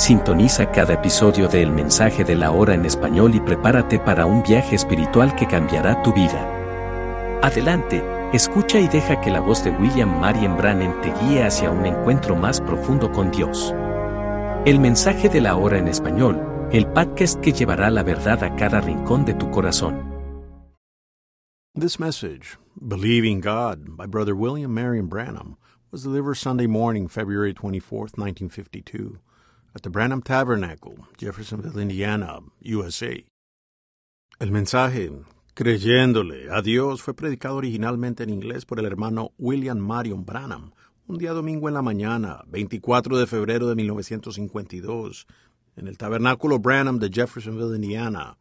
Sintoniza cada episodio de El Mensaje de la Hora en español y prepárate para un viaje espiritual que cambiará tu vida. Adelante, escucha y deja que la voz de William Marion Brannan te guíe hacia un encuentro más profundo con Dios. El Mensaje de la Hora en español, el podcast que llevará la verdad a cada rincón de tu corazón. This message, Believing God, by Brother William Marion Branham, was delivered Sunday morning, February 24, 1952. At the Branham Tabernacle, Jeffersonville, Indiana, USA. El mensaje, creyéndole a Dios, fue predicado originalmente en inglés por el hermano William Marion Branham, un día domingo en la mañana, 24 de febrero de 1952, en el Tabernáculo Branham de Jeffersonville, Indiana,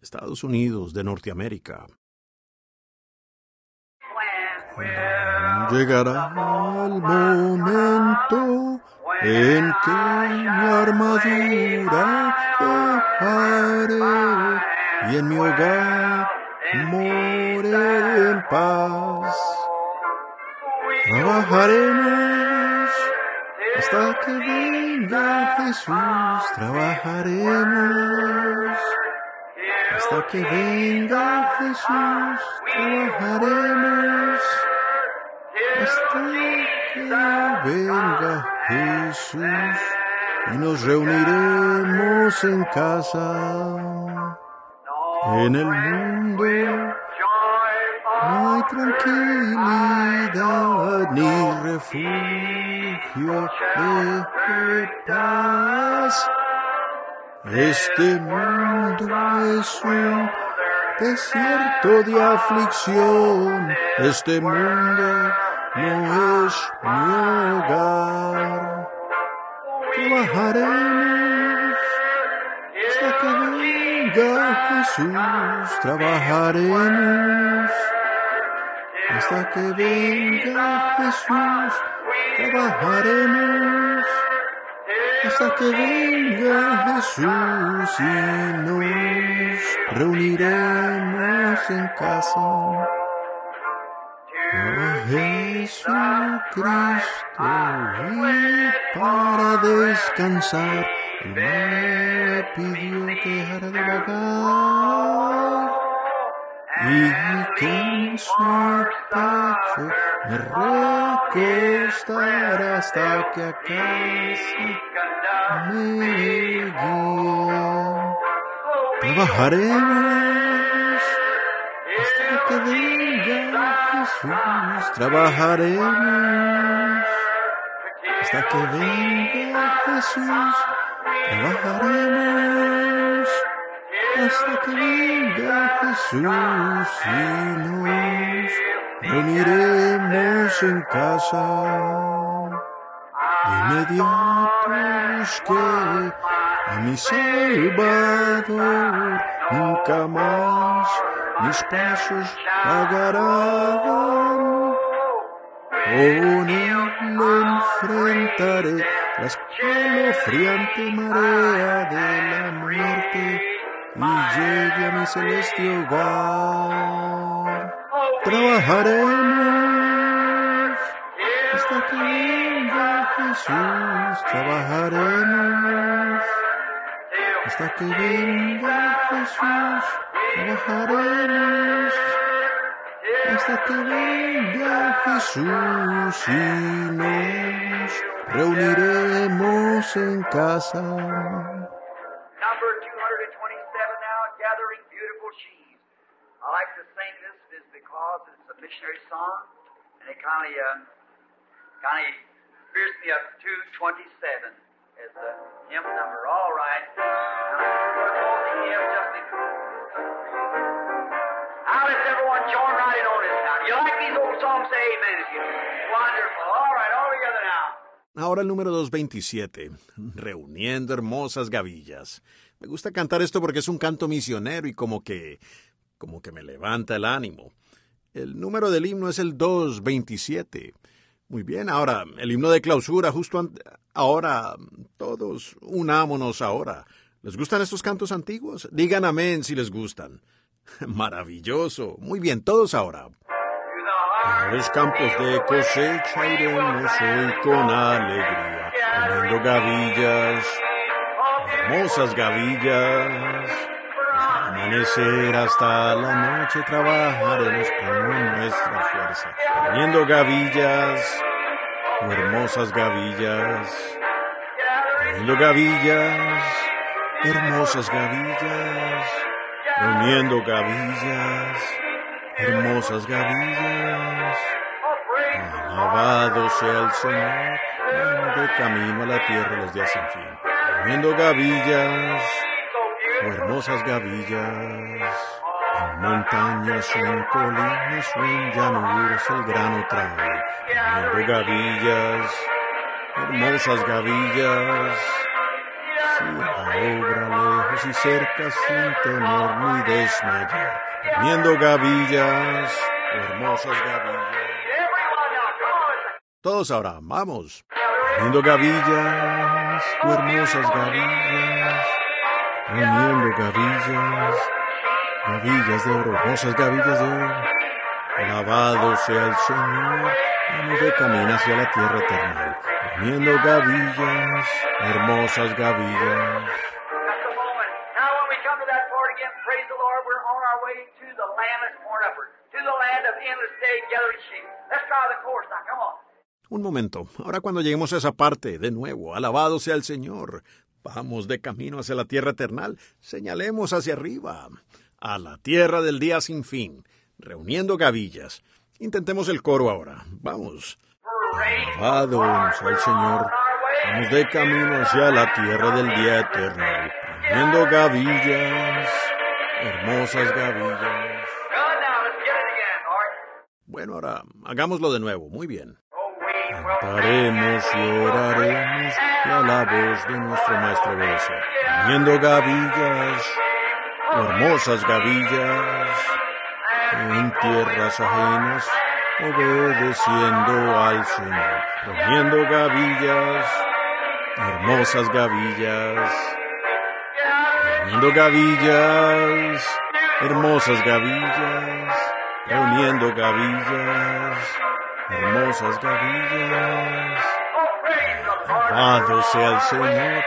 Estados Unidos de Norteamérica. Llegará el momento en que mi armadura dejaré y en mi hogar moré en paz. Trabajaremos hasta que venga Jesús, trabajaremos hasta que venga Jesús, trabajaremos hasta que venga Jesús y nos reuniremos en casa. En el mundo no hay tranquilidad ni refugio de paz. Este mundo es un desierto de aflicción. Este mundo no es mi hogar. Trabajaremos hasta que venga Jesús. Trabajaremos hasta que venga Jesús. Trabajaremos hasta que venga Jesús y nos reuniremos en casa. A Jesucristo y para descansar me pidió que dejara de vagar y que en su pecho me recostará hasta que a casa me. Trabajaremos hasta que venga Jesús, trabajaremos hasta que venga Jesús, trabajaremos hasta que venga Jesús y nos reuniremos en casa. De inmediato busqué a mi Salvador, nunca más mis pasos pagarán. Con él enfrentaré la escalofriante marea de la muerte y llegue a mi celeste hogar. Trabajaremos hasta que venga Jesús, trabajaremos hasta que venga Jesús, trabajaremos hasta que venga Jesús y nos reuniremos en casa. number 227 now, Gathering Beautiful Sheaves. I like to sing this is because it's a missionary song, and it kind of uh, kind of spirits me up 227 Ahora el número 227, reuniendo hermosas gavillas. Me gusta cantar esto porque es un canto misionero y como que, como que me levanta el ánimo. El número del himno es el 227. Muy bien, ahora el himno de clausura, justo ahora, todos unámonos ahora. ¿Les gustan estos cantos antiguos? Digan amén si les gustan. Maravilloso. Muy bien, todos ahora. A los campos de cosecha iremos hoy con alegría, poniendo gavillas, hermosas gavillas. Amanecer hasta la noche trabajaremos con nuestra fuerza, poniendo gavillas, hermosas gavillas, poniendo gavillas, hermosas gavillas, reuniendo gavillas, hermosas gavillas. Alabado sea el Señor, de camino a la tierra los días sin fin, poniendo gavillas, oh hermosas gavillas, en montañas o en colinas o en llanuras el grano trae, poniendo gavillas, hermosas gavillas, si la obra lejos y cerca sin temer ni desmayar, poniendo gavillas, hermosas gavillas. Todos ahora, vamos. Poniendo gavillas, hermosas gavillas, reuniendo gavillas, gavillas de oro, hermosas gavillas de oro. Alabado sea el Señor, vamos de camino hacia la tierra eterna, reuniendo gavillas, hermosas gavillas. Un momento. Ahora cuando lleguemos a esa parte, de nuevo, alabado sea el Señor. Vamos de camino hacia la tierra eternal. Señalemos hacia arriba, a la tierra del día sin fin, reuniendo gavillas. Intentemos el coro ahora. Vamos. Alabado el Señor. Vamos de camino hacia la tierra del día eterno, reuniendo gavillas, hermosas gavillas. Bueno, ahora hagámoslo de nuevo. Muy bien. Cantaremos y oraremos a la voz de nuestro Maestro obedecer. Poniendo gavillas, hermosas gavillas, en tierras ajenas, obedeciendo al Señor. Poniendo gavillas, hermosas gavillas, poniendo gavillas, hermosas gavillas, reuniendo gavillas, hermosas gavillas. Alabado sea el Señor,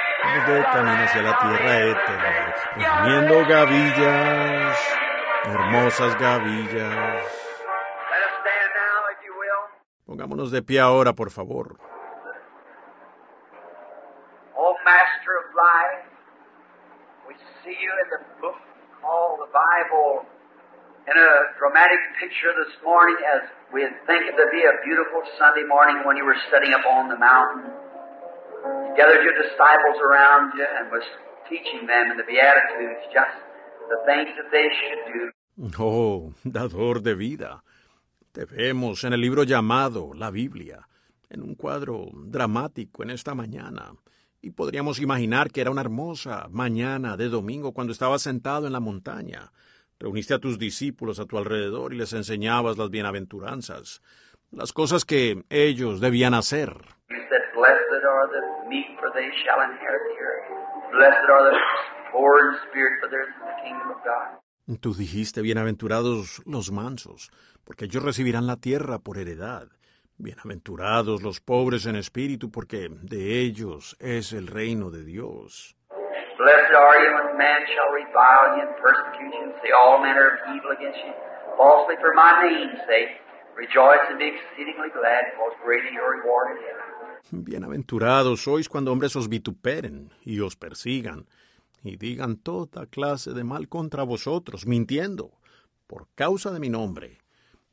de camino hacia la tierra eterna, reuniendo gavillas, hermosas gavillas. Pongámonos de pie ahora, por favor. Oh, Master of life, we see you in the book called the Bible in a dramatic picture this morning as we think it to be a beautiful Sunday morning when you were sitting up on the mountain. Gathered your disciples around you and was teaching them in the Beatitudes just the things that they should do. Oh, dador de vida. Te vemos en el libro llamado La Biblia, en un cuadro dramático en esta mañana. Y podríamos imaginar que era una hermosa mañana de domingo cuando estabas sentado en la montaña. Reuniste a tus discípulos a tu alrededor y les enseñabas las bienaventuranzas, las cosas que ellos debían hacer. You said, Blessed are the meek, for they shall inherit the earth. Blessed are the poor in spirit, for theirs is the kingdom of God. Tú dijiste, bienaventurados los mansos, porque ellos recibirán la tierra por heredad. Bienaventurados los pobres en espíritu, porque de ellos es el reino de Dios. Blessed are you when men shall revile you and persecute you and say all manner of evil against you, falsely for my name's sake. Rejoice and be exceedingly glad, because great is your reward in heaven. Bienaventurados sois cuando hombres os vituperen y os persigan, y digan toda clase de mal contra vosotros, mintiendo, por causa de mi nombre.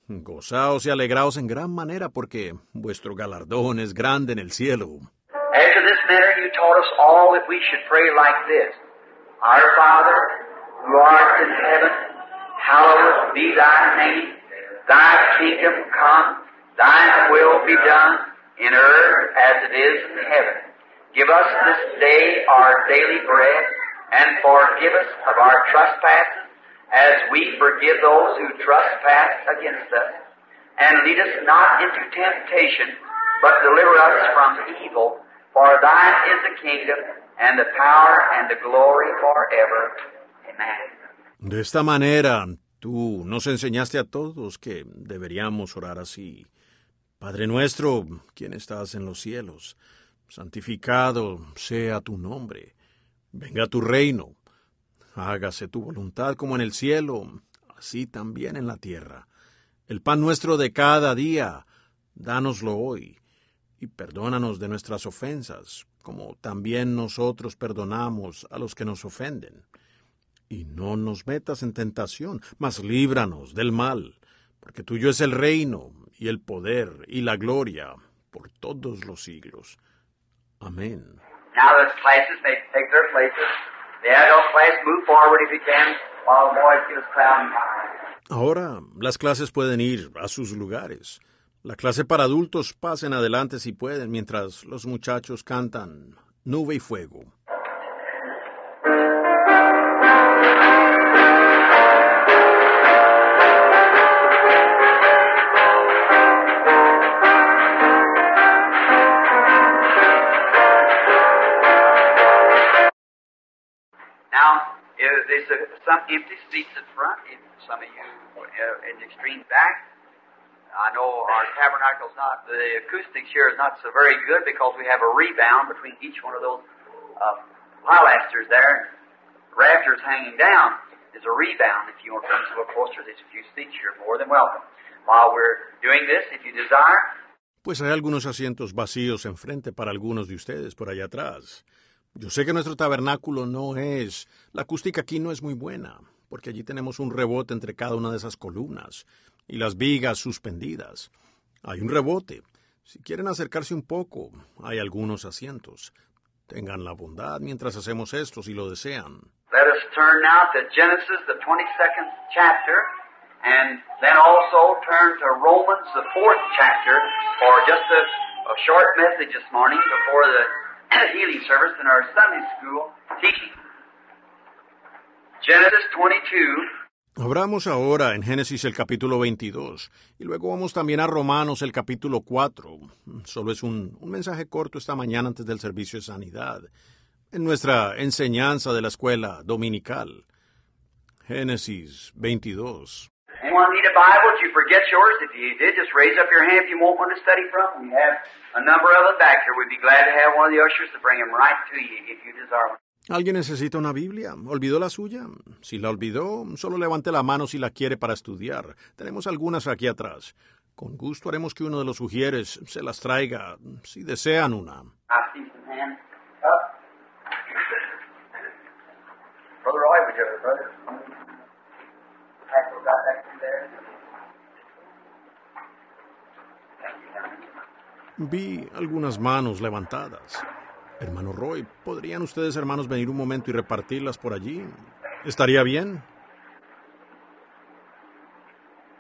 Gozaos y alegraos en gran manera, porque vuestro galardón es grande en el cielo. After this manner you taught us all that we should pray like this. Our Father, who art in heaven, hallowed be thy name. Thy kingdom come, thy will be done in earth as it is in heaven. Give us this day our daily bread, and forgive us of our trespasses, as we forgive those who trespass against us. And lead us not into temptation, but deliver us from evil. For thine is the kingdom, and the power, and the glory forever. Amen. De esta manera, tú nos enseñaste a todos que deberíamos orar así. Padre nuestro, quien estás en los cielos, santificado sea tu nombre. Venga tu reino. Hágase tu voluntad como en el cielo, así también en la tierra. El pan nuestro de cada día, dánoslo hoy, y perdónanos de nuestras ofensas, como también nosotros perdonamos a los que nos ofenden. Y no nos metas en tentación, mas líbranos del mal, porque tuyo es el reino, y el poder, y la gloria, por todos los siglos. Amén. Now the classes may take their places. The adult class move forward if you can, while the boys get us crowding behind. Ahora las clases pueden ir a sus lugares. La clase para adultos pasen adelante si pueden, mientras los muchachos cantan Nube y Fuego. There's a, some empty seats in front, if some of you uh, in the extreme back. I know our tabernacle's not, the acoustics here is not so very good because we have a rebound between each one of those uh, pilasters there. Rafters hanging down is a rebound. If you want to come to a close to these few seats, you're more than welcome. While we're doing this, if you desire, Pues hay algunos asientos vacíos enfrente para algunos de ustedes por allá atrás. Yo sé que nuestro tabernáculo no es... La acústica aquí no es muy buena, porque allí tenemos un rebote entre cada una de esas columnas y las vigas suspendidas. Hay un rebote. Si quieren acercarse un poco, hay algunos asientos. Tengan la bondad mientras hacemos esto si lo desean. let us turn now to Genesis, the 22nd chapter, and then also turn to Romans, the fourth chapter, for just a, a short message this morning before the healing service in our Sunday school teaching. Genesis 22, Abramos ahora en Génesis el capítulo 22 y luego vamos también a Romanos el capítulo 4. Solo es un, un mensaje corto esta mañana antes del servicio de sanidad, en nuestra enseñanza de la escuela dominical. Génesis 22. Anyone need a Bible? Did you forget yours? If you did, just raise up your hand if you want one to study from. We have a number of them back here. We'd be glad to have one of the ushers to bring them right to you if you desire one. ¿Alguien necesita una Biblia? ¿Olvidó la suya? Si la olvidó, solo levante la mano si la quiere para estudiar. Tenemos algunas aquí atrás. Con gusto haremos que uno de los sugieres se las traiga, si desean una. Vi algunas manos levantadas. Hermano Roy, ¿podrían ustedes, hermanos, venir un momento y repartirlas por allí? ¿Estaría bien?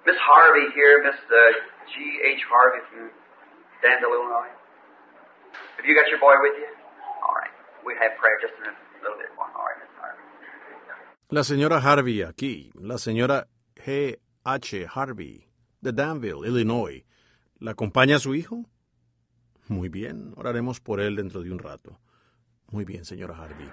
Miss Harvey here, Miss uh, G.H. Harvey from Danville, Illinois. Have you got your boy with you? All right. We have prayer just in a little bit more. La señora Harvey aquí, la señora G. H. Harvey, de Danville, Illinois. ¿La acompaña su hijo? Muy bien, oraremos por él dentro de un rato. Muy bien, señora Harvey.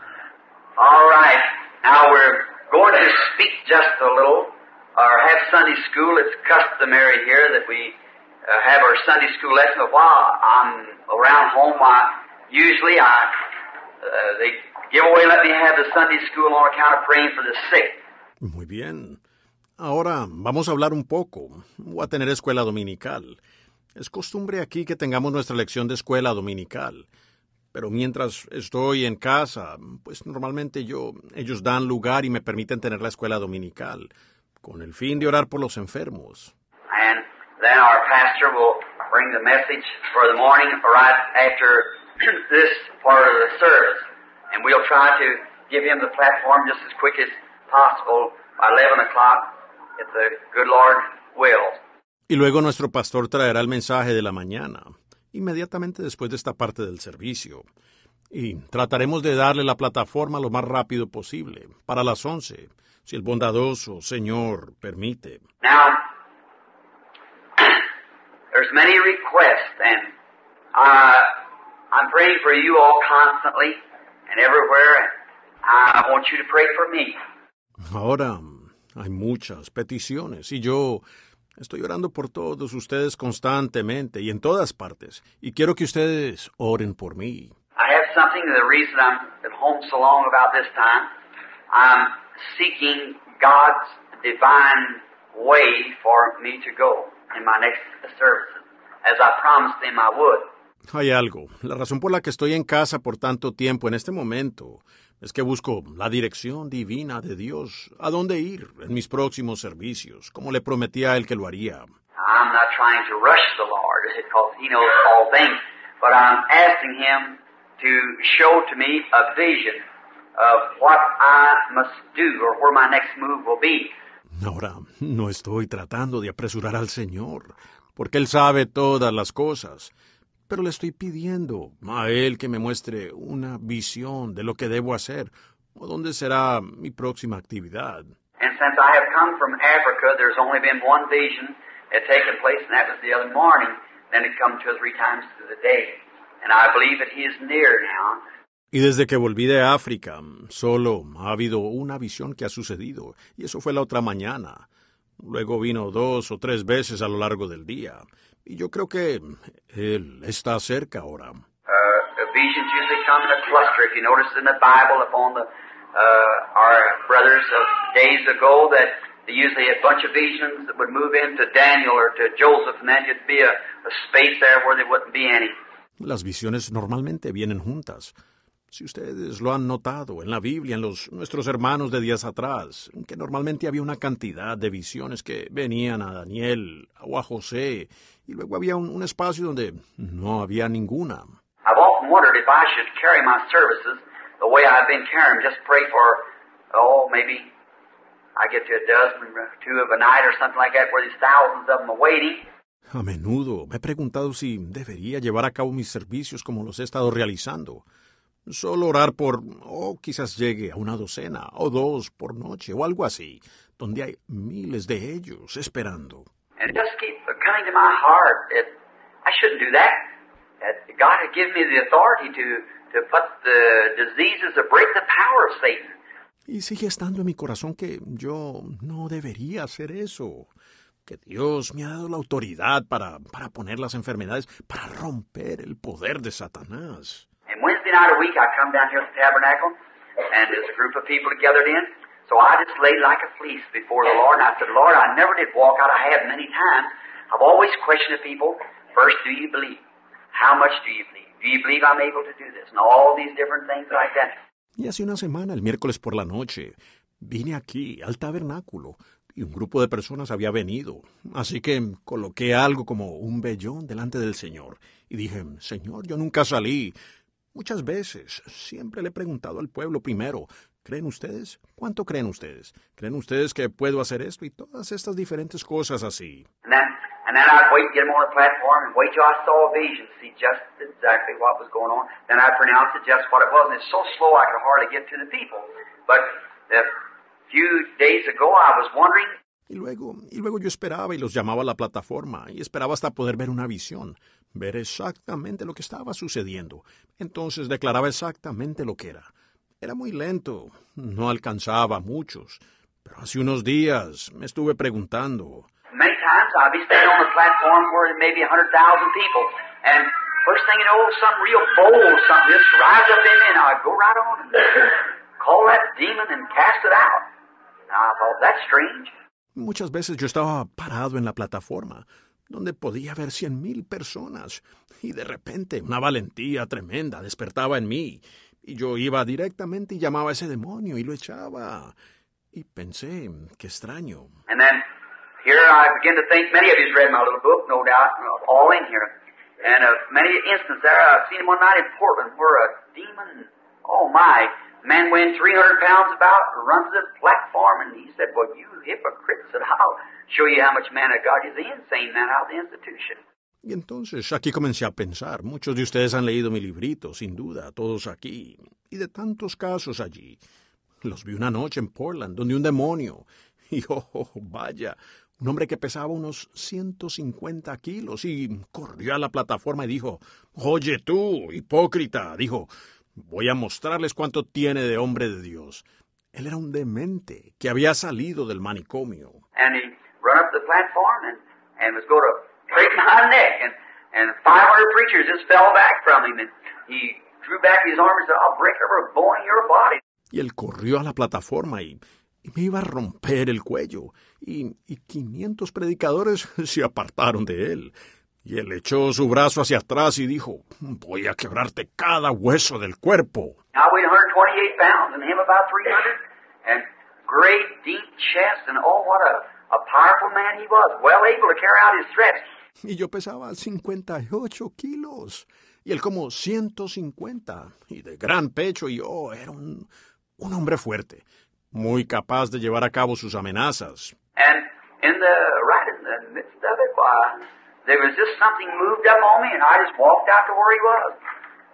All right. Now we're going to speak just a little, or have Sunday school. It's customary here that we uh, have our Sunday school lesson. But while I'm around home, I usually I uh, they Muy bien. Ahora vamos a hablar un poco. Voy a tener escuela dominical. Es costumbre aquí que tengamos nuestra lección de escuela dominical. pero mientras estoy en casa, pues normalmente yo, ellos dan lugar y me permiten tener la escuela dominical, con el fin de orar por los enfermos. And then our pastor will bring the message for the morning right after this part of the service. And we'll try to give him the platform just as quick as possible by 11 o'clock if the good Lord wills. Y luego nuestro pastor traerá el mensaje de la mañana, inmediatamente después de esta parte del servicio. Y trataremos de darle la plataforma lo más rápido posible, para las once, si el bondadoso Señor permite. Now, there's many requests, and uh, I'm praying for you all constantly and everywhere, I want you to pray for me. Ahora hay muchas peticiones y yo estoy orando por todos ustedes constantemente y en todas partes y quiero que ustedes oren por mí. I have something, the reason I'm at home so long about this time, I'm seeking God's divine way for me to go in my next services, as I promised them I would. Hay algo. La razón por la que estoy en casa por tanto tiempo en este momento es que busco la dirección divina de Dios, a dónde ir en mis próximos servicios, como le prometí a él que lo haría. I'm not trying to rush the Lord because He knows all things, but I'm asking Him to show to me a vision of what I must do or where my next move will be. Ahora, no estoy tratando de apresurar al Señor, porque Él sabe todas las cosas, pero le estoy pidiendo a Él que me muestre una visión de lo que debo hacer o dónde será mi próxima actividad. And since I have come from Africa, there's only been one vision that taken place, and that was the other morning. Then it come two or three times through the day. And I believe that He is near now. Y desde que volví de África, solo ha habido una visión que ha sucedido, y eso fue la otra mañana. Luego vino dos o tres veces a lo largo del día, y yo creo que Él está cerca ahora. Uh, visions usually come in a cluster. If you notice in the Bible, upon the uh, our brothers of days ago, that they usually a bunch of visions that would move into Daniel or to Joseph, and then you'd be a, a space there where there wouldn't be any. Las visiones normalmente vienen juntas. Si ustedes lo han notado en la Biblia, en los nuestros hermanos de días atrás, que normalmente había una cantidad de visiones que venían a Daniel o a José, y luego había un, un espacio donde no había ninguna. I've often wondered if I should carry my services the way I've been carrying, just pray for, oh, maybe I get to a dozen or two of a night or something like that, where there's thousands of them awaiting. A menudo me he preguntado si debería llevar a cabo mis servicios como los he estado realizando. Solo orar por, o quizás llegue a una docena o dos por noche o algo así, donde hay miles de ellos esperando. And it just keeps coming to my heart that I shouldn't do that. That God had given me the authority to, to put the diseases, to break the power of Satan. Y sigue estando en mi corazón que yo no debería hacer eso. Que Dios me ha dado la autoridad para, para poner las enfermedades, para romper el poder de Satanás. So I just laid like a fleece before the Lord, and I said, Lord, I never did walk out. I have many times. I've always questioned the people, first, do you believe? How much do you believe? Do you believe I'm able to do this? And all these different things like that. Y hace una semana, el miércoles por la noche, vine aquí, al tabernáculo, y un grupo de personas había venido. Así que coloqué algo como un vellón delante del Señor. Y dije, Señor, yo nunca salí. Muchas veces, siempre le he preguntado al pueblo primero, ¿creen ustedes? ¿Cuánto creen ustedes? ¿Creen ustedes que puedo hacer esto? Y todas estas diferentes cosas así. And then, and then I'd wait, get them on the platform, and wait till I saw a vision, see just exactly what was going on. Then I'd pronounce it just what it was, and it's so slow I could hardly get to the people. But a few days ago, I was wondering Y luego, y luego yo esperaba y los llamaba a la plataforma y esperaba hasta poder ver una visión, ver exactamente lo que estaba sucediendo. Entonces declaraba exactamente lo que era. Era muy lento, no alcanzaba a muchos, pero hace unos días me estuve preguntando, many times I'd be standing on the platform where there may be a hundred thousand people, and first thing you know, something real bold, something just rise up in me, and I'd go right on and call that demon and cast it out. And I thought, that's strange. Muchas veces yo estaba parado en la plataforma, donde podía haber cien mil personas. Y de repente una valentía tremenda despertaba en mí, y yo iba directamente y llamaba a ese demonio y lo echaba. Y pensé, qué extraño. And then here I begin to think, many of you's read my little book, no doubt, all in here. And of many instances there, I've seen one night in Portland where a demon, oh my, man weighing 300 pounds about, runs the platform, and he said, well, you hypocrite, said, I'll show you how much man of God is the insane man out of the institution. Y entonces aquí comencé a pensar, muchos de ustedes han leído mi librito, sin duda, todos aquí, y de tantos casos allí. Los vi una noche en Portland, donde un demonio, y oh, vaya, un hombre que pesaba unos 150 kilos y corrió a la plataforma y dijo, Oye tú, hipócrita, dijo, voy a mostrarles cuánto tiene de hombre de Dios. Él era un demente que había salido del manicomio. And he platform and, and was going to break my neck, and, and 500 preachers just fell back from him, and he drew back his arm and said, I'll break every bone in your body. Y él corrió a la plataforma y, y me iba a romper el cuello, y, y 500 predicadores se apartaron de él. Y él echó su brazo hacia atrás y dijo, voy a quebrarte cada hueso del cuerpo. I weighed 128 pounds, and him about 300, and great deep chest, and oh, what a, a powerful man he was, well able to carry out his threats. Y yo pesaba 58 kilos, y él como 150, y de gran pecho, y yo era un, un hombre fuerte, muy capaz de llevar a cabo sus amenazas. And in the right in the midst of it, why, there was just something moved up on me, and I just walked out to where he was.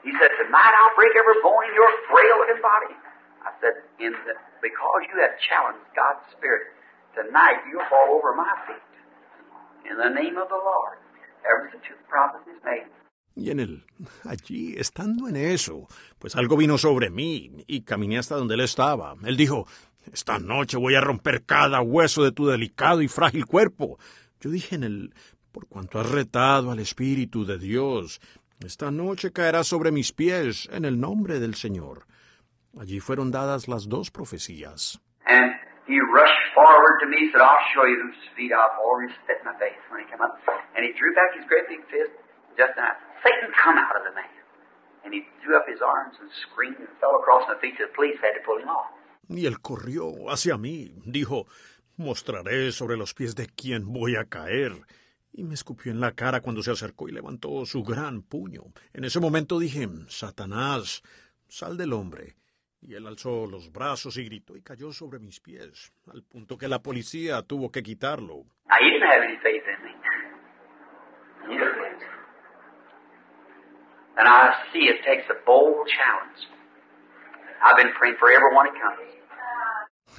He said, "Tonight I'll break every bone in your frail-looking body." I said, "In the, because you have challenged God's Spirit, tonight you'll fall over my feet. In the name of the Lord, ever since the prophet is made." Y en el, allí, estando en eso, pues algo vino sobre mí y caminé hasta donde él estaba. Él dijo, esta noche voy a romper cada hueso de tu delicado y frágil cuerpo. Yo dije en el, por cuanto has retado al Espíritu de Dios, esta noche caerá sobre mis pies en el nombre del Señor. Allí fueron dadas las dos profecías. And he rushed forward to me said, I'll show you whose feet I'll already spit in my face when he came up. And he drew back his great big fist just now. Satan come out of the man. And he threw up his arms and screamed and fell across my feet. The police had to pull him off. Y él corrió hacia mí. Dijo, mostraré sobre los pies de quién voy a caer. Y me escupió en la cara cuando se acercó y levantó su gran puño. En ese momento dije, Satanás, sal del hombre. Y él alzó los brazos y gritó y cayó sobre mis pies, al punto que la policía tuvo que quitarlo. Now, he didn't have any faith in me. He didn't. And I see it takes a bold challenge. I've been praying for everyone that comes.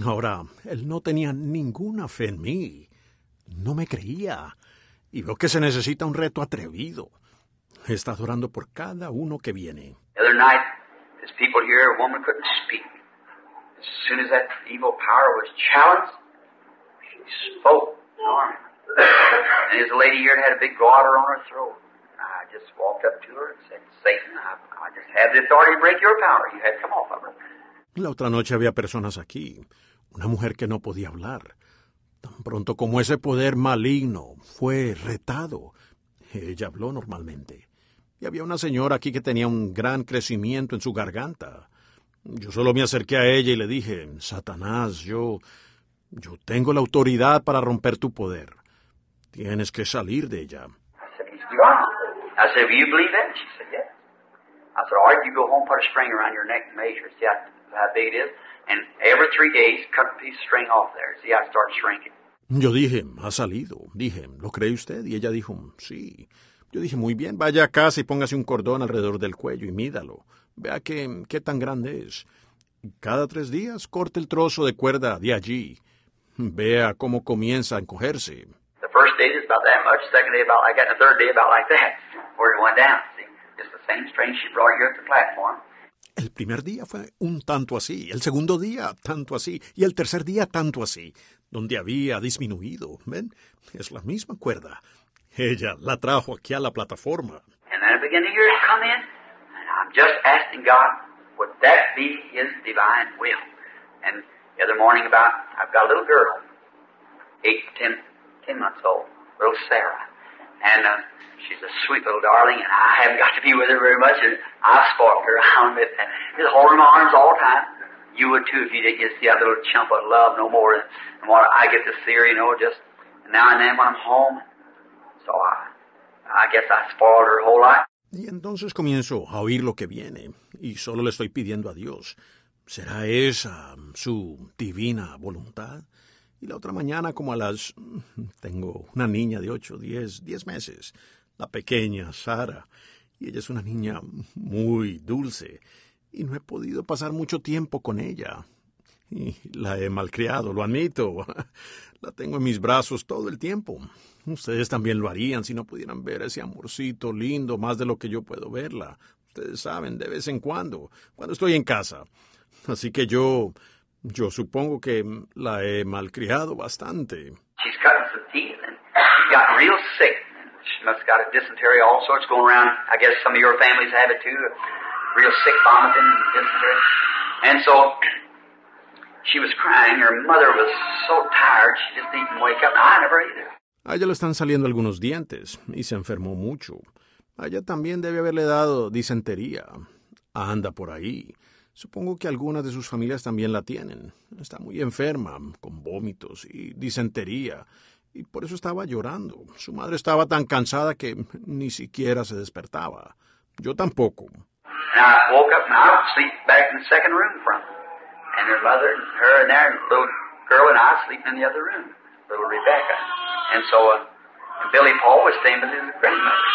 Ahora, él no tenía ninguna fe en mí. No me creía. Y veo que se necesita un reto atrevido. He estado orando por cada uno que viene. The other night, there's people here, a woman couldn't speak. As soon as that evil power was challenged, she spoke. And there's a lady here that had a big garter on her throat. I just walked up to her and said, Satan, I, I just have the authority to break your power. You had to come off of her. La otra noche había personas aquí. Una mujer que no podía hablar. Tan pronto como ese poder maligno fue retado, ella habló normalmente. Y había una señora aquí que tenía un gran crecimiento en su garganta. Yo solo me acerqué a ella y le dije, Satanás, yo, yo tengo la autoridad para romper tu poder. Tienes que salir de ella. Yo dije, ha salido. Dije, ¿lo cree usted? Y ella dijo, sí. Yo dije, muy bien, vaya a casa y póngase un cordón alrededor del cuello y mídalo. Vea qué, qué tan grande es. Cada tres días corte el trozo de cuerda de allí. Vea cómo comienza a encogerse. El primer día fue un tanto así, el segundo día tanto así, y el tercer día tanto así, donde había disminuido. ¿Ven? Es la misma cuerda. Ella la trajo aquí a la plataforma. And then I began to hear it come in, and I'm just asking God, would that be His divine will? And the other morning about, I've got a little girl, eight, ten, ten months old, little Sarah. And uh, she's a sweet little darling, and I haven't got to be with her very much, and I've spoiled her with just holding my arms all the time. You would too if you didn't get to see that little chump of love no more. And what I get to see her, you know, just now and then when I'm home. Y entonces comienzo a oír lo que viene, y solo le estoy pidiendo a Dios. ¿Será esa su divina voluntad? Y la otra mañana, como a las... Tengo una niña de ocho, diez, diez meses, la pequeña Sara, y ella es una niña muy dulce, y no he podido pasar mucho tiempo con ella. Y la he malcriado, lo admito. La tengo en mis brazos todo el tiempo. Ustedes también lo harían si no pudieran ver ese amorcito lindo más de lo que yo puedo verla. Ustedes saben, de vez en cuando, cuando estoy en casa. Así que yo, yo supongo que la he malcriado bastante. She's some teeth, and she's gotten real sick. She must have got a dysentery, all sorts going around. I guess some of your families have it too. Real sick, vomiting, and dysentery. And so she was crying. Her mother was so tired she just didn't wake up. I never either. A ella le están saliendo algunos dientes y se enfermó mucho. A ella también debe haberle dado disentería. Anda por ahí. Supongo que algunas de sus familias también la tienen. Está muy enferma, con vómitos y disentería, y por eso estaba llorando. Su madre estaba tan cansada que ni siquiera se despertaba. Yo tampoco. And and in her. And her mother and her and their little girl and I sleeping in the other room, little Rebecca. And so uh, and Billy Paul was staying with his grandmother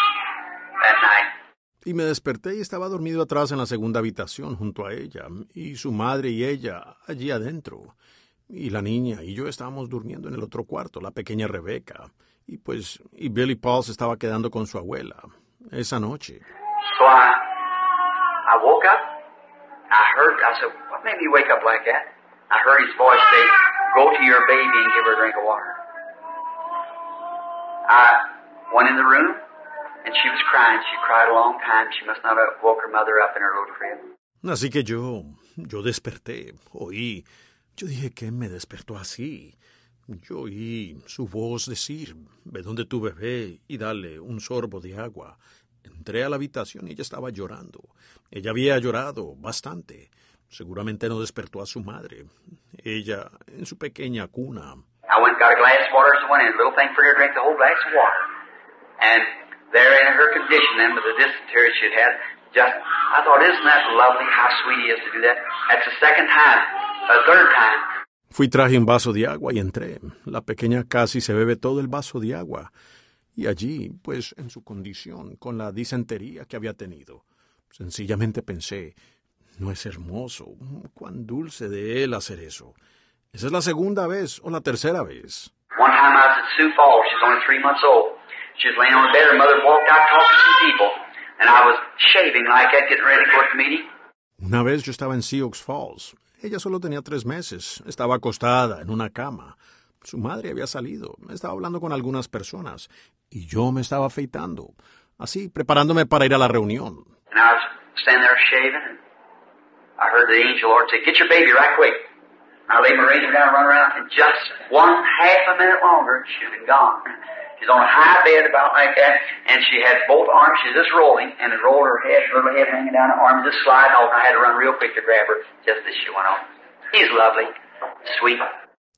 that night. Y me desperté y estaba dormido atrás en la segunda habitación junto a ella, y su madre y ella allí adentro. Y la niña y yo estábamos durmiendo en el otro cuarto, la pequeña Rebeca. Y pues, y Billy Paul se estaba quedando con su abuela esa noche. So I, I woke up. I heard, I said, what made me wake up like that? I heard his voice say, go to your baby and give her a drink of water. I went in the room, and she was crying. She cried a long time. She must not have woke her mother up in her little crib. Así que yo, yo desperté, oí. Yo dije que me despertó así. Yo oí su voz decir, ve donde tu bebé y dale un sorbo de agua. Entré a la habitación y ella estaba llorando. Ella había llorado bastante. Seguramente no despertó a su madre. Ella en su pequeña cuna. I went and got a glass of water as I went in, a little thing for her to drink the whole glass of water. And there in her condition then with the dysentery she'd had, just, I thought, isn't that lovely how sweet he is to do that? That's the second time, a third time. Fui traje un vaso de agua y entré. La pequeña casi se bebe todo el vaso de agua. Y allí, pues, en su condición, con la disentería que había tenido, sencillamente pensé, no es hermoso, cuán dulce de él hacer eso. Esa es la segunda vez o la tercera vez. One time I was at Sioux Falls, she's only three months old. She was laying on the bed, her mother walked out talking to some people, and I was shaving like that, getting ready the meeting. Una vez yo estaba en Sioux Falls. Ella solo tenía tres meses. Estaba acostada en una cama. Su madre había salido. Estaba hablando con algunas personas. Y yo me estaba afeitando. Así, preparándome para ir a la reunión. And I was standing there shaving, and I heard the angel Lord say, Get your baby right quick. I laid my razor down and run around, and just one half a minute longer, she'd been gone. She's on a high bed about like that, and she had both arms, she's just rolling, and it rolled her head, her little head hanging down, her arms just sliding off. I had to run real quick to grab her, just as she went on. He's lovely, sweet.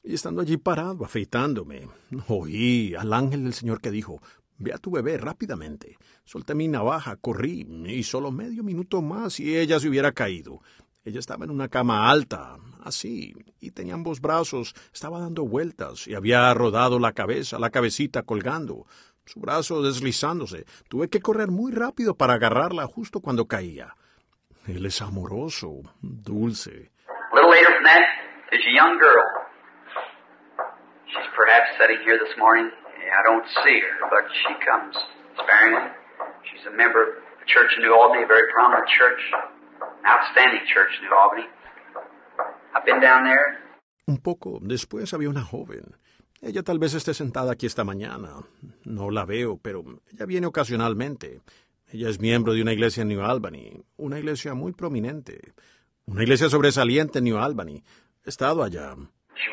Y estando allí parado, afeitándome, oí al ángel del Señor que dijo, Ve a tu bebé rápidamente. Solté mi navaja, corrí, y solo medio minuto más y ella se hubiera caído. Ella estaba en una cama alta, así, y tenía ambos brazos, estaba dando vueltas, y había rodado la cabeza, la cabecita colgando, su brazo deslizándose. Tuve que correr muy rápido para agarrarla justo cuando caía. Él es amoroso, dulce. She's a member of the church in New Albany, a very prominent church, an outstanding church in New Albany. I've been down there. Un poco después había una joven. Ella tal vez esté sentada aquí esta mañana. No la veo, pero ella viene ocasionalmente. Ella es miembro de una iglesia en New Albany, una iglesia muy prominente, una iglesia sobresaliente en New Albany. He estado allá. She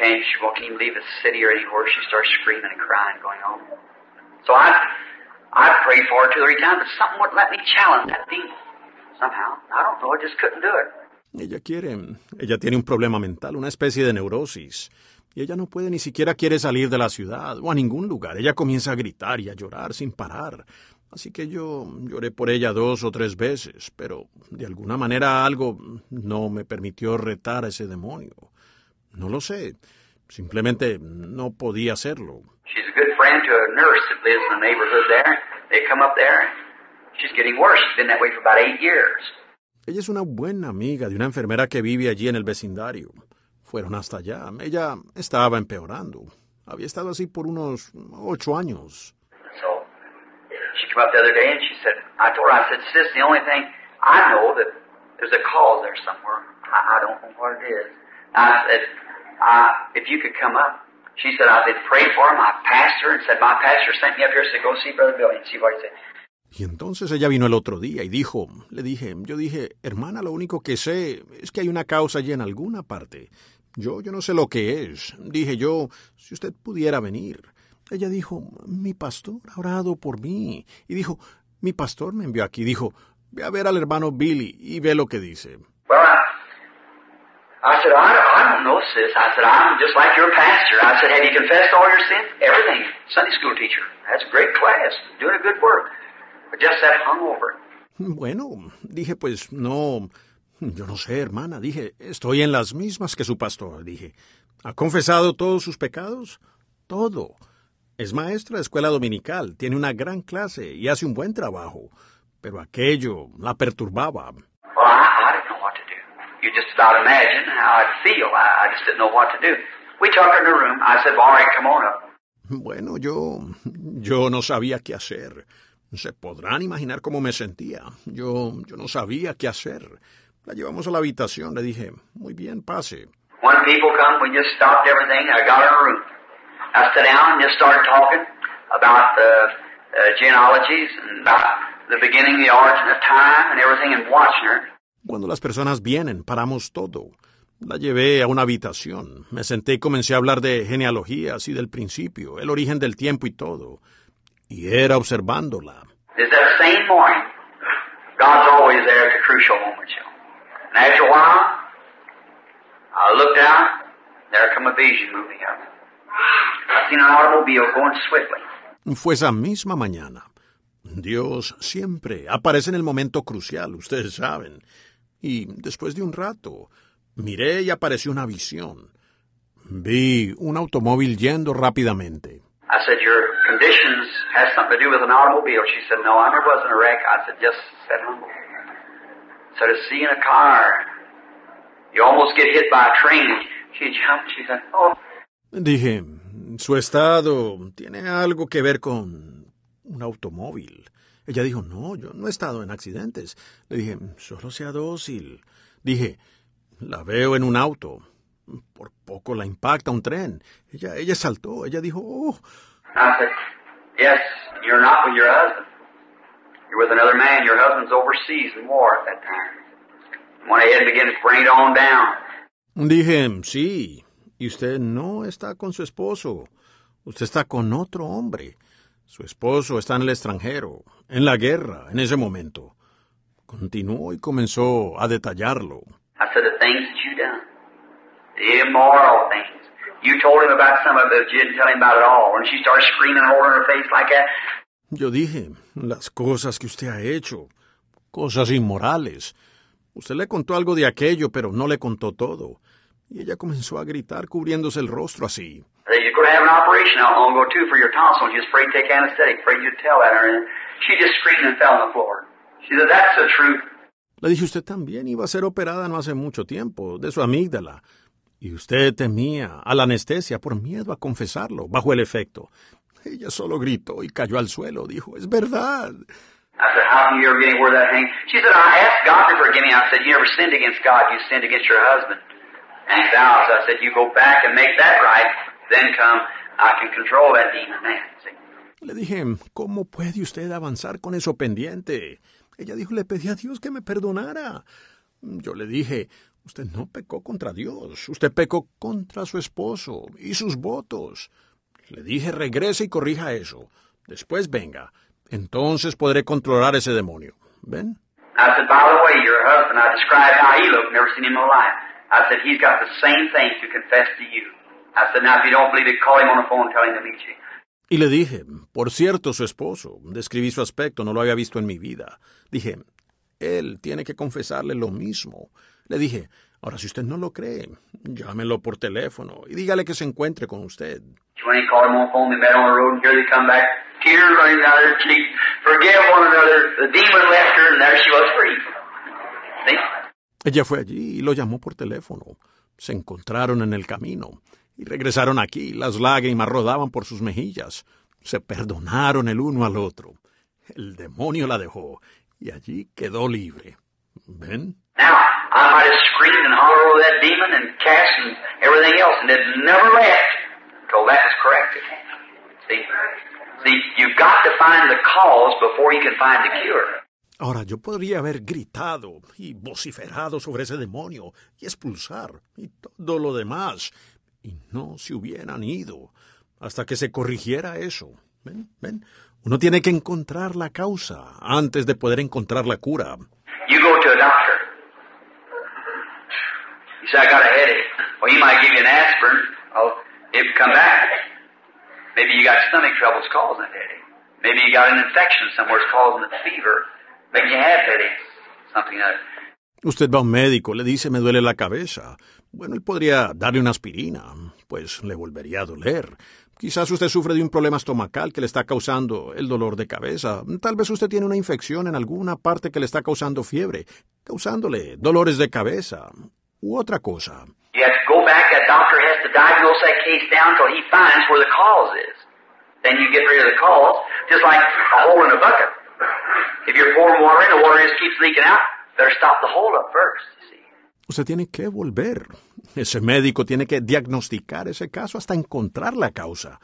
And she won't even leave the city or anywhere. She starts screaming and crying, going home. So I, I prayed for her two or three times, but something wouldn't let me challenge that demon. Somehow. I don't know, I just couldn't do it. Ella quiere, ella tiene un problema mental, una especie de neurosis. Y ella no puede ni siquiera quiere salir de la ciudad o a ningún lugar. Ella comienza a gritar y a llorar sin parar. Así que yo lloré por ella dos o tres veces, pero de alguna manera algo no me permitió retar a ese demonio. No lo sé. Simplemente no podía hacerlo. She's a good friend to a nurse that lives in the neighborhood there. They come up there. She's getting worse. She's been that way for about eight years. Ella es una buena amiga de una enfermera que vive allí en el vecindario. Fueron hasta allá. Ella estaba empeorando. Había estado así por unos ocho años. So she came up the other day and she said, I told her, I said, sis, the only thing I know that there's a cause there somewhere. I, I don't know what it is. I said, uh, if you could come up. She said, I did pray for him. I pastor and said, my pastor sent me up here to go see Brother Billy and see what he said. Y entonces ella vino el otro día y dijo, le dije, yo dije, hermana, lo único que sé es que hay una causa allí en alguna parte. Yo, yo no sé lo que es. Dije yo, si usted pudiera venir. Ella dijo, mi pastor ha orado por mí. Y dijo, mi pastor me envió aquí. Dijo, ve a ver al hermano Billy y ve lo que dice. Well, I, I said, I, I don't know, sis. I said, I'm just like your pastor. I said, have you confessed all your sins? Everything. Sunday school teacher. That's a great class. Doing a good work. But just that hungover. Bueno, dije, pues no, yo no sé, hermana, dije, estoy en las mismas que su pastor, dije. ¿Ha confesado todos sus pecados? Todo. Es maestra de escuela dominical, tiene una gran clase y hace un buen trabajo. Pero aquello la perturbaba. Well, I, I didn't know what to do. You just about imagine how I'd feel. I, I just didn't know what to do. We took her in the room. I said, well, all right, come on up. Bueno, yo, yo no sabía qué hacer. Se podrán imaginar cómo me sentía. Yo, yo no sabía qué hacer. La llevamos a la habitación. Le dije, muy bien, pase. When people come, we just stopped everything. I got her in a room. I sat down and just started talking about the uh, genealogies and about the beginning, the origin of time and everything and watching her. Cuando las personas vienen, paramos todo. La llevé a una habitación. Me senté y comencé a hablar de genealogías y del principio, el origen del tiempo y todo. Y era observándola. Is that same morning, God's always there at the crucial moments, you know. And after a while, I looked out, there come a vision moving up. I seen an automobile going swiftly. Fue esa misma mañana. Dios siempre aparece en el momento crucial, ustedes saben. Y después de un rato, miré y apareció una visión. Vi un automóvil yendo rápidamente. I said, Your conditions has something to do with an automobile. She said, No, I never was in a wreck. I said, Just a car. You almost get hit by a train. She jumped. She said, Oh, Dije, su estado tiene algo que ver con un automóvil. Ella dijo, no, yo no he estado en accidentes. Le dije, solo sea dócil. Dije, la veo en un auto. Por poco la impacta un tren. Ella, ella saltó. Ella dijo, oh, I said, Yes, you're not with your husband. You're with another man. Your husband's overseas in war at that time. Went ahead and began to bring it on down. Dije, sí, y usted no está con su esposo. Usted está con otro hombre. Su esposo está en el extranjero, en la guerra, en ese momento. Continuó y comenzó a detallarlo. I said, The things that you done, the immoral things. You told him about some of it, but you didn't tell him about it all. When she started screaming and holding her face like that, Yo dije, las cosas que usted ha hecho, cosas inmorales. Usted le contó algo de aquello, pero no le contó todo. Y ella comenzó a gritar cubriéndose el rostro así. Going to have an operation not long ago, too, for your tonsils. You're afraid to take anesthetic, afraid you'd tell that. And she just screamed and fell on the floor. She said, That's the truth. Le dije, usted también iba a ser operada no hace mucho tiempo, de su amígdala. Y usted temía a la anestesia por miedo a confesarlo, bajo el efecto. Ella solo gritó y cayó al suelo. Dijo, es verdad. I said, How can you ever get anywhere that hang? She said, I asked God to forgive me. I said, You never sinned against God, you sinned against your husband. And he vows. I said, You go back and make that right, then come, I can control that demon. See? Le dije, ¿cómo puede usted avanzar con eso pendiente? Ella dijo, le pedí a Dios que me perdonara. Yo le dije, Usted no pecó contra Dios, usted pecó contra su esposo y sus votos. Le dije regrese y corrija eso. Después venga. Entonces podré controlar ese demonio. ¿Ven? I said, by the way, your husband, I described how he looked, never seen him life. I said, he's got the same thing to confess to you. Y le dije, por cierto, su esposo, describí su aspecto, no lo había visto en mi vida. Dije, él tiene que confesarle lo mismo. Le dije, ahora si usted no lo cree, llámelo por teléfono y dígale que se encuentre con usted. Ella fue allí y lo llamó por teléfono. Se encontraron en el camino y regresaron aquí. Las lágrimas rodaban por sus mejillas. Se perdonaron el uno al otro. El demonio la dejó y allí quedó libre. ¿Ven? Now, I might have screamed and hollered over that demon and cast and everything else, and it never left until that was corrected. See? See, you've got to find the cause before you can find the cure. Ahora yo podría haber gritado y vociferado sobre ese demonio y expulsar y todo lo demás, y no se hubieran ido hasta que se corrigiera eso. ¿Ven? ¿Ven? Uno tiene que encontrar la causa antes de poder encontrar la cura. You go to a doctor. You say, I got a headache. Well, he might give you an aspirin. Oh, it come back. Maybe you got stomach troubles causing that headache. Maybe you got an infection somewhere causing the fever. Maybe you have headaches. Something else. Usted va a un médico, le dice me duele la cabeza. Bueno, él podría darle una aspirina, pues le volvería a doler. Quizás usted sufre de un problema estomacal que le está causando el dolor de cabeza. Tal vez usted tiene una infección en alguna parte que le está causando fiebre, causándole dolores de cabeza u otra cosa. To go back. That doctor has to diagnose that case down until he finds where the cause is. Then you get rid of the cause, just like a hole in a bucket. If you're pouring water in, the water just keeps leaking out. Better stop the hole up first. You see. Usted tiene que volver. Ese médico tiene que diagnosticar ese caso hasta encontrar la causa.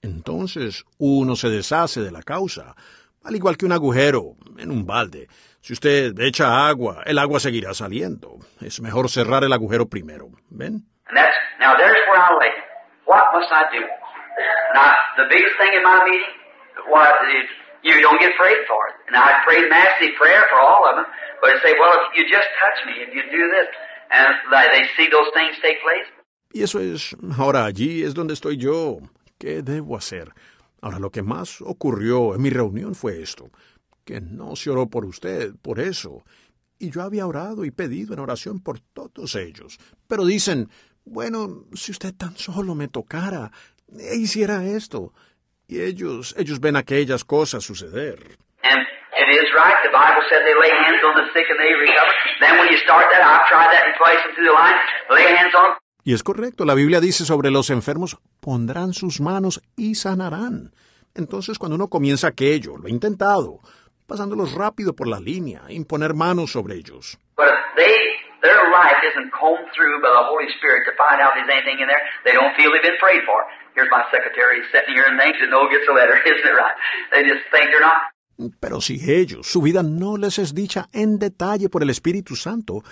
Entonces uno se deshace de la causa, al igual que un agujero en un balde. Si usted echa agua, el agua seguirá saliendo. Es mejor cerrar el agujero primero. ¿Ven? You don't get prayed for it. And I prayed massive prayer for all of them, but they say, well, if you just touch me, if you do this, and they they see those things take place. Y eso es, ahora allí es donde estoy yo. ¿Qué debo hacer? Ahora lo que más ocurrió en mi reunión fue esto, que no se oró por usted, por eso. Y yo había orado y pedido en oración por todos ellos. Pero dicen, bueno, si usted tan solo me tocara e hiciera esto. Y ellos, ellos ven aquellas cosas suceder. It is right. The Bible said they lay hands on the sick and they recover. Then when you start that, I've tried that in through the line. Lay hands on. Y es correcto, la Biblia dice sobre los enfermos, pondrán sus manos y sanarán. Entonces, cuando uno comienza aquello, lo he intentado, pasándolos rápido por la línea, imponer manos sobre ellos. But if they, their life isn't combed through by the Holy Spirit to find out if there's anything in there, they don't feel they've been prayed for. Here's my secretary sitting here and thinks that no gets a letter, isn't it right? They just think they're not. Pero si ellos, su vida no les es dicha en detalle por el Espíritu Santo,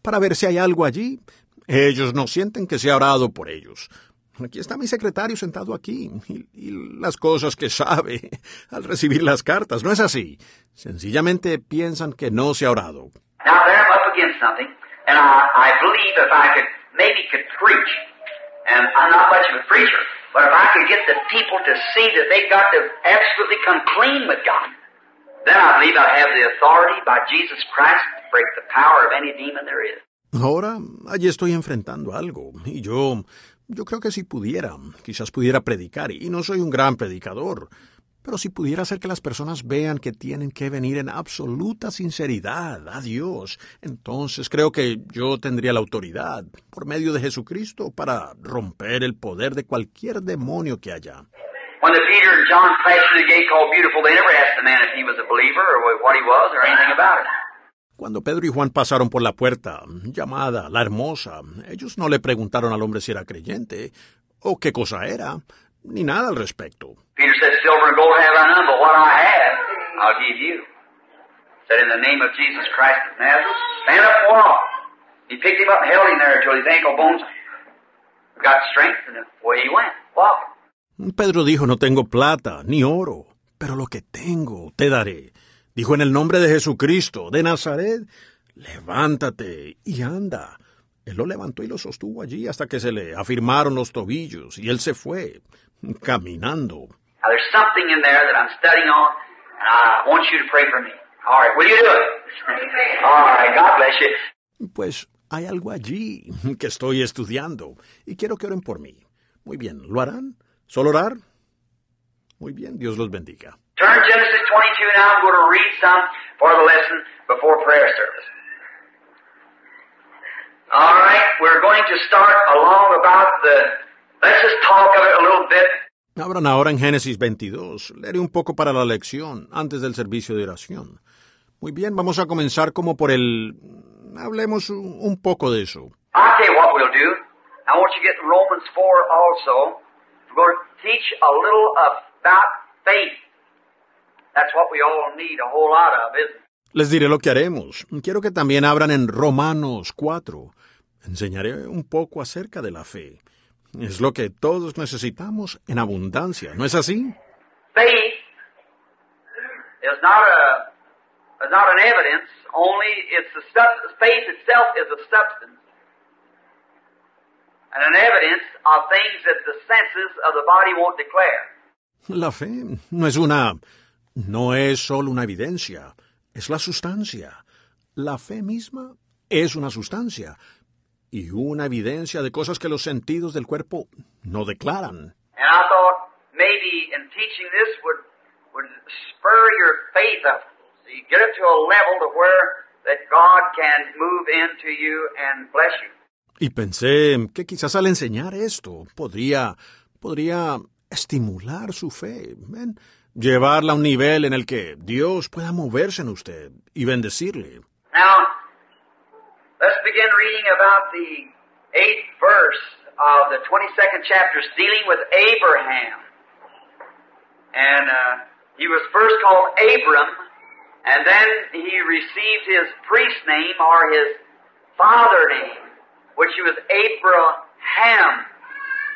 para ver si hay algo allí, ellos no sienten que se ha orado por ellos. Aquí está mi secretario sentado aquí, y, las cosas que sabe al recibir las cartas, ¿no es así? Sencillamente piensan que no se ha orado. But if I could get the people to see that got to absolutely come Ahora, allí estoy enfrentando algo, y yo, yo creo que si pudiera, quizás pudiera predicar, y no soy un gran predicador, pero si pudiera hacer que las personas vean que tienen que venir en absoluta sinceridad a Dios, entonces creo que yo tendría la autoridad, por medio de Jesucristo, para romper el poder de cualquier demonio que haya. When the Peter and John passed through the gate called Beautiful, they never asked the man if he was a believer or what he was or anything about it. Cuando Pedro y Juan pasaron por la puerta, llamada la hermosa, ellos no le preguntaron al hombre si era creyente, o qué cosa era, ni nada al respecto. Peter said, Silver and gold have I none, but what I have, I'll give you. Said, in the name of Jesus Christ of Nazareth, stand up and walk. He picked him up and held him there until his ankle bones got strength, and away he went, walking. Pedro dijo, no tengo plata ni oro, pero lo que tengo te daré. Dijo en el nombre de Jesucristo, de Nazaret, levántate y anda. Él lo levantó y lo sostuvo allí hasta que se le afirmaron los tobillos y él se fue, caminando. Now, there's something in there that I'm studying on, and I want you to pray for me. All right, will you do it? All right, God bless you. Pues hay algo allí que estoy estudiando y quiero que oren por mí. Muy bien, ¿lo harán? ¿Solo orar? Muy bien, Dios los bendiga. Turn Genesis 22 now. I'm going to read some for the lesson before prayer service. All right, we're going to start along about the. Let's just talk of it a little bit. Abran ahora en Génesis 22. Leeré un poco para la lección antes del servicio de oración. Muy bien, vamos a comenzar como por el... Hablemos un un poco de eso. I'll tell you what we'll do. I want you to get Romans 4 also. We're going to teach a little about faith. That's what we all need a whole lot of, isn't it? Les diré lo que haremos. Quiero que también abran en Romanos 4. Enseñaré un poco acerca de la fe. Es lo que todos necesitamos en abundancia, ¿no es así? Faith is not a is not an evidence. Only it's a sub, faith itself is a substance and an evidence of things that the senses of the body won't declare. La fe no es una... no es solo una evidencia, es la sustancia. La fe misma es una sustancia y una evidencia de cosas que los sentidos del cuerpo no declaran. And I thought maybe in teaching this would would spur your faith up. So you get it to a level to where that God can move into you and bless you. Y pensé que quizás al enseñar esto podría, podría estimular su fe, llevarla a un nivel en el que Dios pueda moverse en usted y bendecirle. Now, let's begin reading about the eighth verse of the 22nd chapter, dealing with Abraham. And uh, he was first called Abram, and then he received his priest name or his father name, which was Abraham,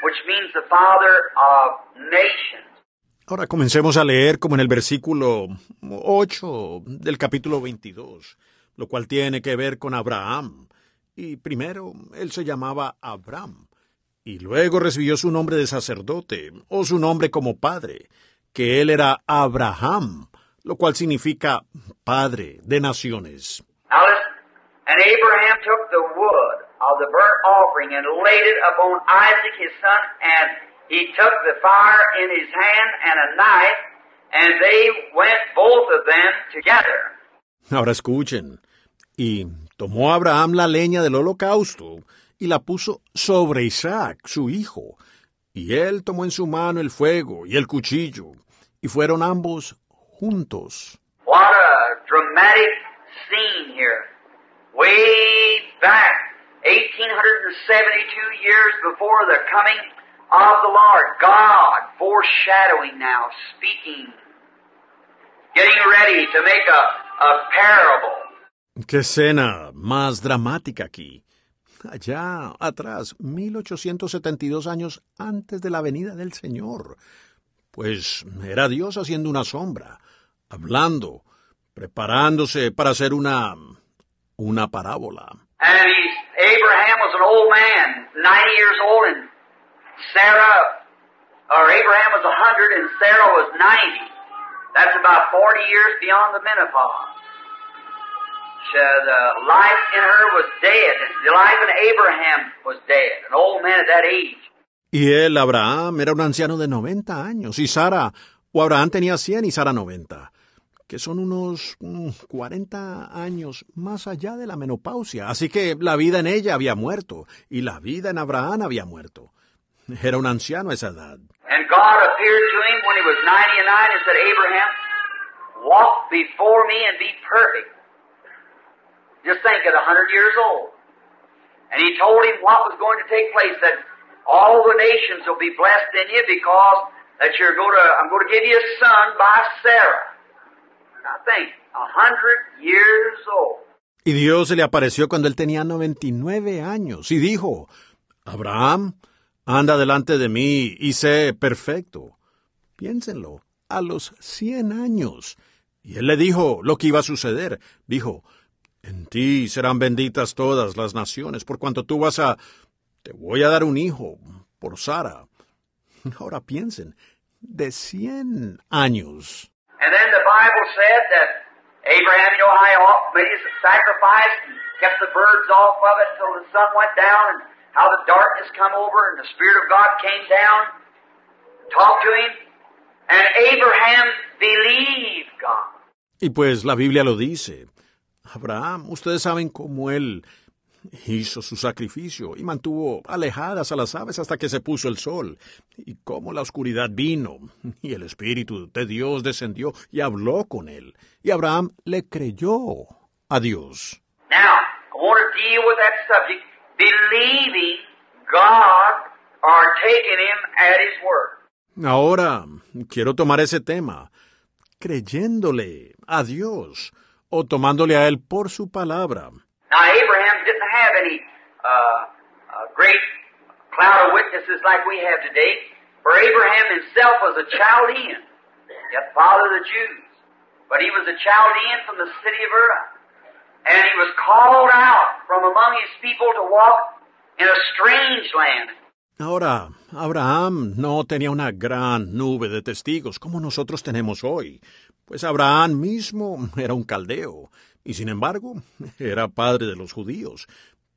which means the father of nations. Ahora comencemos a leer como en el versículo 8 del capítulo 22, lo cual tiene que ver con Abraham. Y primero él se llamaba Abraham, y luego recibió su nombre de sacerdote, o su nombre como padre, que él era Abraham, lo cual significa padre de naciones. Now. And Abraham took the wood of the burnt offering and laid it upon Isaac his son, and he took the fire in his hand and a knife, and they went both of them together. Ahora escuchen. Y tomó Abraham la leña del holocausto y la puso sobre Isaac, su hijo. Y él tomó en su mano el fuego y el cuchillo, y fueron ambos juntos. What a dramatic scene here. Way back, 1872 years before the coming of the Lord. God foreshadowing now, speaking, getting ready to make a, parable. ¡Qué escena más dramática aquí! Allá atrás, 1872 años antes de la venida del Señor. Pues era Dios haciendo una sombra, hablando, preparándose para hacer una. una parábola. And he's, Abraham was an old man, 90 years old, and Sarah, or Abraham was 100 and Sarah was 90. That's about 40 years beyond the menopause. She, the life in her was dead. and The life in Abraham was dead. An old man at that age. Y él, Abraham, era un anciano de 90 años, y Sara, o Abraham tenía 100 y Sara 90, que son unos mm, 40 años más allá de la menopausia. Así que la vida en ella había muerto, y la vida en Abraham había muerto. Era un anciano a esa edad. And God appeared to him when he was 99 and said, Abraham, walk before me and be perfect. Just think at 100 years old. And he told him what was going to take place, that all the nations will be blessed in you because that you're going to, I'm going to give you a son by Sarah. Now think, 100 years old. Y Dios se le apareció cuando él tenía 99 años y dijo, Abraham, anda delante de mí y sé perfecto. Piénsenlo, a los 100 años. Y él le dijo lo que iba a suceder. Dijo, en ti serán benditas todas las naciones, por cuanto tú vas a... Te voy a dar un hijo por Sara. Ahora piensen, de 100 años. And then the Bible said that Abraham, you know made his sacrifice and kept the birds off of it until the sun went down, and how the darkness come over and the Spirit of God came down, talked to him, and Abraham believed God. Y pues la Biblia lo dice. Abraham, ustedes saben cómo él hizo su sacrificio y mantuvo alejadas a las aves hasta que se puso el sol, y cómo la oscuridad vino, y el Espíritu de Dios descendió y habló con él, y Abraham le creyó a Dios. Now, I want to deal with that subject, believing God or taking him at his word. Ahora quiero tomar ese tema, creyéndole a Dios o tomándole a él por su palabra. Now, Abraham have any uh, uh, great cloud of witnesses like we have today, for Abraham himself was a Chaldean, yet father of the Jews. But he was a Chaldean from the city of Ur. And he was called out from among his people to walk in a strange land. Ahora, Abraham no tenía una gran nube de testigos como nosotros tenemos hoy, pues Abraham mismo era un caldeo, y sin embargo era padre de los judíos.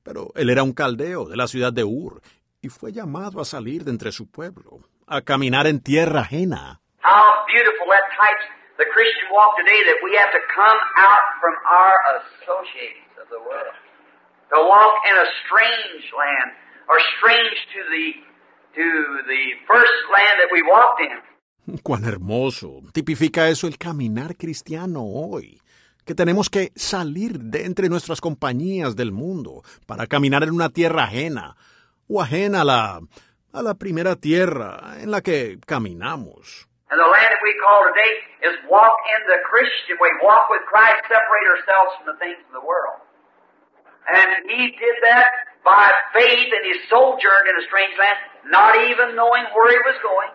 Pero él era un caldeo de la ciudad de Ur, y fue llamado a salir de entre su pueblo, a caminar en tierra ajena. How beautiful that types the Christian walk today that we have to come out from our associates of the world. To walk in a strange land or strange to the to the first land that we walked in. Cuán hermoso. Tipifica eso el caminar cristiano hoy. Que tenemos que salir de entre nuestras compañías del mundo para caminar en una tierra ajena o ajena a la, a la primera tierra en la que caminamos. And the land that we call today is walk in the Christian way, walk with Christ, separate ourselves from the things of the world. And he did that by faith and he sojourned in a strange land, not even knowing where he was going.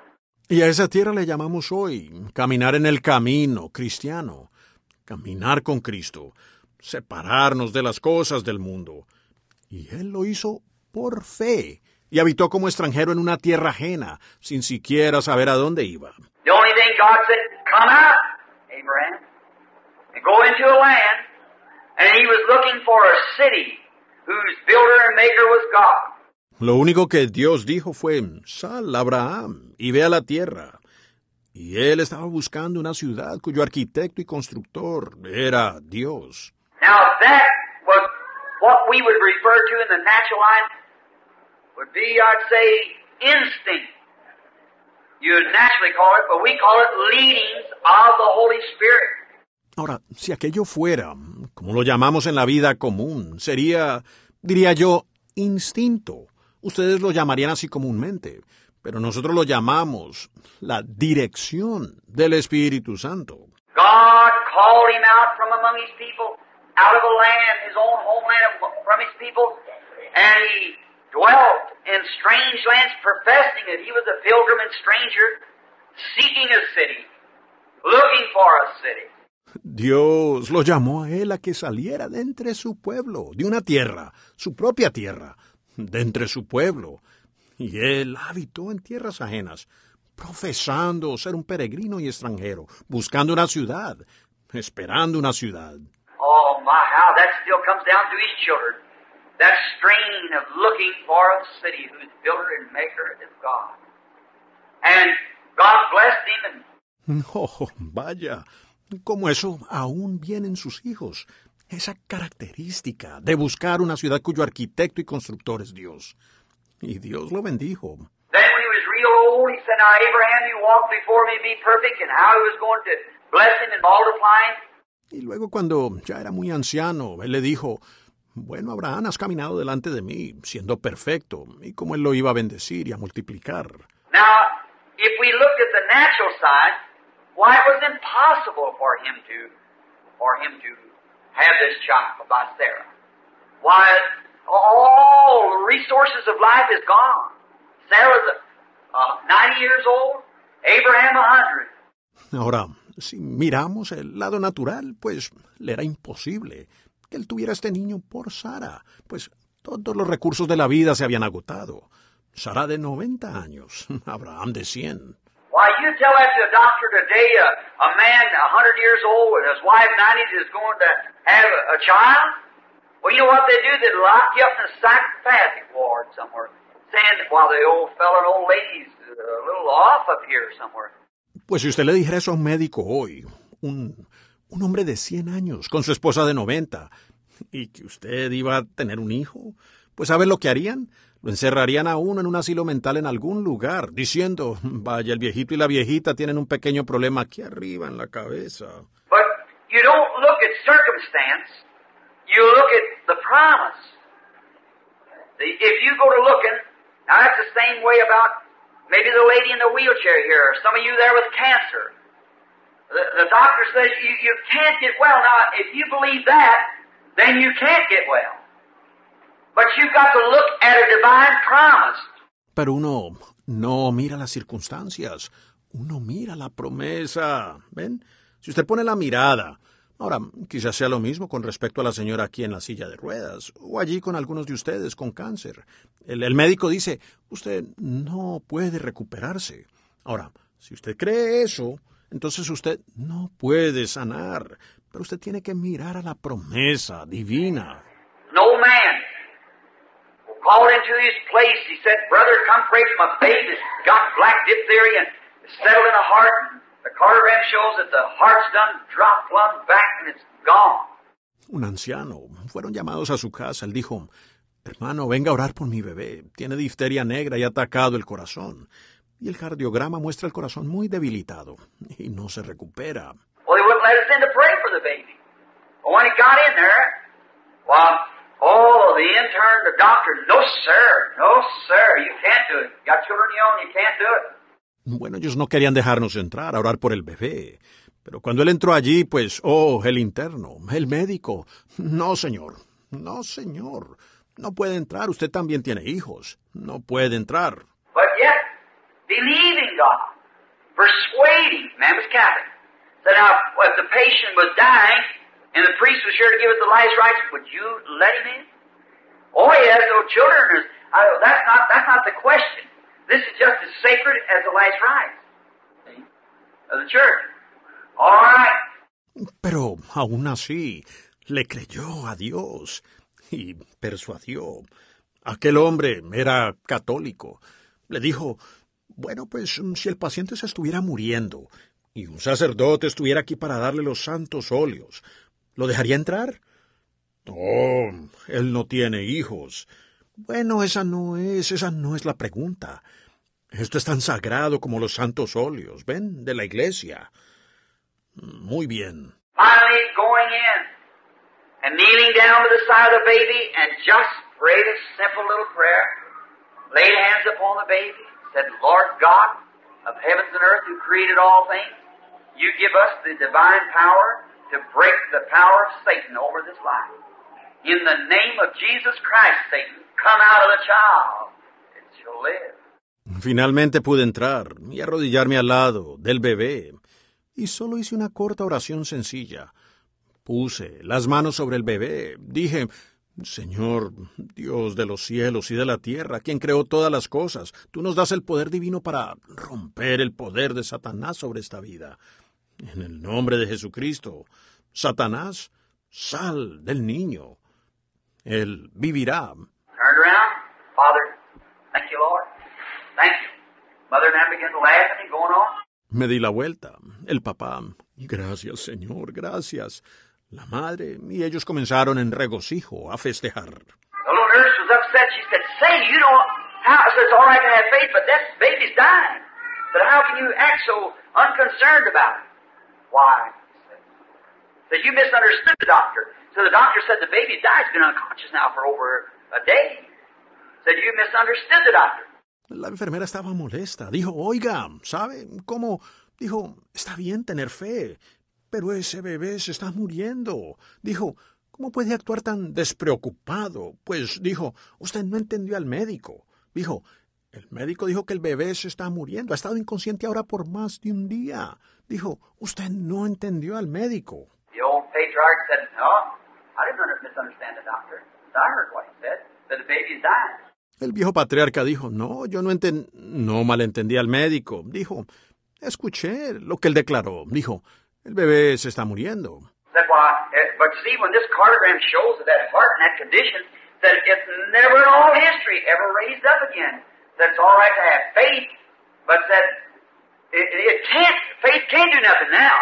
Y a esa tierra le llamamos hoy caminar en el camino cristiano, caminar con Cristo, separarnos de las cosas del mundo. Y él lo hizo por fe y habitó como extranjero en una tierra ajena, sin siquiera saber a dónde iba. Lo único que Dios dijo fue, sal, Abraham, y ve a la tierra. Y él estaba buscando una ciudad cuyo arquitecto y constructor era Dios. Now that was what we would refer to in the natural line would be, I'd say, instinct. You'd naturally call it, but we call it leadings of the Holy Spirit. Ahora, si aquello fuera, como lo llamamos en la vida común, sería, diría yo, instinto. Ustedes lo llamarían así comúnmente, pero nosotros lo llamamos la dirección del Espíritu Santo. God called him out from among his people, out of a land, his own homeland, from his people, and he dwelt in strange lands, professing that he was a pilgrim and stranger, seeking a city, looking for a city. Dios lo llamó a él a que saliera de entre su pueblo, de una tierra, su propia tierra, de entre su pueblo. Y él habitó en tierras ajenas, profesando ser un peregrino y extranjero, buscando una ciudad, esperando una ciudad. Oh my, how that still comes down to his children. That strain of looking for a city whose builder and maker is God. And God blessed him and Oh, vaya, como eso aún viene en sus hijos, esa característica de buscar una ciudad cuyo arquitecto y constructor es Dios. Y Dios lo bendijo. Then when he was real old, he said, Now Abraham, you walk before me, be perfect, and how he was going to bless him and multiply him. Y luego cuando ya era muy anciano, él le dijo, bueno, Abraham, has caminado delante de mí, siendo perfecto, y cómo él lo iba a bendecir y a multiplicar. Now, if we look at the natural side, why it was impossible for him to, for him to have this child by Sarah. Why, all the resources of life is gone. Sarah's uh, 90 years old, Abraham 100. Ahora, si miramos el lado natural, pues le era imposible que él tuviera este niño por Sara, pues todos los recursos de la vida se habían agotado. Sara de 90 años, Abraham de 100. Why, you tell that to a doctor today, a, a man a 100 years old and his wife 90 is going to have a, a child? Well, you know what they do? They lock you up in a psychopathic ward somewhere, saying, while the old fella and old lady's a little off up here somewhere. Pues si usted le dijera eso a un médico hoy, un, un hombre de 100 años con su esposa de 90, y que usted iba a tener un hijo, pues ¿sabe lo que harían? Lo encerrarían a uno en un asilo mental en algún lugar, diciendo, vaya, el viejito y la viejita tienen un pequeño problema aquí arriba en la cabeza. But you don't look at circumstance, you look at the promise. If you go to looking, now that's the same way about maybe the lady in the wheelchair here, or some of you there with cancer. The, the doctor says you, you can't get well. Now, if you believe that, then you can't get well. But you've got to look at a divine promise. Pero uno no mira las circunstancias, uno mira la promesa. ¿Ven? Si usted pone la mirada. Ahora, quizás sea lo mismo con respecto a la señora aquí en la silla de ruedas, o allí con algunos de ustedes con cáncer. El, médico dice, usted no puede recuperarse. Ahora, si usted cree eso, entonces usted no puede sanar, pero usted tiene que mirar a la promesa divina. No man called into his place. He said, Brother, come pray for my baby got black diphtheria and settled in a heart. The cardiogram shows that the heart's done dropped plumb back and it's gone. Un anciano. Fueron llamados a su casa. Él dijo, hermano, venga a orar por mi bebé. Tiene difteria negra y ha atacado el corazón. Y el cardiograma muestra el corazón muy debilitado y no se recupera. Well, they wouldn't let us in to pray for the baby. But when he got in there, well, Oh, the intern, the doctor, no sir, no sir, you can't do it. You got children of your own, you can't do it. Bueno, ellos no querían dejarnos entrar a orar por el bebé. Pero cuando él entró allí, pues, oh, el interno, el médico. No, señor, no, señor. No puede entrar, usted también tiene hijos. No puede entrar. But yet, believing God, persuading, man was Catholic. So now, if the patient was dying, and the priest was sure to give it the last rites, would you let him in? Oh, he has no children. Uh, that's not that's not the question. This is just as sacred as the last rites of the church. Pero aún así, le creyó a Dios y persuadió. Aquel hombre era católico. Le dijo, bueno, pues si el paciente se estuviera muriendo y un sacerdote estuviera aquí para darle los santos óleos, ¿Lo dejaría entrar? No, él no tiene hijos. Bueno, esa no es, esa no es la pregunta. Esto es tan sagrado como los santos óleos, ¿ven? De la iglesia. Muy bien. You give us the divine power to break the power of Satan over this life. In the name of Jesus Christ, Satan, Finalmente pude entrar y arrodillarme al lado del bebé, y solo hice una corta oración sencilla. Puse las manos sobre el bebé, dije, Señor, Dios de los cielos y de la tierra, quien creó todas las cosas, tú nos das el poder divino para romper el poder de Satanás sobre esta vida. En el nombre de Jesucristo, Satanás, sal del niño. Él vivirá. Me di la vuelta. El papá. Gracias, señor, gracias. La madre y ellos comenzaron en regocijo a festejar. The little nurse was upset. She said, Say, you know, how, so it's all right to have faith, but this baby's dying. But how can you act so unconcerned about it? Why? That you misunderstood the doctor. So the doctor said the baby's died. He's been unconscious now for over a day. Said you misunderstood the doctor. La enfermera estaba molesta. Dijo, oiga, ¿sabe cómo? Dijo, está bien tener fe, pero ese bebé se está muriendo. Dijo, ¿cómo puede actuar tan despreocupado? Pues dijo, usted no entendió al médico. Dijo, el médico dijo que el bebé se está muriendo. Ha estado inconsciente ahora por más de un día. Dijo, usted no entendió al médico. The old patriarch said, No, I didn't under- misunderstand the doctor. I heard what he said, that the dying. El viejo patriarca dijo, no, yo no enten no malentendí al médico. Dijo, escuché lo que él declaró. Dijo, el bebé se está muriendo. Said, Well, but see, when this cardiogram shows that that heart in that condition, that it's never in all history ever raised up again. That it's all right to have faith, but that it, it can't, faith can't do nothing now.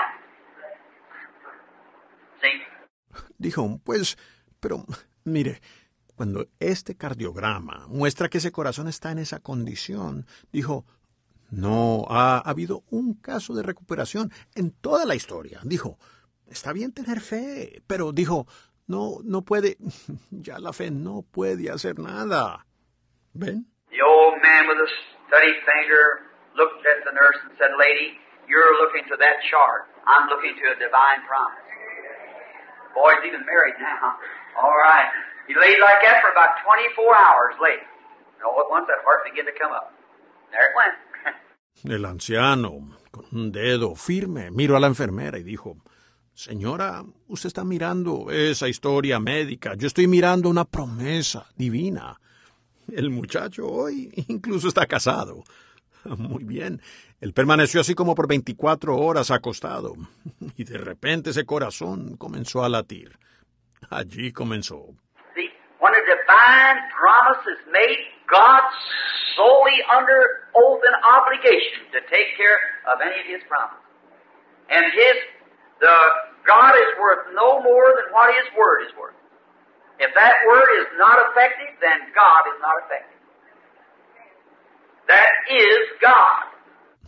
See? Dijo, pues, pero mire, cuando este cardiograma muestra que ese corazón está en esa condición, dijo, no ha habido un caso de recuperación en toda la historia. Dijo, está bien tener fe, pero dijo, no, no puede, ya la fe no puede hacer nada. ¿Ven? The old man with a steady finger looked at the nurse and said, Lady, you're looking to that chart. I'm looking to a divine promise. Boy's even married now. All right. He laid like that for about 24 hours later. And all at once that heart began to come up. There it went. El anciano, con un dedo firme, miró a la enfermera y dijo, Señora, usted está mirando esa historia médica, yo estoy mirando una promesa divina. El muchacho hoy incluso está casado. Muy bien. Él permaneció así como por 24 horas acostado. Y de repente ese corazón comenzó a latir. Allí comenzó. Divine promise is made, God's solely under oath and obligation to take care of any of His promises. And His, the God is worth no more than what His word is worth. If that word is not effective, then God is not effective. That is God.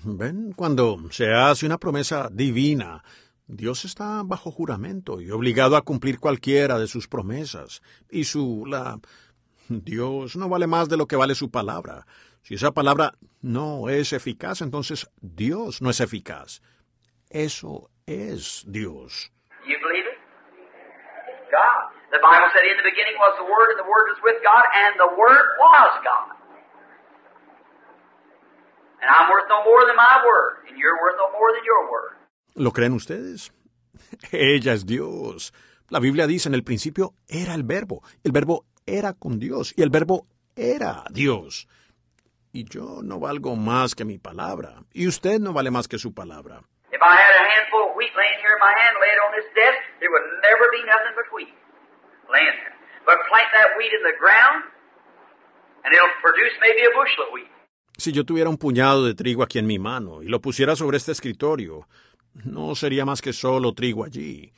Ven, cuando se hace una promesa divina, Dios está bajo juramento y obligado a cumplir cualquiera de sus promesas. Y su la Dios no vale más de lo que vale su palabra. Si esa palabra no es eficaz, entonces Dios no es eficaz. Eso es Dios. You believe it? God. The Bible said in the beginning was the Word, and the Word was with God, and the Word was God. And I'm worth no more than my word, and you're worth no more than your word. ¿Lo creen ustedes? Ella es Dios. La Biblia dice en el principio era el verbo. El verbo era con Dios y el verbo era Dios. Y yo no valgo más que mi palabra. Y usted no vale más que su palabra. Si yo tuviera un puñado de trigo aquí en mi mano y lo pusiera sobre este escritorio, no sería más que solo trigo allí.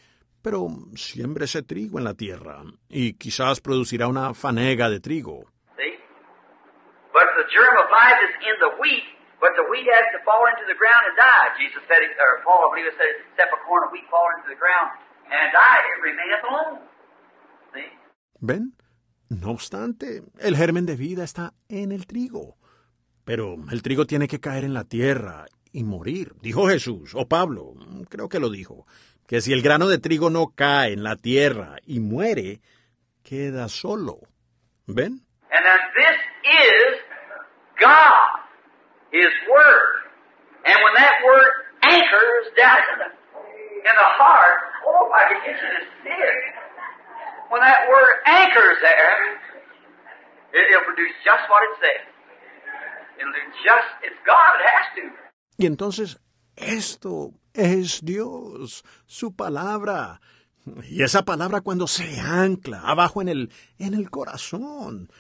Pero siembre ese trigo en la tierra y quizás producirá una fanega de trigo. See? But the germ of life is in the wheat, but the wheat has to fall into the ground and die. Jesus said, it, or Paul, I believe it said, except a corn of wheat fall into the ground and die, it remaineth alone. See? ¿Ven? No obstante, el germen de vida está en el trigo. Pero el trigo tiene que caer en la tierra y morir. Dijo Jesús, o Pablo, creo que lo dijo, que si el grano de trigo no cae en la tierra y muere, queda solo. ¿Ven? And then this is God, His Word. And when that Word anchors down in the, in the heart, oh. When that Word anchors there, it, it'll produce just what it says. It'll do just, it's God, it has to. Y entonces, esto es Dios, su palabra. Y esa palabra cuando se ancla abajo en el, en el corazón.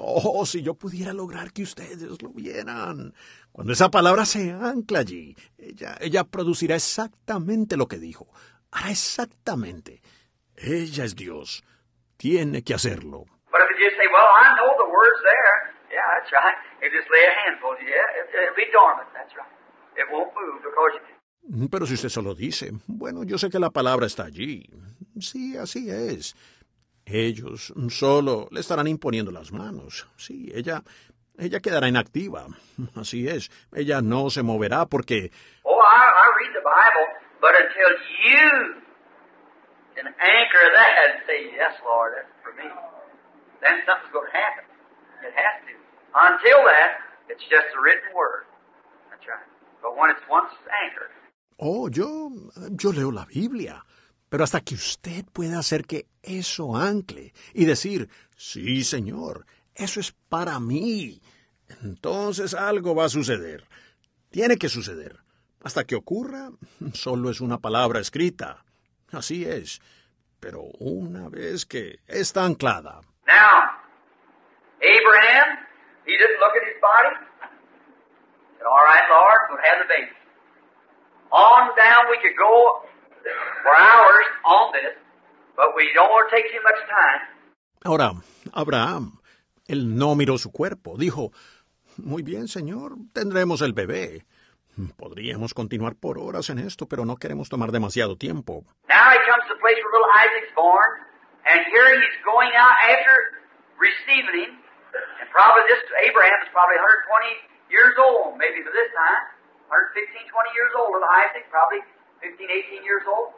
Oh, si yo pudiera lograr que ustedes lo vieran. Cuando esa palabra se ancla allí, ella, ella producirá exactamente lo que dijo. Hará exactamente. Ella es Dios. Tiene que hacerlo. But if you say, well, I know the word's there, yeah, that's right. You just lay a handful, yeah, it, it'll be dormant, that's right. Pero si usted solo dice, bueno, yo sé que la palabra está allí. Sí, así es. Ellos solo le estarán imponiendo las manos. Sí, ella, ella quedará inactiva. Así es. Ella no se moverá porque Oh, I, I read the Bible, But until you can anchor that and say, Yes, Lord, that's for me, then something's going to happen. It has to. Until that, it's just a written word. That's right. But when it's once anchored, Oh, yo, yo leo la Biblia. Pero hasta que usted pueda hacer que eso ancle y decir, sí, Señor, eso es para mí. Entonces algo va a suceder. Tiene que suceder. Hasta que ocurra, solo es una palabra escrita. Así es. Pero una vez que está anclada. Now, Abraham, he didn't look at his body. Said, All right, Lord, we'll have the baby. On down we could go for hours on this, but we don't want to take too much time. Ahora, Abraham, él no miró su cuerpo. Dijo, muy bien, Señor, tendremos el bebé. Podríamos continuar por horas en esto, pero no queremos tomar demasiado tiempo. Now he comes to the place where little Isaac's born, and here he's going out after receiving him, and probably this Abraham is probably 120 years old, maybe by this time, 115, 20 years old. Probably 15, 18 years old.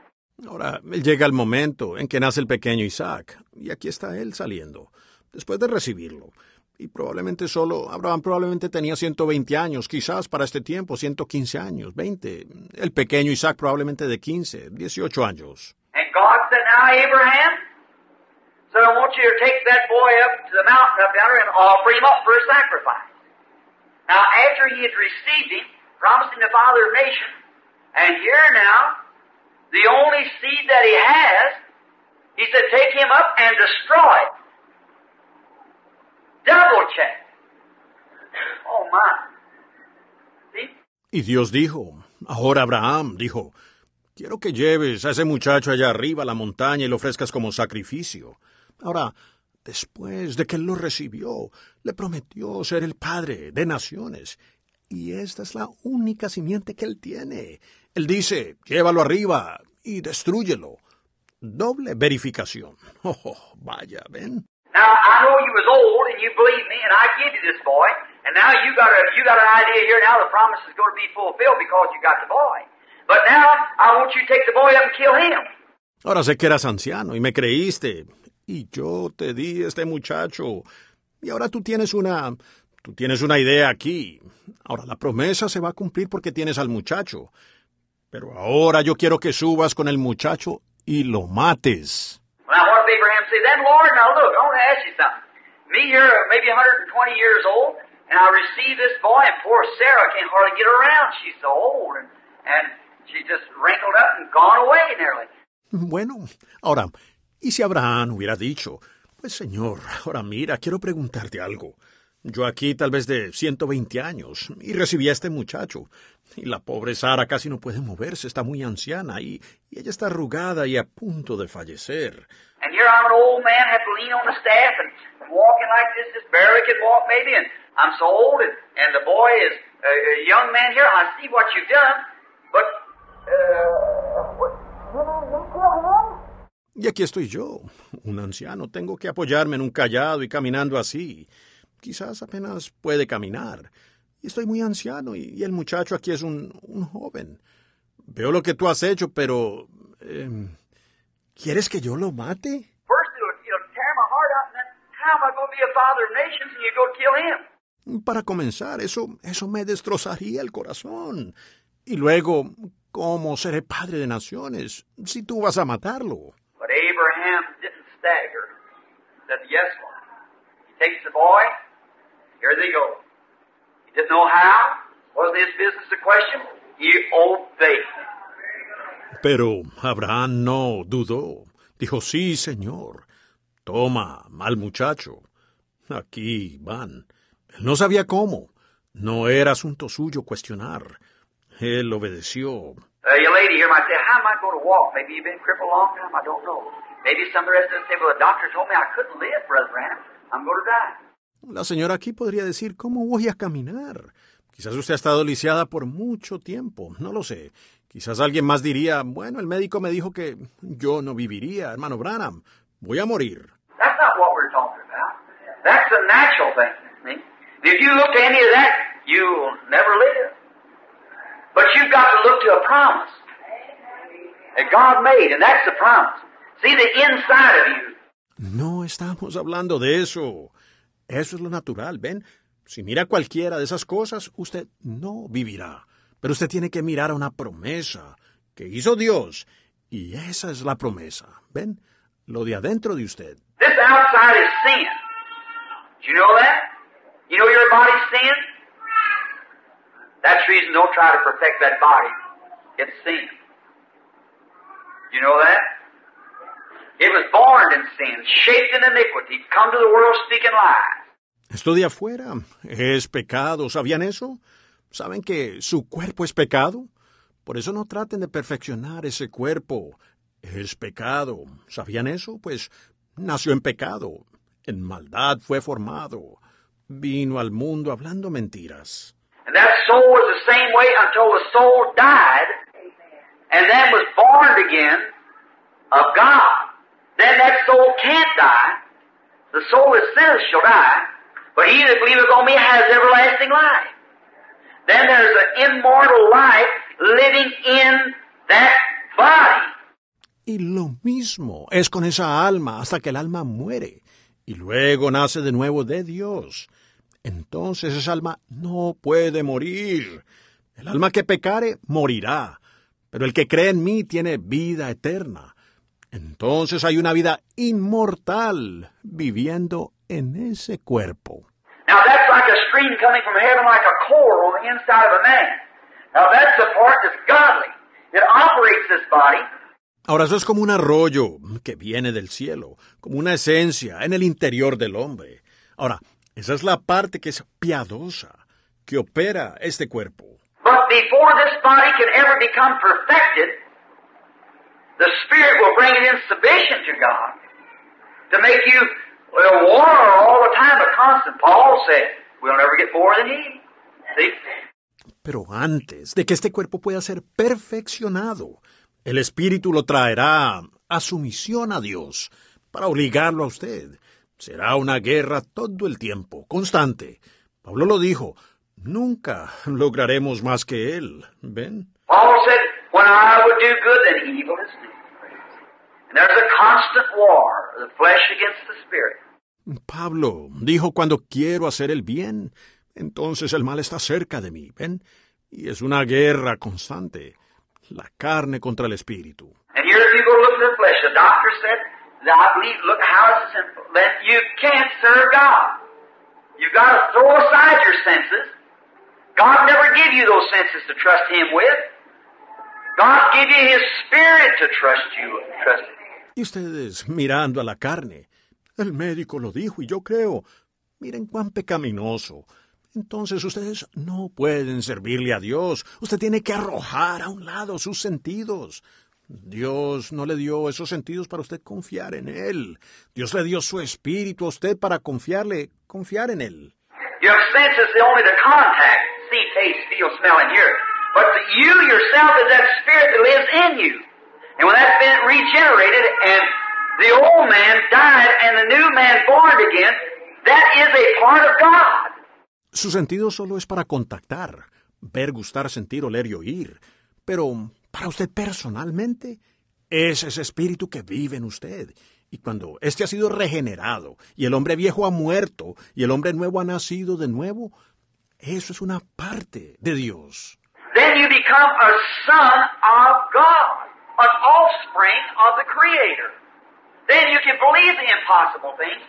Ahora, llega el momento en que nace el pequeño Isaac, y aquí está él saliendo, después de recibirlo. Y probablemente solo, Abraham probablemente tenía 120 años, quizás para este tiempo, 115 años, 20. El pequeño Isaac probablemente de 15, 18 años. And God said, Now, Abraham, so I want you to take that boy up to the mountain up yonder and offer him up for a sacrifice. Now, after he had received him, promising the father of nations, and here now, the only seed that he has, he said, take him up and destroy it. Double check. Oh, my. Y Dios dijo, ahora Abraham dijo, quiero que lleves a ese muchacho allá arriba a la montaña y lo ofrezcas como sacrificio. Ahora, después de que él lo recibió, le prometió ser el padre de naciones. Y esta es la única simiente que él tiene. Él dice, llévalo arriba y destrúyelo. Doble verificación. Oh, oh, vaya, ven. Now I know you was old and you believe me, and I give you this boy, and now you got a you got an idea here. Now the promise is going to be fulfilled because you got the boy. But now I want you to take the boy up and kill him. Ahora sé que eras anciano y me creíste. Y yo te di este muchacho. Y ahora tú tienes una... Tú tienes una idea aquí. Ahora la promesa se va a cumplir porque tienes al muchacho. Pero ahora yo quiero que subas con el muchacho y lo mates. Now what if Abraham say, then Lord, now look, I want to ask you something. Me here, maybe 120 years old, and I receive this boy, and poor Sarah can't hardly get around. She's so old, and, and she just wrinkled up and gone away nearly. Bueno, ahora, ¿y si Abraham hubiera dicho, pues señor, ahora mira, quiero preguntarte algo. Yo aquí tal vez de 120 años, y recibí a este muchacho, y la pobre Sara casi no puede moverse, está muy anciana, y, y ella está arrugada y a punto de fallecer. And here old man, have to lean on the staff and walking like this, just barely can walk maybe, and I'm so and, the boy is a, young man here. I see what you've done, but, uh, what? Y aquí estoy yo, un anciano, tengo que apoyarme en un callado y caminando así. Quizás apenas puede caminar. Y estoy muy anciano y, y el muchacho aquí es un, un, joven. Veo lo que tú has hecho, pero... Eh, ¿Quieres que yo lo mate? Para comenzar, eso, eso me destrozaría el corazón. Y luego, ¿cómo seré padre de naciones si tú vas a matarlo? But Abraham didn't stagger. Said, yes, Lord. He takes the boy. Here they go. He didn't know how. Wasn't his business to question. He obeyed. Pero Abraham no dudó. Dijo, sí, señor. Toma, mal muchacho. Aquí van. Él no sabía cómo. No era asunto suyo cuestionar. Él obedeció. Uh, La señora aquí podría decir, ¿cómo voy a caminar? Quizás usted ha estado lisiada por mucho tiempo, no lo sé. Quizás alguien más diría, bueno, el médico me dijo que yo no viviría, hermano Branham. Voy a morir. That's not what we're talking about. That's a natural thing. If you look to any of that, you'll never live. But you've got to look to a promise. that God made, and that's the promise. See the inside of you. No estamos hablando de eso. Eso es lo natural, ¿ven? Si mira cualquiera de esas cosas, usted no vivirá. Pero usted tiene que mirar a una promesa que hizo Dios. Y esa es la promesa. ¿Ven? Lo de adentro de usted. This outside is sin. Do you know that? You know your body's sin? That's reason don't try to perfect that body. It's sin. You know that? It was born in sin, shaped in iniquity, come to the world speaking lies. Esto de afuera es pecado. ¿Sabían eso? ¿Saben que su cuerpo es pecado? Por eso no traten de perfeccionar ese cuerpo. Es pecado. ¿Sabían eso? Pues nació en pecado. En maldad fue formado. Vino al mundo hablando mentiras. And that soul was the same way until the soul died and then was born again of God. Then that soul can't die. The soul that shall die, but he that believeth on me has everlasting life. Then there's an immortal life living in that body. Y lo mismo es con esa alma hasta que el alma muere y luego nace de nuevo de Dios. Entonces esa alma no puede morir. El alma que pecare morirá, pero el que cree en mí tiene vida eterna. Entonces hay una vida inmortal viviendo en ese cuerpo. Now that's like a stream coming from heaven like a core on the inside of a man. Now that's the part that's godly. It operates this body. Ahora eso es como un arroyo que viene del cielo, como una esencia en el interior del hombre. Ahora, esa es la parte que es piadosa, que opera este cuerpo. But before this body can ever become perfected, the Spirit will bring it in submission to God to make you well, war all the time, a constant. Paul said, we'll never get more than he. See? Pero antes de que este cuerpo pueda ser perfeccionado, el Espíritu lo traerá a sumisión a Dios para obligarlo a usted. Será una guerra todo el tiempo, constante. Pablo lo dijo, nunca lograremos más que Él. ¿Ven? Paul said, when I would do good, then evil is Pablo dijo, cuando quiero hacer el bien, entonces el mal está cerca de mí. ¿Ven? Y es una guerra constante. La carne contra el espíritu. And here if you go look at the flesh, the doctor said, that I believe, look how it's simple, that you can't serve God. You've got to throw aside your senses. God never gave you those senses to trust Him with. God gave you His Spirit to trust you, trust Him. Y ustedes mirando a la carne. El médico lo dijo y yo creo. Miren cuán pecaminoso. Entonces ustedes no pueden servirle a Dios. Usted tiene que arrojar a un lado sus sentidos. Dios no le dio esos sentidos para usted confiar en Él. Dios le dio su espíritu a usted para confiarle, confiar en Él. Your only the contact, see, taste, feel, smell. But you yourself is that spirit that lives in you. And when that's been regenerated and the old man died and the new man born again, that is a part of God. Su sentido solo es para contactar, ver, gustar, sentir, oler y oír. Pero para usted personalmente, es ese espíritu que vive en usted. Y cuando éste ha sido regenerado y el hombre viejo ha muerto y el hombre nuevo ha nacido de nuevo, eso es una parte de Dios. Then you become a son of God, an offspring of the Creator. Then you can believe the impossible things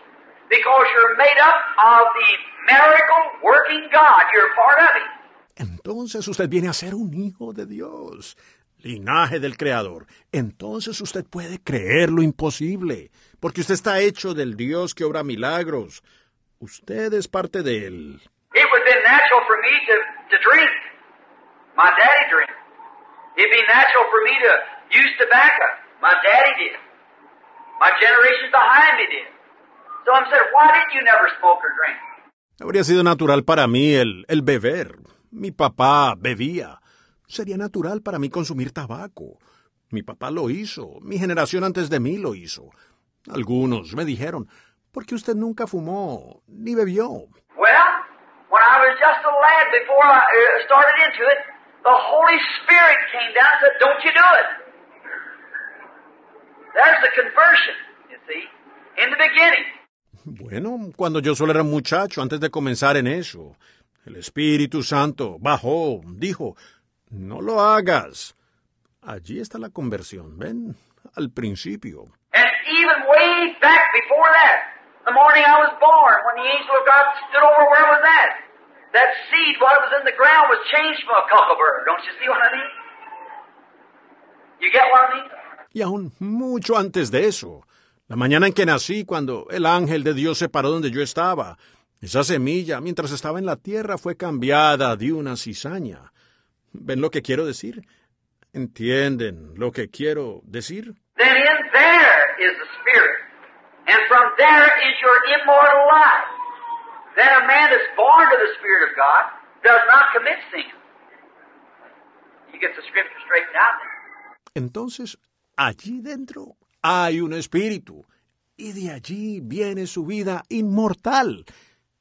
because you're made up of the miracle working God. You're part of Him. Entonces usted viene a ser un hijo de Dios, linaje del Creador. Entonces usted puede creer lo imposible, porque usted está hecho del Dios que obra milagros. Usted es parte de Él. It would been natural for me to, to drink. My daddy drank. It'd be natural for me to use tobacco. My daddy did. My generations behind me did. So I'm saying, why didn't you never smoke or drink? Habría sido natural para mí el, el beber. Mi papá bebía. Sería natural para mí consumir tabaco. Mi papá lo hizo. Mi generación antes de mí lo hizo. Algunos me dijeron, ¿por qué usted nunca fumó ni bebió? Well, when I was just a lad before I uh, started into it, the Holy Spirit came down and said, don't you do it. There's the conversion, you see, in the beginning. Bueno, cuando yo solo era un muchacho, antes de comenzar en eso, el Espíritu Santo bajó, dijo, no lo hagas. Allí está la conversión, ven, al principio. And even way back before that, the morning I was born, when the angel of God stood over, where was that? That seed, what was in the ground, was changed from a cuckleberry. Don't you see what I mean? You get what I mean? Y aún mucho antes de eso, la mañana en que nací, cuando el ángel de Dios se paró donde yo estaba, esa semilla, mientras estaba en la tierra, fue cambiada de una cizaña. ¿Ven lo que quiero decir? ¿Entienden lo que quiero decir? Then in there is the Spirit. And from there is your immortal life. Then a man that's born to the Spirit of God does not commit sin. You get the scripture straightened out there. Entonces, allí dentro hay un espíritu, y de allí viene su vida inmortal.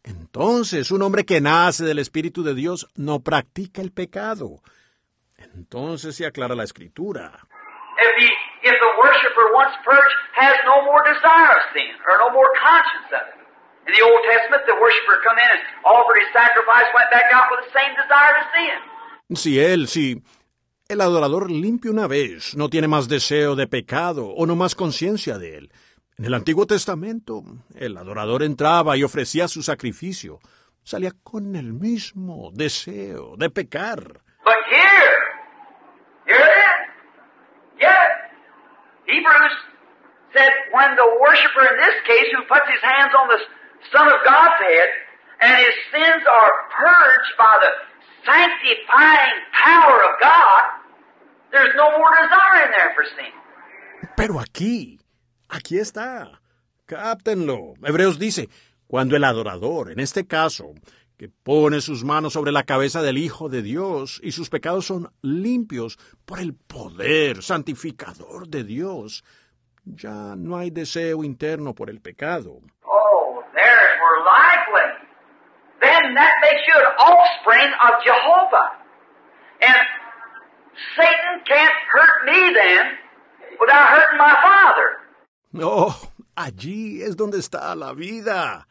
Entonces, un hombre que nace del Espíritu de Dios no practica el pecado. Entonces se aclara la escritura. If the, if the worshiper once purged has no more desire of sin or no more conscience of it. In the Old Testament, the worshiper come in and offered his sacrifice, went back out with the same desire to sin. Si él, si el adorador limpio una vez, no tiene más deseo de pecado o no más conciencia de él. En el Antiguo Testamento, el adorador entraba y ofrecía su sacrificio. Salía con el mismo deseo de pecar. But here, here it is. Yes. Hebrews said when the worshiper in this case who puts his hands on the Son of God's head and his sins are purged by the sanctifying power of God, there's no more desire in there for sin. Pero aquí, aquí está. Cáptenlo. Hebreos dice, cuando el adorador, en este caso, que pone sus manos sobre la cabeza del Hijo de Dios y sus pecados son limpios por el poder santificador de Dios, ya no hay deseo interno por el pecado. Oh, there's where life lay. Then that makes you an offspring of Jehovah. And Satan can't hurt me then without hurting my father. Oh, allí es donde está la vida.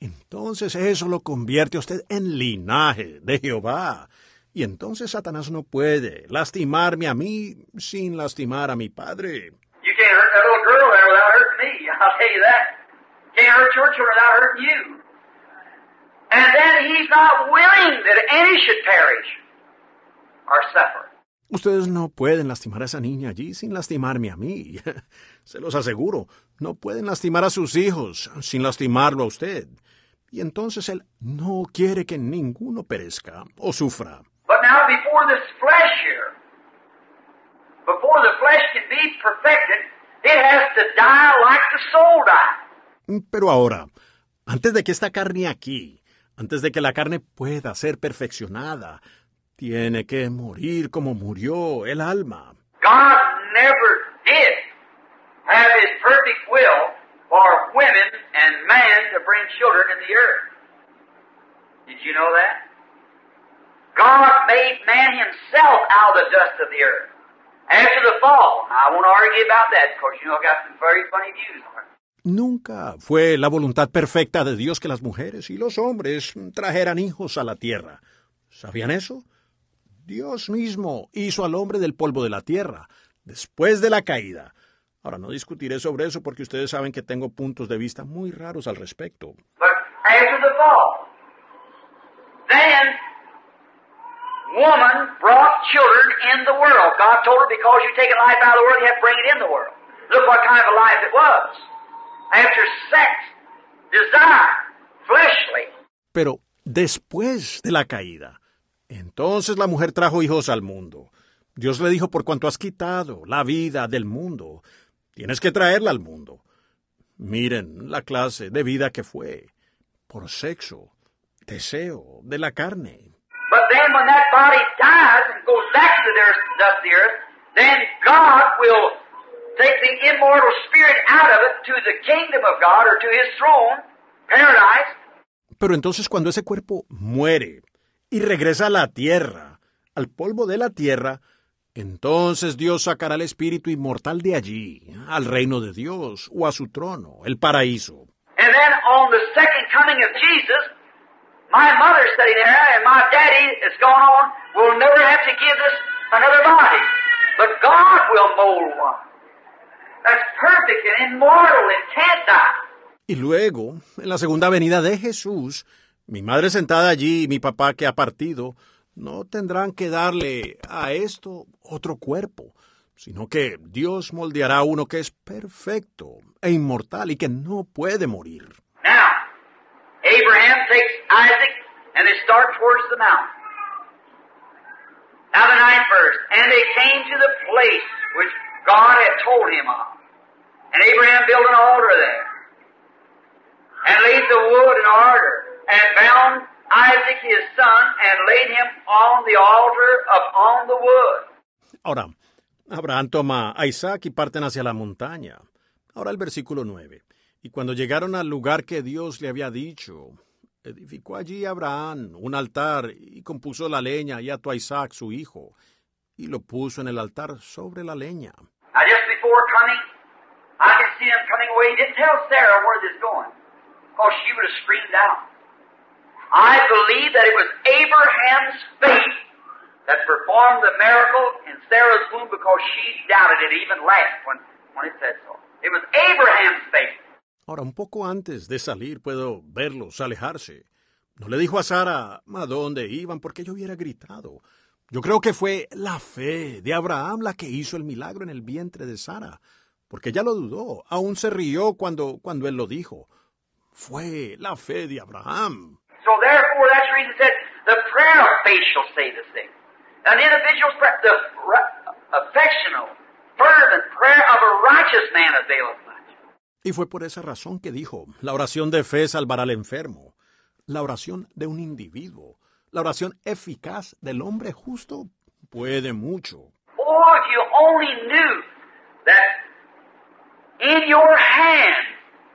Entonces eso lo convierte a usted en linaje de Jehová. Y entonces Satanás no puede lastimarme a mí sin lastimar a mi padre. You can't hurt that little girl there without hurting me. I'll tell you that. Can't hurt your children without hurting you. And then he's not willing that any should perish or suffer. Ustedes no pueden lastimar a esa niña allí sin lastimarme a mí. Se los aseguro, no pueden lastimar a sus hijos sin lastimarlo a usted. Y entonces Él no quiere que ninguno perezca o sufra. But now before this flesh here, before the flesh can be perfected, it has to die like the soul died. Pero ahora, antes de que esta carne aquí, antes de que la carne pueda ser perfeccionada, tiene que morir como murió el alma. God never did have his perfect will for women and man to bring children in the earth. Did you know that? God made man himself out of the dust of the earth. After the fall, I won't argue about that because you know I got some very funny views on it. Nunca fue la voluntad perfecta de Dios que las mujeres y los hombres trajeran hijos a la tierra. ¿Sabían eso? Dios mismo hizo al hombre del polvo de la tierra, después de la caída. Ahora no discutiré sobre eso porque ustedes saben que tengo puntos de vista muy raros al respecto. But after the fall, then woman brought children in the world. God told her, because you take a life out of the world, you have to bring it in the world. Look what kind of a life it was. After sex, desire, fleshly. Pero después de la caída, entonces la mujer trajo hijos al mundo. Dios le dijo, por cuanto has quitado la vida del mundo, tienes que traerla al mundo. Miren la clase de vida que fue, por sexo, deseo de la carne. Pero entonces cuando ese cuerpo muere y regresa a la tierra, al polvo de la tierra, Entonces Dios sacará el espíritu inmortal de allí, al reino de Dios, o a su trono, el paraíso. And then on the second coming of Jesus, my mother sitting there and my daddy is going on will never have to give us another body. But God will mold one. That's perfect and immortal and can't die. Y luego, en la segunda venida de Jesús, mi madre sentada allí y mi papá que ha partido, no tendrán que darle a esto otro cuerpo, sino que Dios moldeará uno que es perfecto e inmortal y que no puede morir. Now, Abraham takes Isaac and they start towards the mountain. Now the ninth verse, and they came to the place which God had told him of. And Abraham built an altar there, and laid the wood in order, and bound Isaac his son, and laid him on the altar upon the wood. Ahora, Abraham toma a Isaac y parten hacia la montaña. Ahora el versículo 9. Y cuando llegaron al lugar que Dios le había dicho, edificó allí Abraham un altar y compuso la leña y ató a Isaac su hijo y lo puso en el altar sobre la leña. Now, just before coming, I can see them coming away. He didn't tell Sarah where this going, because she would have screamed out. I believe that it was Abraham's faith that performed the miracle in Sarah's womb because she doubted it, even laughed when, when it said so. It was Abraham's faith. Ahora, un poco antes de salir puedo verlos alejarse. No le dijo a Sara a dónde iban porque yo hubiera gritado. Yo creo que fue la fe de Abraham la que hizo el milagro en el vientre de Sara, porque ella lo dudó, aún se rió cuando, cuando él lo dijo. Fue la fe de Abraham. So therefore, that's the reason it said, the prayer of faith shall save the sick. An individual's prayer, the affectional, fervent prayer of a righteous man availeth much. Y fue por esa razón que dijo, la oración de fe salvará al enfermo. La oración de un individuo, la oración eficaz del hombre justo puede mucho. Oh, if you only knew that in your hand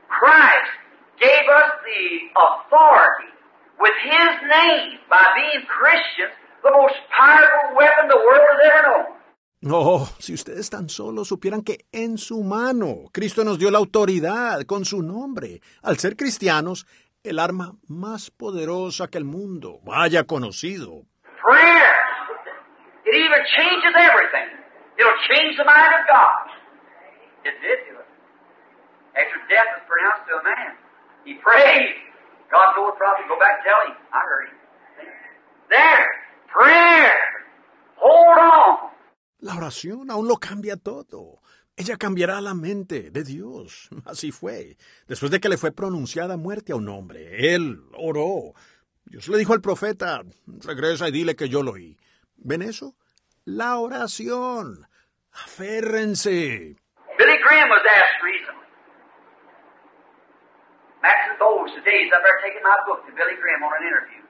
Christ gave us the authority with His name by being Christians, the most powerful weapon the world has ever known. Oh, si ustedes tan solo supieran que en su mano Cristo nos dio la autoridad con su nombre. Al ser cristianos, el arma más poderosa que el mundo haya conocido. Prayer. It even changes everything. It'll change the mind of God. It did do it. After death was pronounced to a man, he prayed. God told the prophet, go back and tell him. I heard him. There. Prayer. Hold on. La oración aún lo cambia todo. Ella cambiará la mente de Dios. Así fue. Después de que le fue pronunciada muerte a un hombre, él oró. Dios le dijo al profeta, regresa y dile que yo lo oí. ¿Ven eso? La oración. Aférrense. Billy Graham was asked. Max and Bowes today is up there taking my book to Billy Graham on an interview.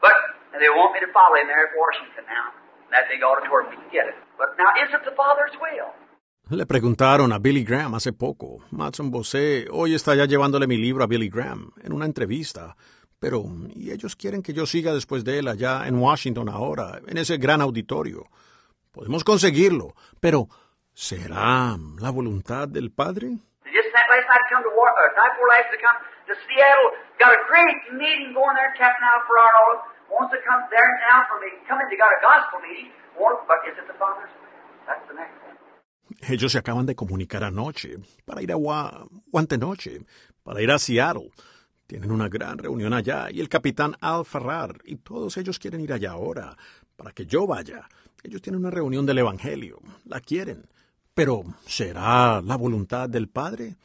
But they want me to follow him there at Washington now. That big auditorium, we can get it. But now, is it the Father's will? Le preguntaron a Billy Graham hace poco. Matson Bosé hoy está ya llevándole mi libro a Billy Graham en una entrevista. Pero, y ellos quieren que yo siga después de él allá en Washington ahora, en ese gran auditorio. Podemos conseguirlo, pero ¿será la voluntad del Padre? Night come to War, uh, night before last to come to Seattle. Got a great meeting going there. Captain Alfred Arnold wants to come there now for me. Come in. They got a gospel meeting. Want- But is it the Father's will? That's the next one. Ellos se acaban de comunicar anoche para ir a Gua- Guantenoche, para ir a Seattle. Tienen una gran reunión allá y el capitán Al Farrar y todos ellos quieren ir allá ahora para que yo vaya. Ellos tienen una reunión del Evangelio, la quieren. Pero ¿será la voluntad del Padre?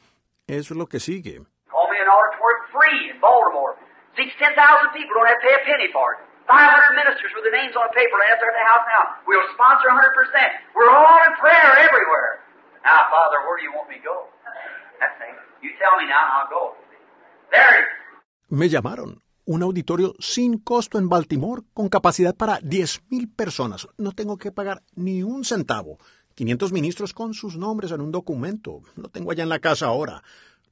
Es lo que sigue. Call me an auditorium free in Baltimore. Seats 10,000 people. Don't have to pay a penny for it. 500 ministers with their names on a paper laying up there at the house now. We'll sponsor 100%. We're all in prayer everywhere. Now, Father, where do you want me to go? That's it. You tell me now and I'll go. There it is. Me llamaron. Un auditorio sin costo en Baltimore con capacidad para 10.000 personas. No tengo que pagar ni un centavo. 500 ministros con sus nombres en un documento. Lo tengo allá en la casa ahora.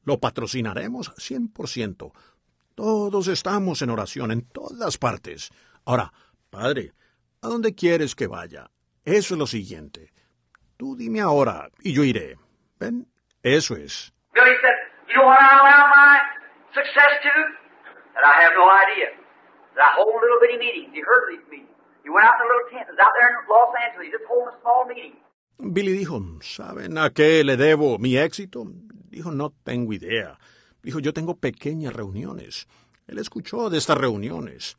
Lo patrocinaremos 100%. Todos estamos en oración en todas partes. Ahora, Padre, ¿a dónde quieres que vaya? eso es lo siguiente. Tú dime ahora y yo iré. ¿Ven? Eso es. Billy said, You know what I allow my success to? Idea. That I hold little bitty meetings. You heard of these meetings. You went out in a little tent. It was out there in Los Angeles, just holding a small meeting. Billy dijo, ¿saben a qué le debo mi éxito? Dijo, no tengo idea. Dijo, yo tengo pequeñas reuniones. Él escuchó de estas reuniones.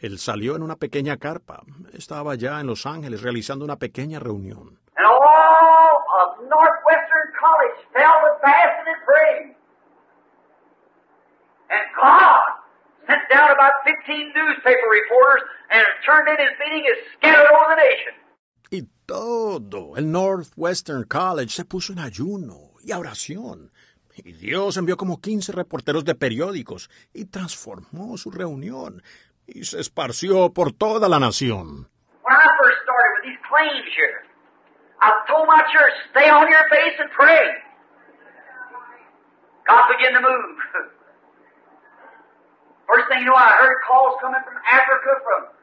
Él salió en una pequeña carpa. Estaba ya en Los Ángeles realizando una pequeña reunión. And God sent down about 15 newspaper reporters and turned in his meeting and scattered over the nation. Y todo el Northwestern College se puso en ayuno y a oración. Y Dios envió como 15 reporteros de periódicos y transformó su reunión y se esparció por toda la nación. First thing you know, I heard calls coming from Africa, from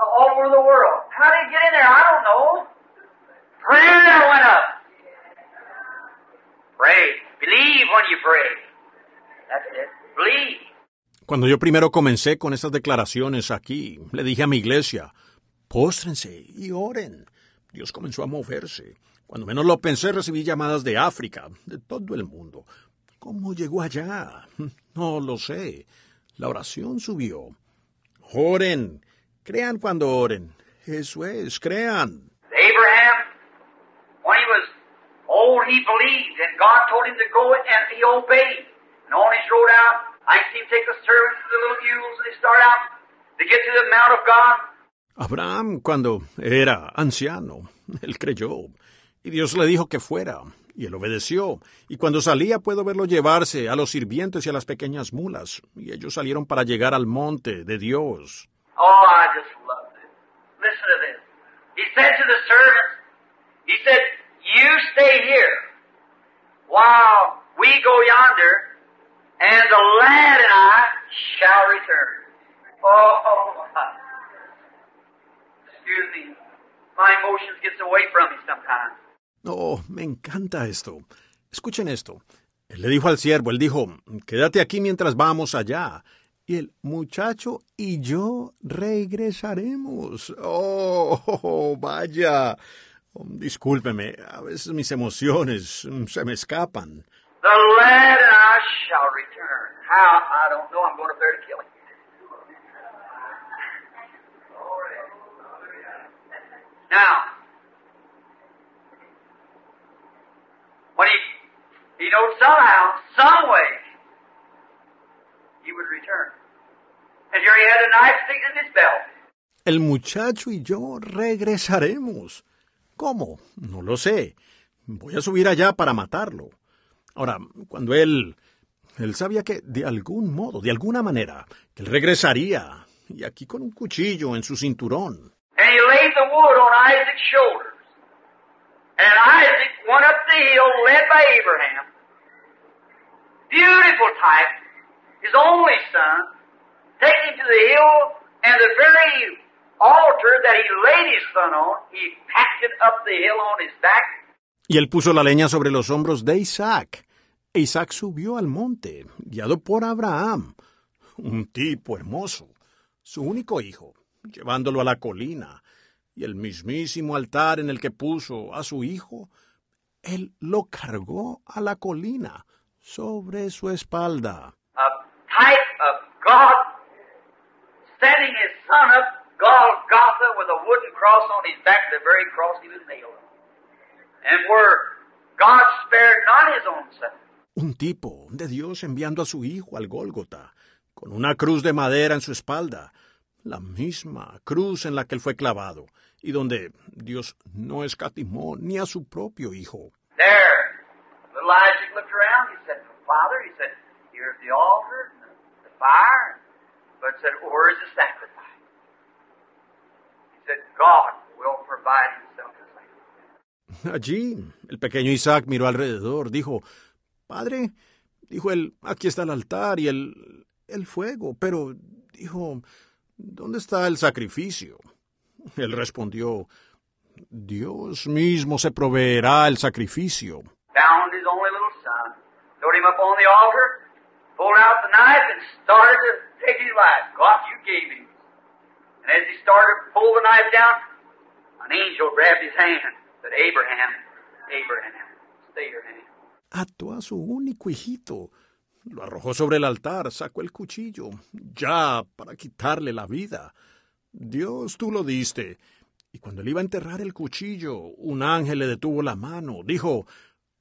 all over the world. How did it get in there? I don't know. Prayer went up. Pray. Believe when you pray. That's it. Believe. Cuando yo primero comencé con estas declaraciones aquí, le dije a mi iglesia, póstrense y oren. Dios comenzó a moverse. Cuando menos lo pensé, recibí llamadas de África, de todo el mundo. ¿Cómo llegó allá? No lo sé. La oración subió. Oren. Crean cuando oren. Eso es, crean. Abraham, when he was old, he believed, and God told him to go, and he obeyed. And on his road out, I see him take the servants to the little mules, and they start out to get to the Mount of God. Abraham, cuando era anciano, él creyó, y Dios le dijo que fuera, y él obedeció, y cuando salía puedo verlo llevarse a los sirvientes y a las pequeñas mulas, y ellos salieron para llegar al monte de Dios. Oh, I just love this. Listen to this. He said to the servants, he said, you stay here while we go yonder, and the lad and I shall return. Oh, excuse me. My emotions gets away from me sometimes. Oh, me encanta esto. Escuchen esto. Él le dijo al siervo, él dijo, quédate aquí mientras vamos allá. Y el muchacho y yo regresaremos. Oh, oh, vaya. Oh, discúlpeme, a veces mis emociones mm, se me escapan. The lad and I shall return. How? I don't know. I'm going up there to kill him. Now, when he, he knows somehow, some way, he would return. El muchacho y yo regresaremos. ¿Cómo? No lo sé. Voy a subir allá para matarlo. Ahora, cuando él... Él sabía que de algún modo, de alguna manera, que él regresaría, y aquí con un cuchillo en su cinturón. And he laid the wood on Isaac's shoulders. And Isaac went up the hill led by Abraham. Beautiful type. His only son. Him to the hill and the very altar that he laid his son on, he packed it up the hill on his back. Y él puso la leña sobre los hombros de Isaac. Isaac subió al monte, guiado por Abraham, un tipo hermoso, su único hijo, llevándolo a la colina, y el mismísimo altar en el que puso a su hijo, él lo cargó a la colina sobre su espalda. A type of God sending his son up Golgotha with a wooden cross on his back, the very cross he was nailed on. And where God spared not his own son. Un tipo de Dios enviando a su hijo al Gólgota, con una cruz de madera en su espalda, la misma cruz en la que él fue clavado, y donde Dios no escatimó ni a su propio hijo. There, Isaac looked around. He said, Father, he said, here's the altar and the fire. But said, where's the sacrifice? He said, God will provide himself a sacrifice. Allí, el pequeño Isaac miró alrededor, dijo, Padre, dijo él, aquí está el altar y el, el fuego, pero, dijo, ¿dónde está el sacrificio? Él respondió, Dios mismo se proveerá el sacrificio. Found his only little son, threw him up on the altar, pulled out the knife, and started to take his life. God, you gave him. And as he started to pull the knife down, an angel grabbed his hand. Said, Abraham, Abraham, stay your hand. Ató a su único hijito. Lo arrojó sobre el altar, sacó el cuchillo, ya para quitarle la vida. Dios, tú lo diste. Y cuando él iba a enterrar el cuchillo, un ángel le detuvo la mano. Dijo,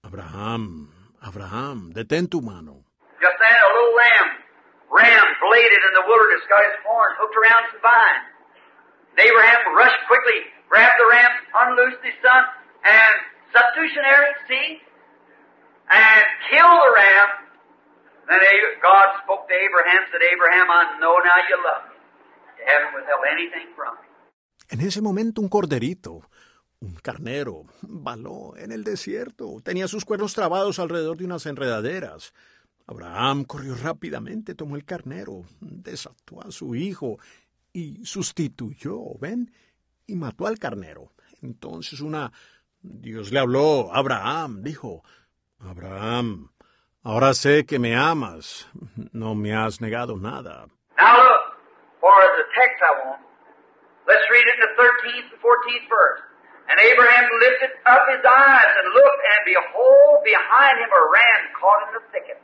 Abraham, Abraham, detén tu mano. Just then, a little lamb, ram in the wilderness, got his horns hooked around some vine. And Abraham rushed quickly, grabbed the ram, unloosed his son, and substitutionary, see, and killed the ram. Then God spoke to Abraham, said, Abraham, I know now you love me. You haven't withheld anything from me. En ese momento un corderito, un carnero, baló en el desierto. Tenía sus cuernos trabados alrededor de unas enredaderas. Abraham corrió rápidamente, tomó el carnero, desató a su hijo y sustituyó, ¿ven? Y mató al carnero. Entonces una... Dios le habló, Abraham, dijo, Abraham, ahora sé que me amas, no me has negado nada. Now look, for the text I let's read it in the 13th and 14th verse. And Abraham lifted up his eyes and looked, and behold, behind him a ram caught in the thicket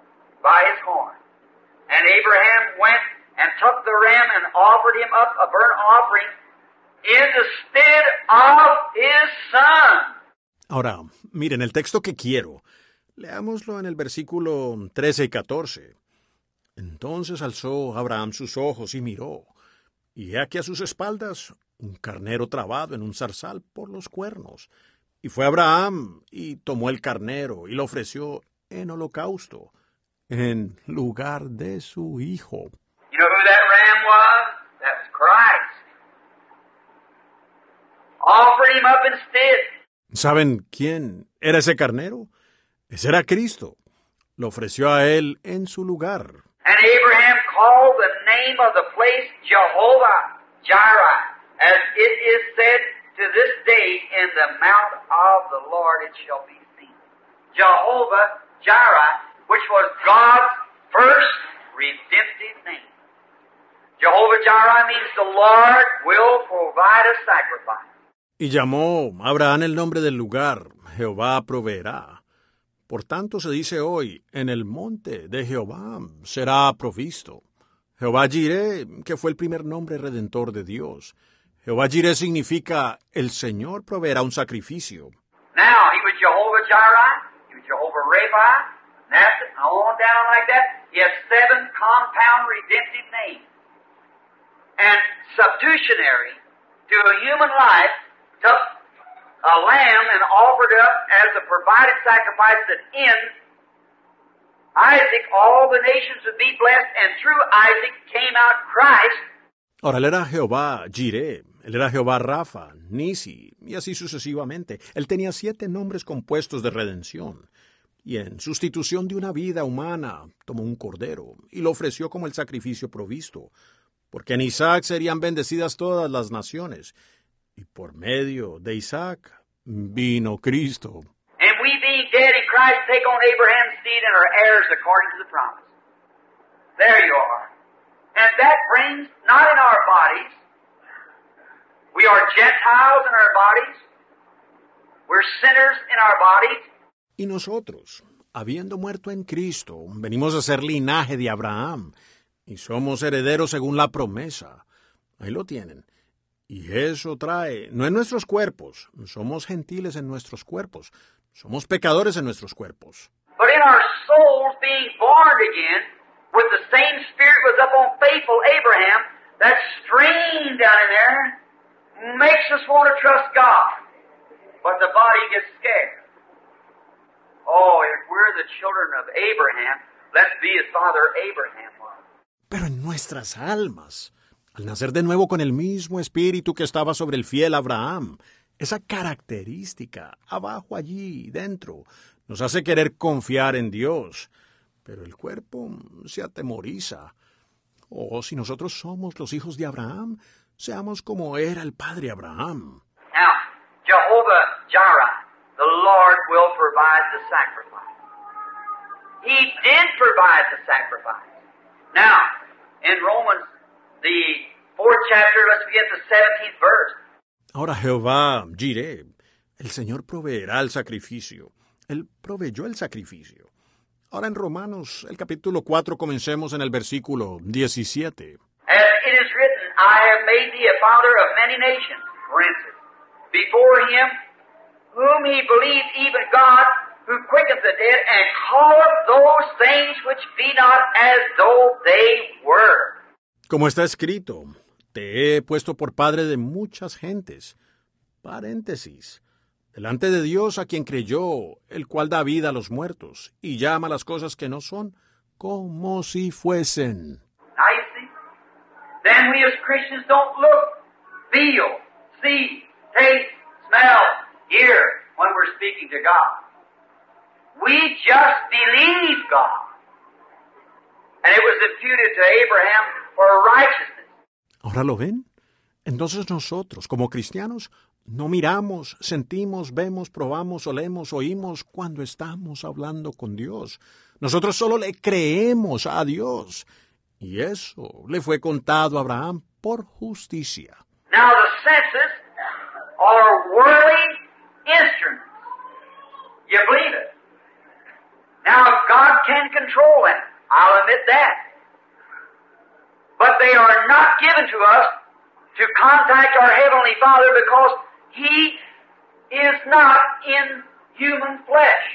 by his horn. And Abraham went and took the ram and offered him up a burnt offering in the stead of his son. Ahora, miren el texto que quiero. Leámoslo en el versículo 13 y 14. Entonces alzó Abraham sus ojos y miró, y he aquí a sus espaldas un carnero trabado en un zarzal por los cuernos. Y fue Abraham y tomó el carnero y lo ofreció en holocausto, en lugar de su hijo. You know who that ram was? That's Christ. Offered him up instead. ¿Saben quién era ese carnero? Ese era Cristo. Lo ofreció a él en su lugar. And Abraham called the name of the place Jehovah Jireh, as it is said to this day, in the mount of the Lord it shall be seen. Jehovah Jireh, which was God's first redemptive name. Jehovah Jireh means the Lord will provide a sacrifice. Y llamó Abraham el nombre del lugar, Jehová proveerá. Por tanto se dice hoy, en el monte de Jehová será provisto. Jehová Jireh, que fue el primer nombre redentor de Dios. Jehová Jireh significa el Señor proveerá un sacrificio. Now, he was Jehovah Jireh, he was Jehovah Rapha, that's it, on down like that. He has seven compound redemptive names. And substitutionary to a human life took a lamb and offered up as a provided sacrifice that in Isaac all the nations would be blessed, and through Isaac came out Christ, Ahora él era Jehová Jireh, él era Jehová Rafa, Nisi, y así sucesivamente. Él tenía siete nombres compuestos de redención. Y en sustitución de una vida humana, tomó un cordero y lo ofreció como el sacrificio provisto, porque en Isaac serían bendecidas todas las naciones, y por medio de Isaac vino Cristo. And we being dead in Christ take on Abraham's seed and are heirs according to the promise. There you are. And that brings not in our bodies. We are Gentiles in our bodies. We're sinners in our bodies. Y nosotros, habiendo muerto en Cristo, venimos a ser linaje de Abraham, y somos herederos según la promesa. Ahí lo tienen. Y eso trae, no en nuestros cuerpos, somos gentiles en nuestros cuerpos, somos pecadores en nuestros cuerpos. But in our souls being born again, with the same spirit was up on faithful Abraham, that strain down in there makes us want to trust God. But the body gets scared. Oh, if we're the children of Abraham, let's be as Father Abraham was. Pero en nuestras almas, al nacer de nuevo con el mismo espíritu que estaba sobre el fiel Abraham, esa característica abajo allí dentro nos hace querer confiar en Dios, pero el cuerpo se atemoriza. O si nosotros somos los hijos de Abraham, seamos como era el padre Abraham. Now, Jehovah Jireh, the Lord will provide the sacrifice. He did provide the sacrifice. Now, in Romans, the fourth chapter, let's begin the 17th verse. Ahora Jehová, Jireh, el Señor proveerá el sacrificio. Él proveyó el sacrificio. Ahora en Romanos, el capítulo 4, comencemos en el versículo 17. As it is written, I have made thee a father of many nations, for instance, before him whom he believed even God, who quickeneth the dead, and calleth those things which be not as though they were. Como está escrito, te he puesto por padre de muchas gentes. Paréntesis. Delante de Dios a quien creyó, el cual da vida a los muertos, y llama las cosas que no son como si fuesen. Then we as Christians don't look, feel, see, taste, smell, hear when we're speaking to God. We just believe God. And it was imputed to Abraham for righteousness. ¿Ahora lo ven? Entonces nosotros, como cristianos, no miramos, sentimos, vemos, probamos, olemos, oímos cuando estamos hablando con Dios. Nosotros solo le creemos a Dios. Y eso le fue contado a Abraham por justicia. Now the senses are worldly instruments. You believe it? Now God can control them. I'll admit that. But they are not given to us to contact our Heavenly Father because He is not in human flesh.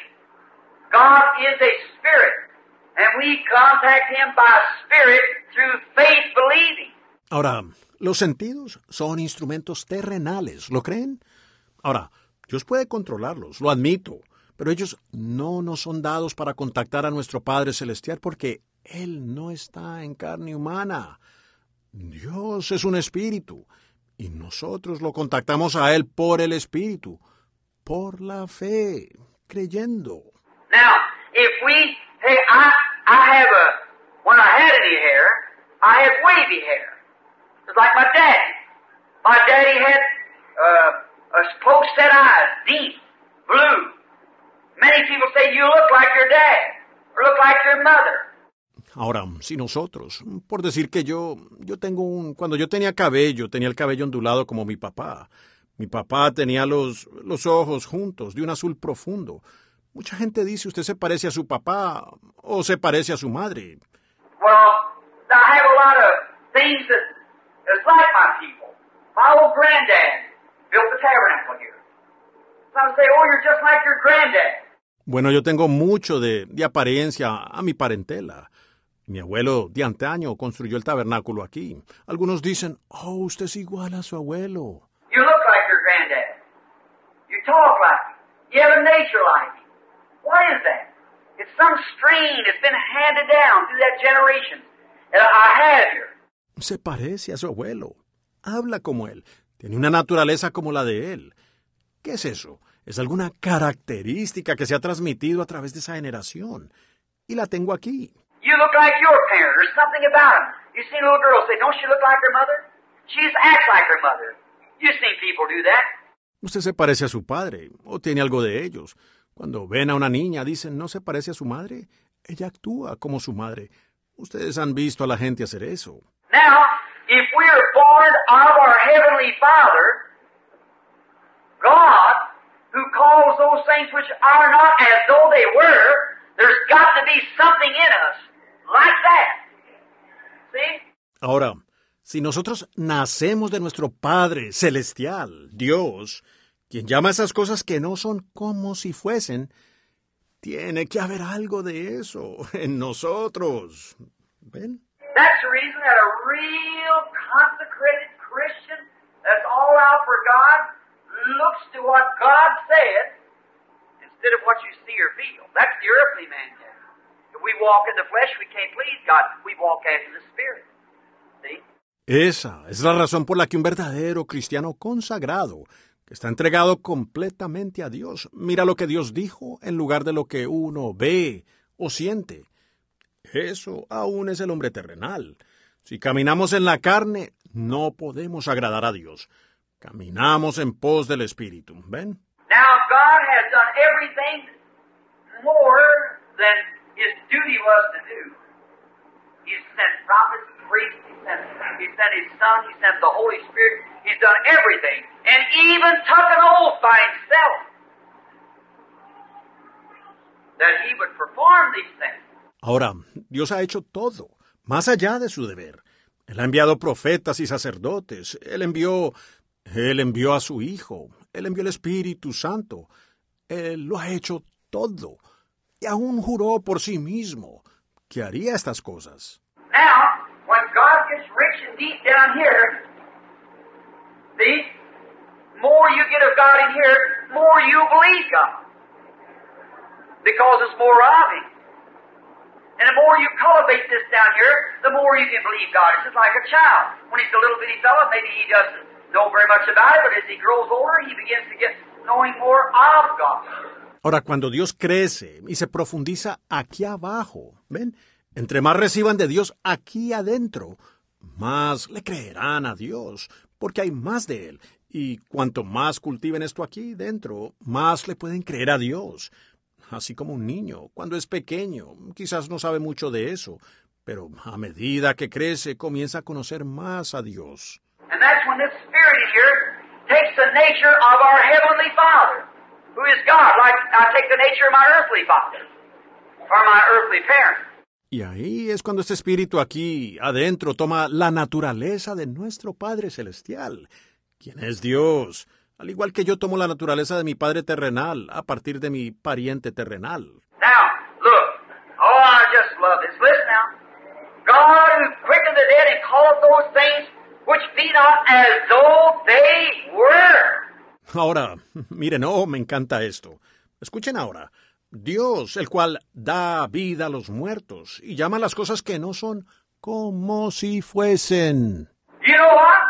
God is a spirit, and we contact Him by spirit through faith believing. Ahora, los sentidos son instrumentos terrenales, ¿lo creen? Ahora, Dios puede controlarlos, lo admito, pero ellos no nos son dados para contactar a nuestro Padre Celestial porque Él no está en carne humana. Dios es un espíritu y nosotros lo contactamos a Él por el espíritu, por la fe, creyendo. Now, if hey, I, I have a, when I had any hair, I had wavy hair. It's like my daddy. My daddy had uh, a close set eyes, deep, blue. Many people say you look like your dad, or look like your mother. Ahora, si nosotros, por decir que yo, yo tengo un, cuando yo tenía cabello, tenía el cabello ondulado como mi papá. Mi papá tenía los, los ojos juntos, de un azul profundo. Mucha gente dice usted se parece a su papá o se parece a su madre. Well, I have a lot of things that is like my people. My old granddad built the tabernacle here. Some say, oh, you're just like your granddad. Bueno, yo tengo mucho de, de apariencia a mi parentela. Mi abuelo de antaño construyó el tabernáculo aquí. Algunos dicen, oh, usted es igual a su abuelo. You look like your granddad. You talk like him. You have a nature like him. What is that? It's some strain that's been handed down through that generation that I have here. Se parece a su abuelo. Habla como él. Tiene una naturaleza como la de él. ¿Qué es eso? Es alguna característica que se ha transmitido a través de esa generación. Y la tengo aquí. You look like your parent or something about him. You seen little girls say, don't she look like her mother? She acts like her mother. You've seen people do that. Usted se parece a su padre, o tiene algo de ellos. Cuando ven a una niña, dicen, ¿no se parece a su madre? Ella actúa como su madre. Ustedes han visto a la gente hacer eso. Now, if we are born of our Heavenly Father, God, who calls those things which are not as though they were, there's got to be something in us like that. See? Ahora, si nosotros nacemos de nuestro Padre Celestial, Dios, quien llama esas cosas que no son como si fuesen, tiene que haber algo de eso en nosotros. ¿Ven? That's the reason that a real consecrated Christian that's all out for God looks to what God said instead of what you see or feel. That's the earthly man. If we walk in the flesh, we can't please God. We walk after the Spirit. See? Esa es la razón por la que un verdadero cristiano consagrado, que está entregado completamente a Dios, mira lo que Dios dijo en lugar de lo que uno ve o siente. Eso aún es el hombre terrenal. Si caminamos en la carne, no podemos agradar a Dios. Caminamos en pos del Espíritu. ¿Ven? Now, God has done everything more than His duty was to do. He sent prophets, priests, He sent, His Son, He sent the Holy Spirit. He's done everything. And even took an oath by Himself that He would perform these things. Ahora, Dios ha hecho todo, más allá de su deber. Él ha enviado profetas y sacerdotes. Él envió, él envió a su Hijo. Él envió el Espíritu Santo. Él lo ha hecho todo. Y aún juró por sí mismo que haría estas cosas. Because it's more. And the more you cultivate this down here, the more you can believe God. It's just like a child. When he's a little bitty fellow, maybe he doesn't know very much about it, but as he grows older, he begins to get knowing more of God. Ahora, cuando Dios crece y se profundiza aquí abajo, ¿ven? Entre más reciban de Dios aquí adentro, más le creerán a Dios, porque hay más de Él. Y cuanto más cultiven esto aquí dentro, más le pueden creer a Dios. Así como un niño, cuando es pequeño, quizás no sabe mucho de eso, pero a medida que crece comienza a conocer más a Dios. Y ahí es cuando este espíritu aquí adentro toma la naturaleza de nuestro Padre Celestial, quien es Dios, al igual que yo tomo la naturaleza de mi Padre terrenal a partir de mi pariente terrenal. Now, look. Oh, I just love this. Listen now. God who quickened the dead and calleth those things which be not as though they were. Ahora, miren, oh, me encanta esto. Escuchen ahora. Dios, el cual da vida a los muertos y llama las cosas que no son como si fuesen. You know what?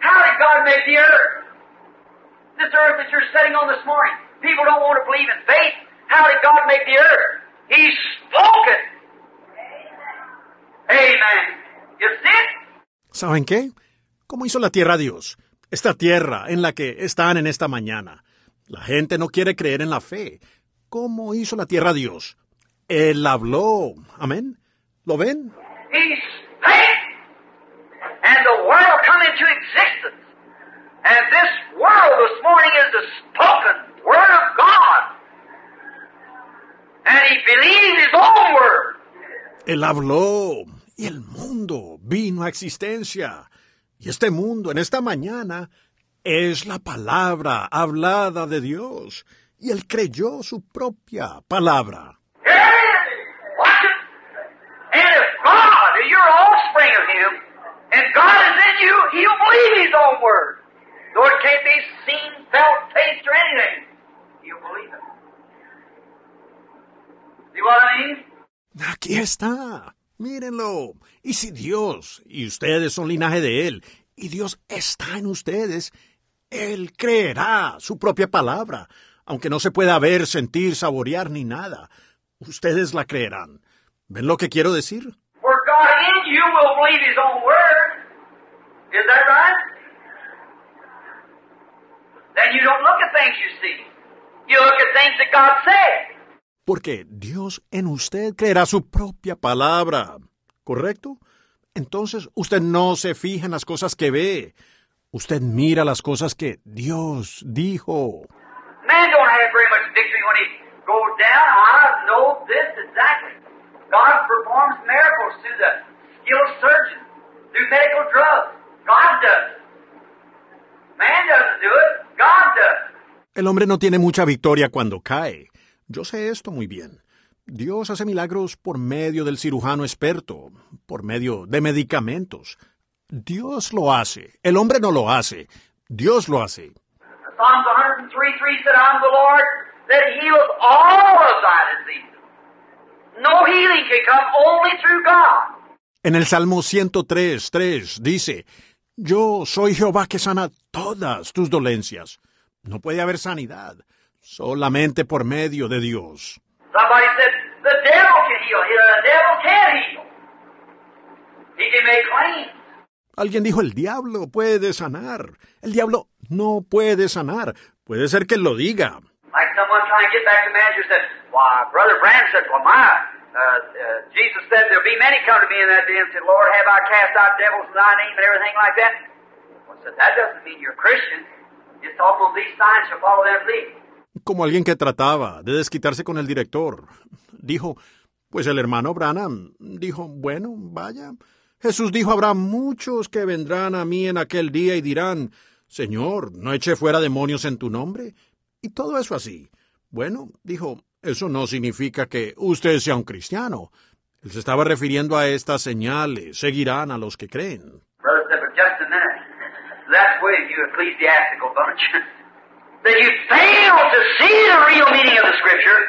How did God make the earth? This earth that you're sitting on this morning. People don't want to believe in faith. How did God make the earth? He spoke it. Amen. You see it? ¿Saben qué? ¿Cómo hizo la tierra Dios? Esta tierra en la que están en esta mañana. La gente no quiere creer en la fe. ¿Cómo hizo la tierra Dios? Él habló. Amén. ¿Lo ven? He spake, and the world come into existence. And this world this morning is the spoken word of God. And he believed his own word. Él habló y el mundo vino a existencia. Y este mundo en esta mañana es la palabra hablada de Dios. Y él creyó su propia palabra. And God is in you, he'll believe his own word. Though it can't be seen, felt, tasted, or anything, he'll believe it. See what I mean? Aquí está. Mírenlo. Y si Dios y ustedes son linaje de Él, y Dios está en ustedes, Él creerá su propia palabra, aunque no se pueda ver, sentir, saborear ni nada. Ustedes la creerán. ¿Ven lo que quiero decir? Where God in you will believe his own word. Is that right? Then you don't look at things you see. You look at things that God said. Porque Dios en usted creerá su propia palabra. ¿Correcto? Entonces usted no se fija en las cosas que ve. Usted mira las cosas que Dios dijo. Man don't have very much victory when he goes down. I know this exactly. God performs miracles through the skilled surgeon, through medical drugs. God does it. Man doesn't do it. God does it. El hombre no tiene mucha victoria cuando cae. Yo sé esto muy bien. Dios hace milagros por medio del cirujano experto, por medio de medicamentos. Dios lo hace. El hombre no lo hace. Dios lo hace. Psalms 103 3 said, I'm the Lord that heals all of thy diseases. No healing can come only through God. En el Salmo 103, 3 dice, Yo soy Jehová que sana todas tus dolencias. No puede haber sanidad, solamente por medio de Dios. Alguien dijo, el diablo puede sanar. El diablo no puede sanar. Puede ser que lo diga. Like someone trying to get back to manager said, Why, Brother Brand said, Well, my, Jesus said there'll be many come to me in that day and said, Lord, have I cast out devils in thy name and everything like that? Como alguien que trataba de desquitarse con el director. Dijo, pues el hermano Branham dijo, bueno, vaya. Jesús dijo, habrá muchos que vendrán a mí en aquel día y dirán, Señor, ¿no eché fuera demonios en tu nombre? Y todo eso así. Bueno, dijo, eso no significa que usted sea un cristiano. Él se estaba refiriendo a estas señales, seguirán a los que creen. Brother said, but just a minute. That's where you ecclesiastical bunch. that you fail to see the real meaning of the Scripture.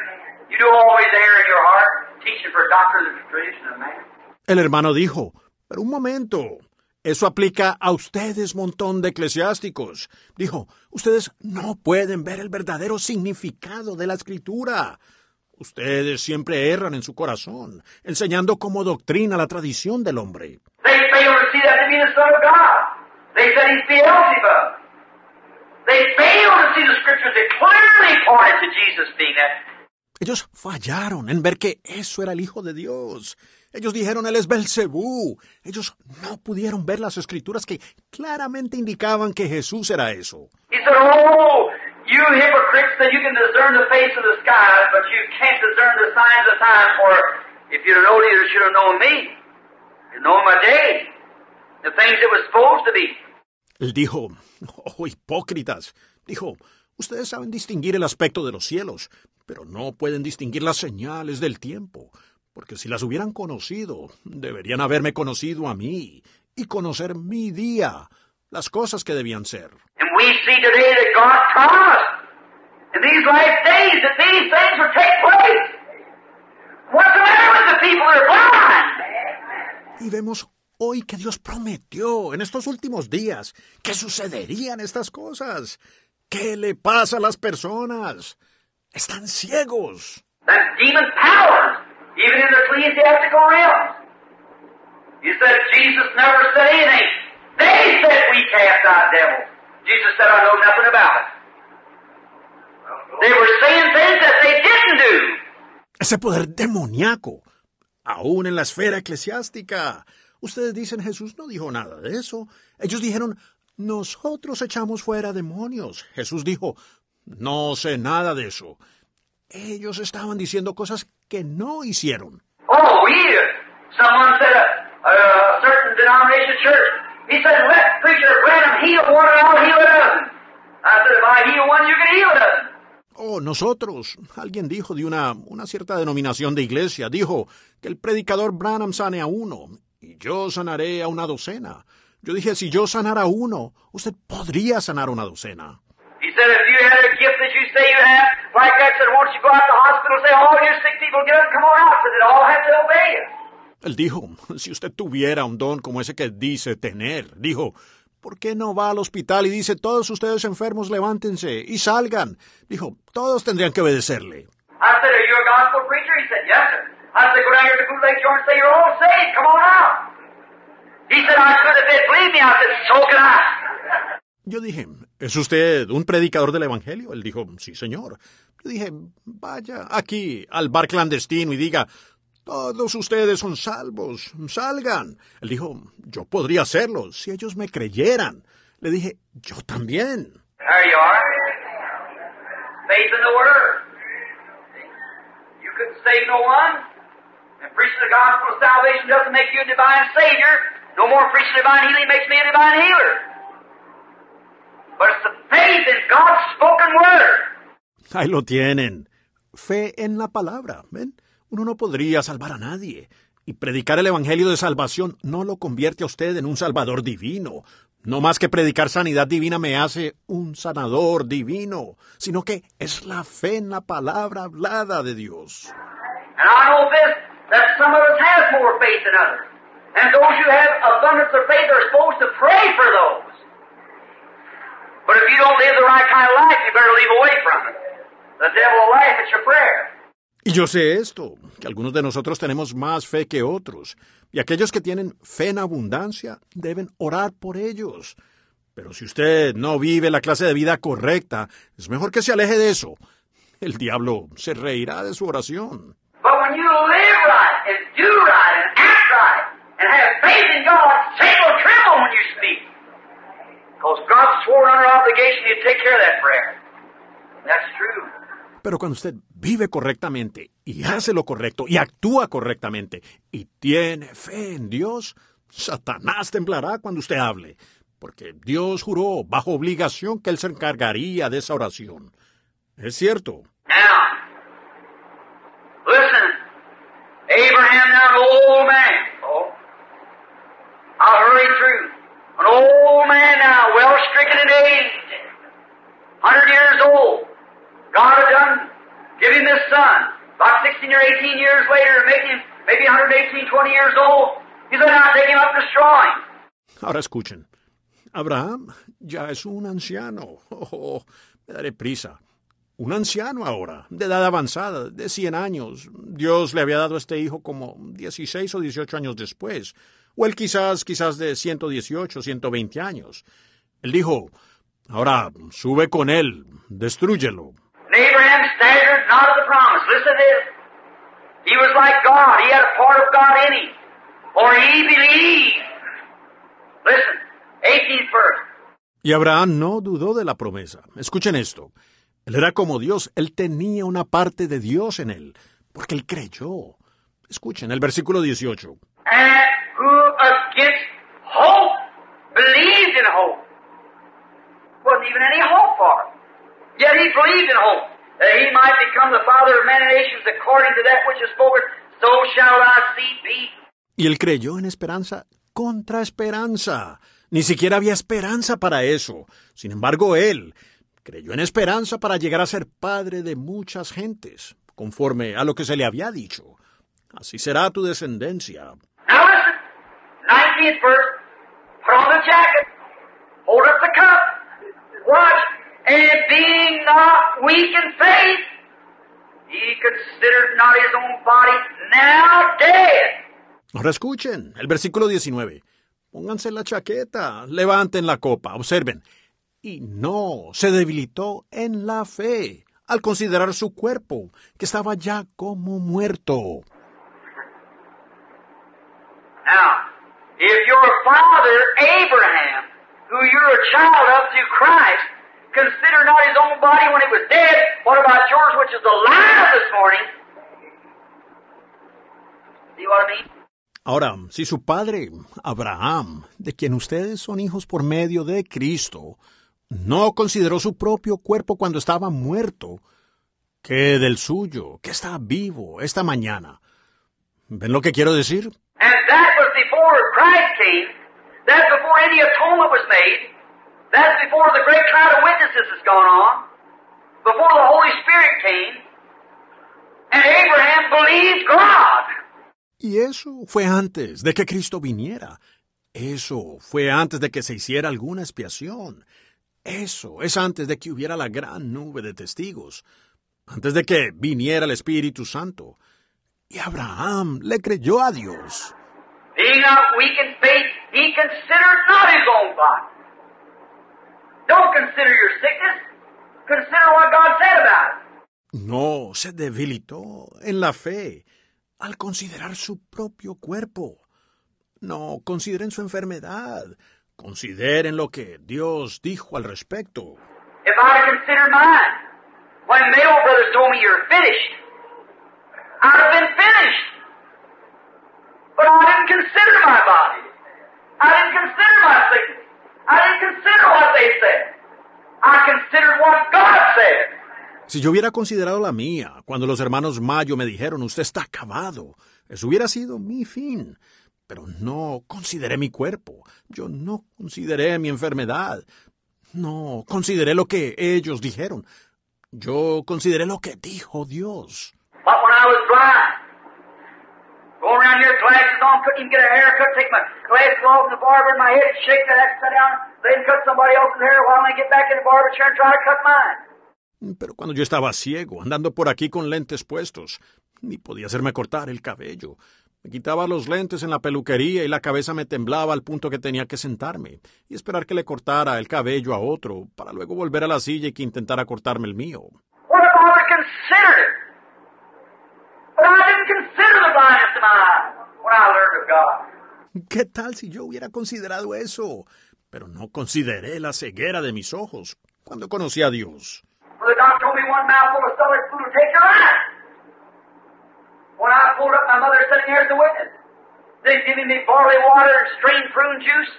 You do always err in your heart, teaching for doctrine and tradition of man. El hermano dijo, pero un momento, eso aplica a ustedes, montón de eclesiásticos. Dijo, ustedes no pueden ver el verdadero significado de la escritura. Ustedes siempre erran en su corazón, enseñando como doctrina la tradición del hombre. They fail to see that to be the Son of God. They said he's Beelzebub. They fail to see the Scriptures that clearly pointed to Jesus being that. Ellos fallaron en ver que eso era el Hijo de Dios. Ellos dijeron, Él es Belcebú. Ellos no pudieron ver las escrituras que claramente indicaban que Jesús era eso. He said, Oh, you hypocrites, that you can discern the face of the sky, but you can't discern the signs of time. For if you'd have known it, you should have known me. You know my day. The things that were supposed to be. Él dijo, oh, hipócritas. Dijo, ustedes saben distinguir el aspecto de los cielos, pero no pueden distinguir las señales del tiempo, porque si las hubieran conocido, deberían haberme conocido a mí y conocer mi día, las cosas que debían ser. Y vemos hoy que Dios prometió en estos últimos días que sucederían estas cosas. ¿Qué le pasa a las personas? Están ciegos. That demon powers, even in the ecclesiastical realm. You said Jesus never said anything. They said we cast out devils. Jesus said, I know nothing about it. They were saying things that they didn't do. Ese poder demoníaco, aún en la esfera eclesiástica. Ustedes dicen Jesús no dijo nada de eso. Ellos dijeron, nosotros echamos fuera demonios. Jesús dijo, no sé nada de eso. Ellos estaban diciendo cosas que no hicieron. Oh, we, someone said a, a certain denomination church, he said, let preacher Branham heal one and I'll heal a dozen. I said, if I heal one, you can heal a dozen. Oh, nosotros. Alguien dijo de una, una cierta denominación de iglesia, dijo que el predicador Branham sane a uno y yo sanaré a una docena. Yo dije, si yo sanara uno, usted podría sanar una docena. Él dijo, si usted tuviera un don como ese que dice tener, dijo, ¿por qué no va al hospital y dice, todos ustedes enfermos, levántense y salgan? Dijo, todos tendrían que obedecerle. I said, are you a gospel preacher? He said, yes, sir. I said, go down here to Bootleg Joint and say, you're all saved. Come on out. He said, I could if it believe me. I said, so can I. Yo dije, ¿es usted un predicador del Evangelio? Él dijo, sí, señor. Yo dije, vaya aquí al bar clandestino y diga, todos ustedes son salvos, salgan. Él dijo, yo podría hacerlo si ellos me creyeran. Le dije, yo también. There you are. Faith in the Word. You couldn't save no one. And preaching the gospel of salvation doesn't make you a divine Savior. No more preaching divine healing makes me a divine healer. But it's the faith in God's spoken Word. Ahí lo tienen. Fe en la palabra. ¿Ven? Uno no podría salvar a nadie. Y predicar el Evangelio de salvación no lo convierte a usted en un salvador divino. No más que predicar sanidad divina me hace un sanador divino, sino que es la fe en la palabra hablada de Dios. And I know this, that some of us have more faith than others. And those who have abundance of faith are supposed to pray for those. But if you don't live the right kind of life, you better leave away from it. The devil will laugh at your prayer. Y yo sé esto. que algunos de nosotros tenemos más fe que otros, y aquellos que tienen fe en abundancia deben orar por ellos. Pero si usted no vive la clase de vida correcta, es mejor que se aleje de eso. El diablo se reirá de su oración. But when you live right and do right and act right and have faith in God, Satan will tremble when you speak. Because God swore under obligation He'd take care of that prayer. That's true. Pero cuando usted vive correctamente y hace lo correcto y actúa correctamente y tiene fe en Dios, Satanás temblará cuando usted hable, porque Dios juró bajo obligación que Él se encargaría de esa oración. Es cierto. Now, listen. Abraham now an old man. Oh, I'll hurry through. An old man now, well stricken in age, hundred years old. God had done give him this son. About 16 or 18 years later, making him maybe 118, 20 years old. He's going to take him up and destroy him. Ahora escuchen. Abraham ya es un anciano. Oh, me daré prisa. Un anciano ahora, de edad avanzada, de 100 años. Dios le había dado a este hijo como 16 o 18 años después. O él quizás, quizás de 118, 120 años. Él dijo, ahora sube con él, destrúyelo. And Abraham staggered not of the promise. Listen to this. He was like God. He had a part of God in him. For he believed. Listen, 18th verse. Y Abraham no dudó de la promesa. Escuchen esto. Él era como Dios, él tenía una parte de Dios en él, porque él creyó. Escuchen el versículo 18. And who against hope believed in hope. Wasn't even any hope for him. Yet he believed in hope, that he might become the father of many nations according to that which is spoken, so shall thy seed be. Y él creyó en esperanza contra esperanza. Ni siquiera había esperanza para eso. Sin embargo, él creyó en esperanza para llegar a ser padre de muchas gentes, conforme a lo que se le había dicho. Así será tu descendencia. Now listen, 19th verse, put on the jacket, hold up the cup, watch, and being not weak in faith, he considered not his own body now dead. Ahora escuchen el versículo 19. Pónganse la chaqueta, levanten la copa, observen. Y no se debilitó en la fe al considerar su cuerpo, que estaba ya como muerto. Now, if your father Abraham, who you're a child of through Christ, considered not his own body when it was dead, what about yours which is alive this morning? See what I mean? Ahora, si su padre, Abraham, de quien ustedes son hijos por medio de Cristo, no consideró su propio cuerpo cuando estaba muerto, ¿qué del suyo, que está vivo esta mañana? ¿Ven lo que quiero decir? Y eso fue antes de que Cristo viniera. Eso fue antes de que se hiciera alguna expiación. Eso es antes de que hubiera la gran nube de testigos. Antes de que viniera el Espíritu Santo. Y Abraham le creyó a Dios. Being not weak in faith, he considered not his own body. Don't consider your sickness. Consider what God said about it. No se debilitó en la fe al considerar su propio cuerpo. No consideren su enfermedad. Consideren lo que Dios dijo al respecto. If I'd have considered mine, when Brothers told me you're finished, I'd have been finished. But I didn't consider my body. I didn't consider my sickness. I didn't consider what they said. I considered what God said. Si yo hubiera considerado la mía, cuando los hermanos Mayo me dijeron, usted está acabado, eso hubiera sido mi fin. Pero no consideré mi cuerpo, yo no consideré mi enfermedad, no consideré lo que ellos dijeron, yo consideré lo que dijo Dios. Pero cuando yo estaba ciego, andando por aquí con lentes puestos, Ni podía hacerme cortar el cabello. Me quitaba los lentes en la peluquería y la cabeza me temblaba al punto que tenía que sentarme y esperar que le cortara el cabello a otro para luego volver a la silla y que intentara cortarme el mío. ¿Qué tal si yo hubiera considerado eso? Pero no consideré la ceguera de mis ojos cuando conocí a Dios. Well, When I pulled up, my mother sitting there as a witness. They giving me barley water and strained prune juice.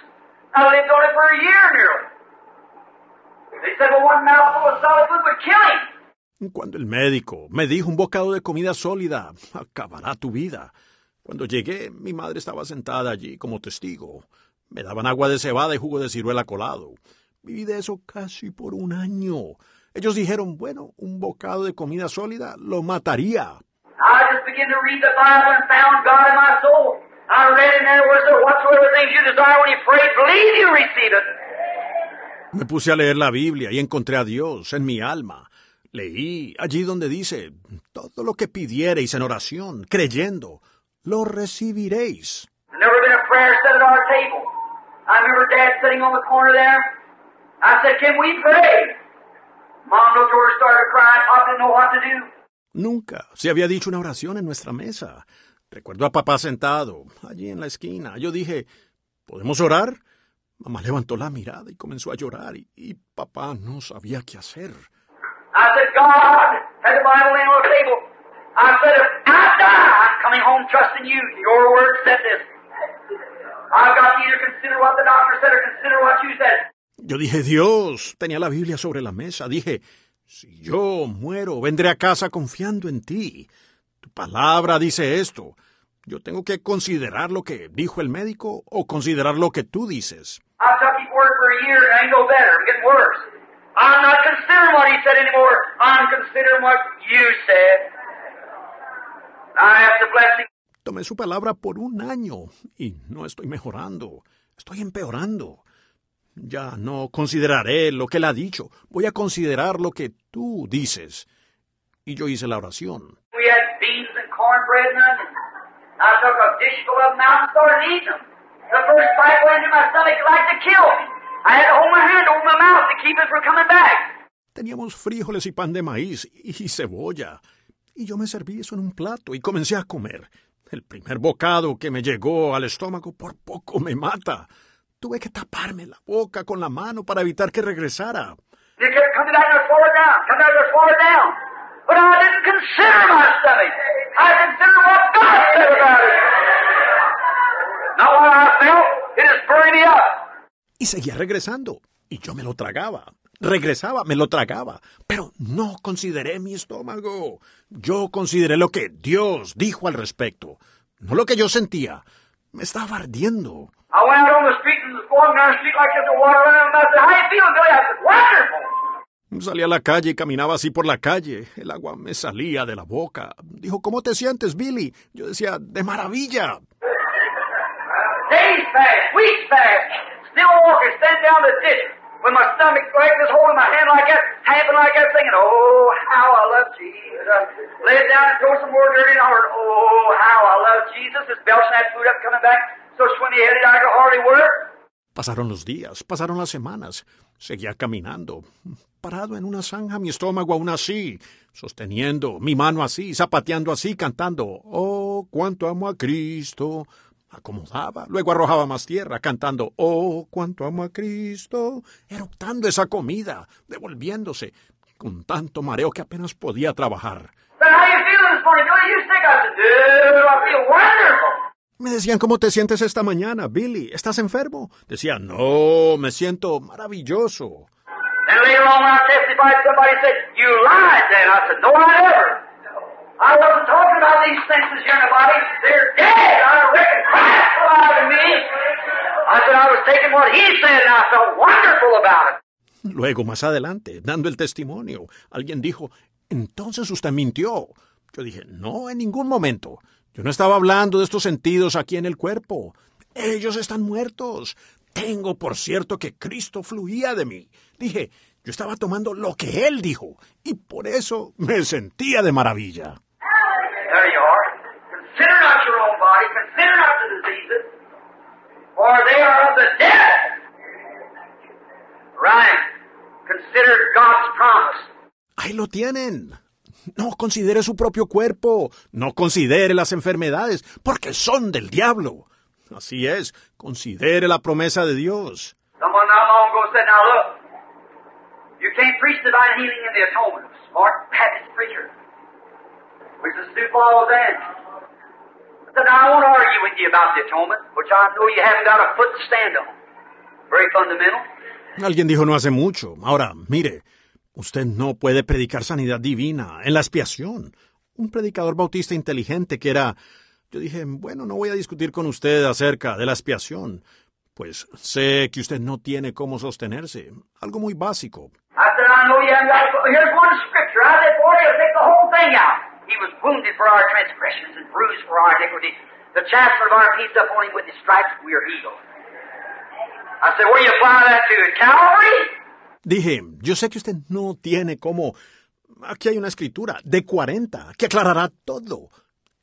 I lived on it for a year nearly. They said, well, one mouthful of solid food would kill him. Cuando el médico me dijo un bocado de comida sólida acabará tu vida. Cuando llegué, mi madre estaba sentada allí como testigo. Me daban agua de cebada y jugo de ciruela colado. Viví de eso casi por un año. Ellos dijeron, bueno, un bocado de comida sólida lo mataría. I just began to read the Bible and found God in my soul. I read in there whatsoever things you desire when you pray, believe you receive it. Me puse a leer la Biblia y encontré a Dios en mi alma. Leí allí donde dice, todo lo que pidiereis en oración, creyendo, lo recibiréis. Never been a prayer said at our table. I remember Dad sitting on the corner there. I said, can we pray? Mom looked over, started crying. Pop didn't know what to do. Nunca se había dicho una oración en nuestra mesa. Recuerdo a papá sentado, allí en la esquina. Yo dije, ¿podemos orar? Mamá levantó la mirada y comenzó a llorar y, y papá no sabía qué hacer. Yo dije, Dios, tenía la Biblia sobre la mesa. Dije, si yo muero, vendré a casa confiando en ti. Tu palabra dice esto. Yo tengo que considerar lo que dijo el médico o considerar lo que tú dices. Tomé su palabra por un año y no estoy mejorando. Estoy empeorando. Ya no consideraré lo que él ha dicho. Voy a considerar lo que tú dices. Y yo hice la oración. Teníamos frijoles y pan de maíz y cebolla. Y yo me serví eso en un plato y comencé a comer. El primer bocado que me llegó al estómago por poco me mata. Tuve que taparme la boca con la mano para evitar que regresara. Y seguía regresando. Y yo me lo tragaba. Regresaba, me lo tragaba. Pero no consideré mi estómago. Yo consideré lo que Dios dijo al respecto. No lo que yo sentía. Me estaba ardiendo. I went out on the street and was going down the street like this, the water running out. I said, how you feeling, Billy? I said, wonderful. Salí a la calle y caminaba así por la calle. El agua me salía de la boca. Dijo, ¿cómo te sientes, Billy? Yo decía, de maravilla. Days passed, weeks passed, still walking, standing down the ditch with my stomach like this, holding my hand like that, tapping like that, singing, oh, how I love Jesus. I laid down and threw some more dirty and I heard, oh, how I love Jesus. Just belching that food up, coming back, Pasaron los días, pasaron las semanas. Seguía caminando, parado en una zanja, mi estómago aún así, sosteniendo mi mano así, zapateando así, cantando, oh, cuánto amo a Cristo. Acomodaba, luego arrojaba más tierra, cantando, oh, cuánto amo a Cristo, eructando esa comida, devolviéndose, con tanto mareo que apenas podía trabajar. Said, how you feeling this morning? You sick? I said, dude, I feel wonderful. Me decían, ¿cómo te sientes esta mañana, Billy? ¿Estás enfermo? Decía, no, me siento maravilloso. Luego, más adelante, dando el testimonio, alguien dijo, entonces usted mintió. Yo dije, no, en ningún momento. Yo no estaba hablando de estos sentidos aquí en el cuerpo. Ellos están muertos. Tengo por cierto que Cristo fluía de mí. Dije, yo estaba tomando lo que Él dijo, y por eso me sentía de maravilla. Ahí lo tienen. No considere su propio cuerpo, no considere las enfermedades, porque son del diablo. Así es, considere la promesa de Dios. Someone not long ago said, now look, you can't preach divine healing in the atonement. Smart Baptist preacher. Which is Stu Paul then. I said, now I won't argue with you about the atonement, which I know you haven't got a foot to stand on. Very fundamental. Alguien dijo no hace mucho. Ahora, mire, usted no puede predicar sanidad divina en la expiación. Un predicador bautista inteligente que era... Yo dije, bueno, no voy a discutir con usted acerca de la expiación, pues sé que usted no tiene cómo sostenerse. Algo muy básico. I said, where you apply that to? Calvary? Dije, yo sé que usted no tiene cómo... Aquí hay una escritura de 40 que aclarará todo.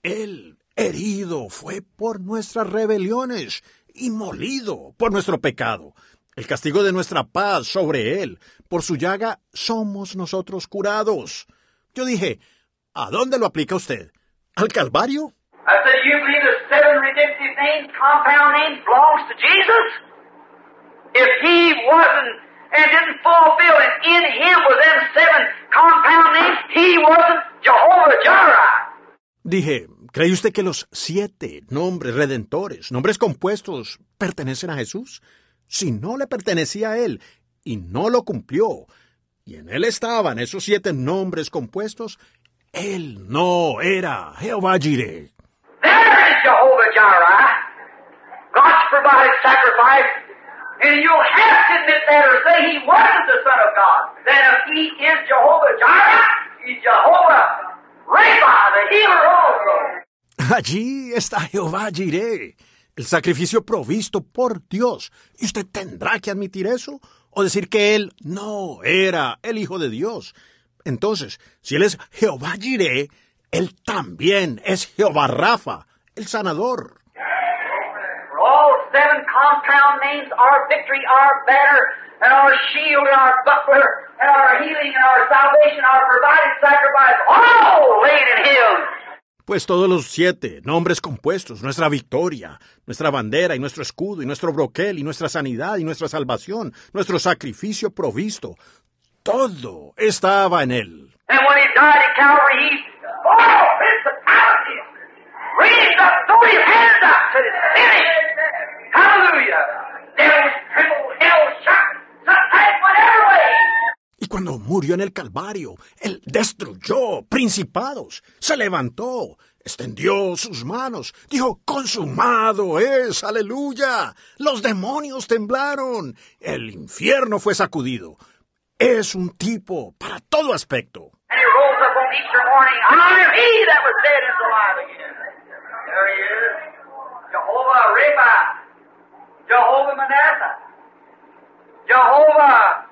Él, herido, fue por nuestras rebeliones y molido por nuestro pecado. El castigo de nuestra paz sobre él. Por su llaga somos nosotros curados. Yo dije, ¿a dónde lo aplica usted? ¿Al Calvario? I and didn't fulfill it in him was them seven compound names, he wasn't Jehovah Jireh. Dije, ¿cree usted que los siete nombres redentores, nombres compuestos, pertenecen a Jesús? Si no le pertenecía a él y no lo cumplió, y en él estaban esos siete nombres compuestos, él no era Jehová Jireh. There is Jehovah Jireh. God's provided sacrifice. And have to admit that or say he wasn't the Son of God. Then if he is Jehovah Jireh, he's Jehovah Rapha, the healer also. Allí está Jehová Jireh, el sacrificio provisto por Dios. Y usted tendrá que admitir eso o decir que él no era el Hijo de Dios. Entonces, si él es Jehová Jireh, él también es Jehová Rafa, el sanador. Seven compound names, our victory, our banner, and our shield, and our buckler, and our healing, and our salvation, our provided sacrifice, all laid in Him. Pues todos los siete nombres compuestos, nuestra victoria, nuestra bandera y nuestro escudo y nuestro broquel y nuestra sanidad y nuestra salvación, nuestro sacrificio provisto, todo estaba en él. And when He died at Calvary, He, oh, principality, raised up, threw His hands up, said, it's finished. Y cuando murió en el Calvario, Él destruyó principados, se levantó, extendió sus manos, dijo, consumado es, aleluya. Los demonios temblaron, el infierno fue sacudido. Es un tipo para todo aspecto. Jehovah Jehovah Manasseh. Jehovah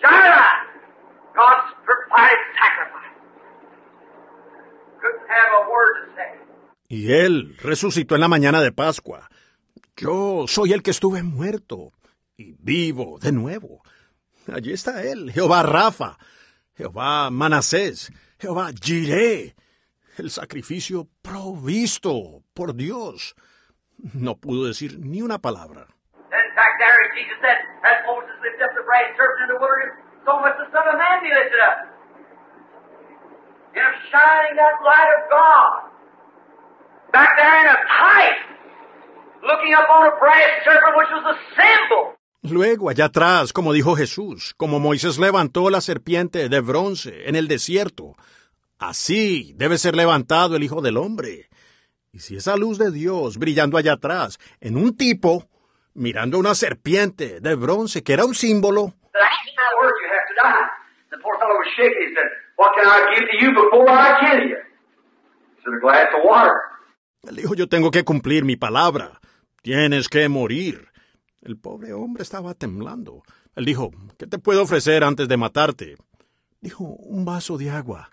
Jireh. God's provided sacrifice. Have a word to say. Y Él resucitó en la mañana de Pascua. Yo soy el que estuve muerto y vivo de nuevo. Allí está Él, Jehová Rafa, Jehová Manasés, Jehová Jireh, el sacrificio provisto por Dios. No pudo decir ni una palabra. Luego, allá atrás, como dijo Jesús, como Moisés levantó la serpiente de bronce en el desierto, así debe ser levantado el Hijo del Hombre. Y si esa luz de Dios brillando allá atrás, en un tipo, mirando una serpiente de bronce que era un símbolo, él dijo, yo tengo que cumplir mi palabra, tienes que morir. El pobre hombre estaba temblando. Él dijo, ¿qué te puedo ofrecer antes de matarte? Dijo, un vaso de agua.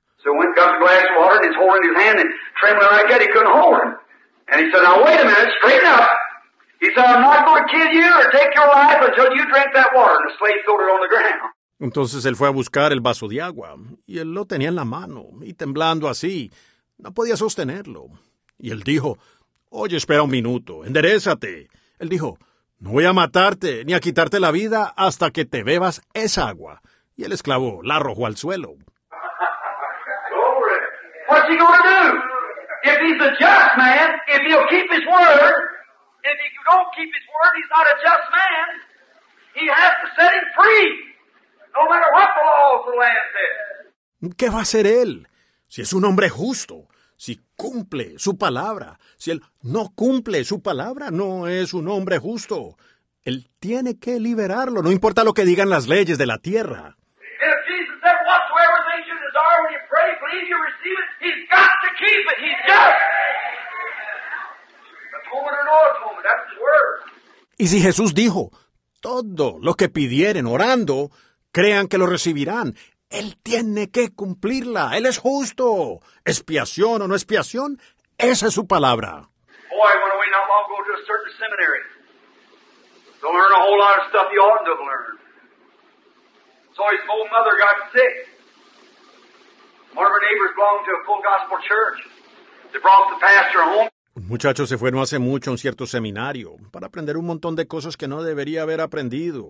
Got the glass of water and he's holding his hand and trembling like that, he couldn't hold him. And he said, Now wait a minute, straighten up. He said, I'm not going to kill you or take your life until you drink that water. And the slave threw it on the ground. Entonces él fue a buscar el vaso de agua, y él lo tenía en la mano, y temblando así, no podía sostenerlo. Y él dijo, Oye, espera un minuto, enderezate. Él dijo, No voy a matarte ni a quitarte la vida hasta que te bebas esa agua. Y el esclavo la arrojó al suelo. What's he going to do? If he's a just man, if he'll keep his word, if he don't keep his word, he's not a just man. He has to set him free, no matter what the laws of the land says. ¿Qué va a hacer él? Si es un hombre justo, si cumple su palabra, si él no cumple su palabra, no es un hombre justo. Él tiene que liberarlo, no importa lo que digan las leyes de la tierra. And if Jesus said, whatsoever things you desire when you you receive it, he's got to keep it. He's just. Y si Jesús dijo, todo lo que pidieren orando, crean que lo recibirán. Él tiene que cumplirla. Él es justo. Expiación o no expiación, esa es su palabra. Boy, I went away not long ago to a certain seminary. To learn a whole lot of stuff he oughtn't to have learned. So his old mother got sick. Un muchacho se fue no hace mucho a un cierto seminario para aprender un montón de cosas que no debería haber aprendido.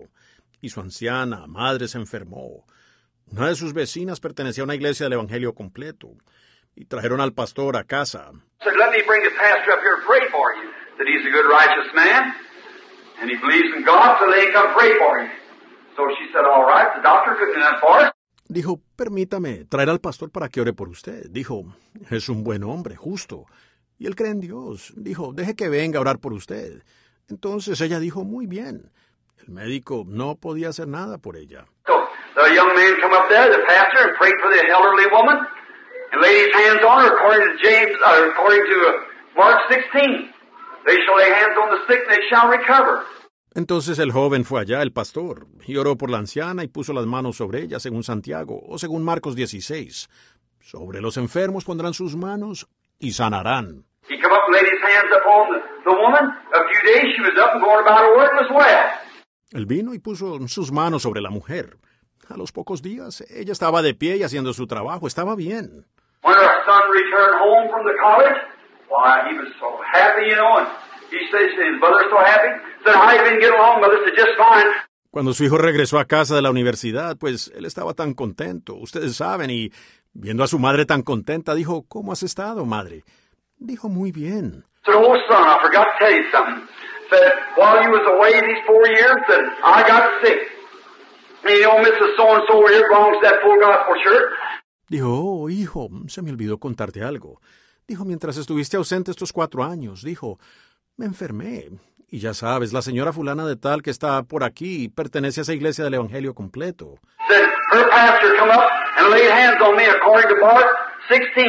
Y su anciana madre se enfermó. Una de sus vecinas pertenecía a una iglesia del Evangelio completo. Y trajeron al pastor a casa. Said, let me bring the pastor up here and pray for you. That he's a good, righteous man. And he believes in God, so they come pray for you. So she said, all right, the doctor couldn't do that for us. Dijo, permítame traer al pastor para que ore por usted. Dijo, es un buen hombre, justo. Y él cree en Dios. Dijo, deje que venga a orar por usted. Entonces ella dijo, muy bien. El médico no podía hacer nada por ella. So the young man come up there, the pastor, and prayed for the elderly woman, and laid his hands on her according to James, according to Mark 16. They shall lay hands on the sick, and they shall recover. Entonces el joven fue allá, el pastor, y oró por la anciana y puso las manos sobre ella, según Santiago, o según Marcos 16. Sobre los enfermos pondrán sus manos y sanarán. Él vino y puso sus manos sobre la mujer. A los pocos días, ella estaba de pie y haciendo su trabajo, estaba bien. When her son returned home from the college, why, he was so happy, you know, and Cuando su hijo regresó a casa de la universidad, pues él estaba tan contento, ustedes saben, y viendo a su madre tan contenta, dijo, ¿cómo has estado, madre? Dijo, muy bien. Dijo, oh, hijo, se me olvidó contarte algo. Dijo, mientras estuviste ausente estos cuatro años, dijo, me enfermé. Y ya sabes, la señora fulana de tal que está por aquí pertenece a esa iglesia del Evangelio completo. Said, her pastor come up and laid hands on me according to Mark 16,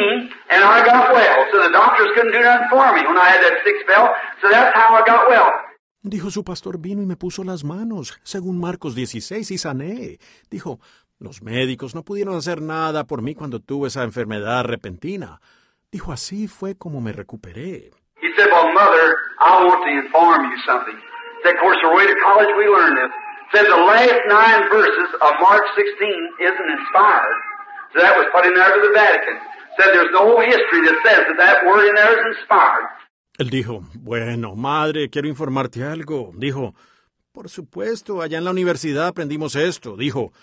and I got well. So the doctors couldn't do nothing for me when I had that sick spell. So that's how I got well. Dijo, su pastor vino y me puso las manos, según Marcos 16, y sané. Dijo, los médicos no pudieron hacer nada por mí cuando tuve esa enfermedad repentina. Dijo, así fue como me recuperé. He said, well, mother, I want to inform you something. Said, of course, our way to college, we learned this. Said the last nine verses of Mark 16 isn't inspired. So that was put in there to the Vatican. Said there's no history that says that that word in there is inspired. Él dijo, bueno, madre, quiero informarte algo. Dijo, por supuesto, allá en la universidad aprendimos esto. Dijo,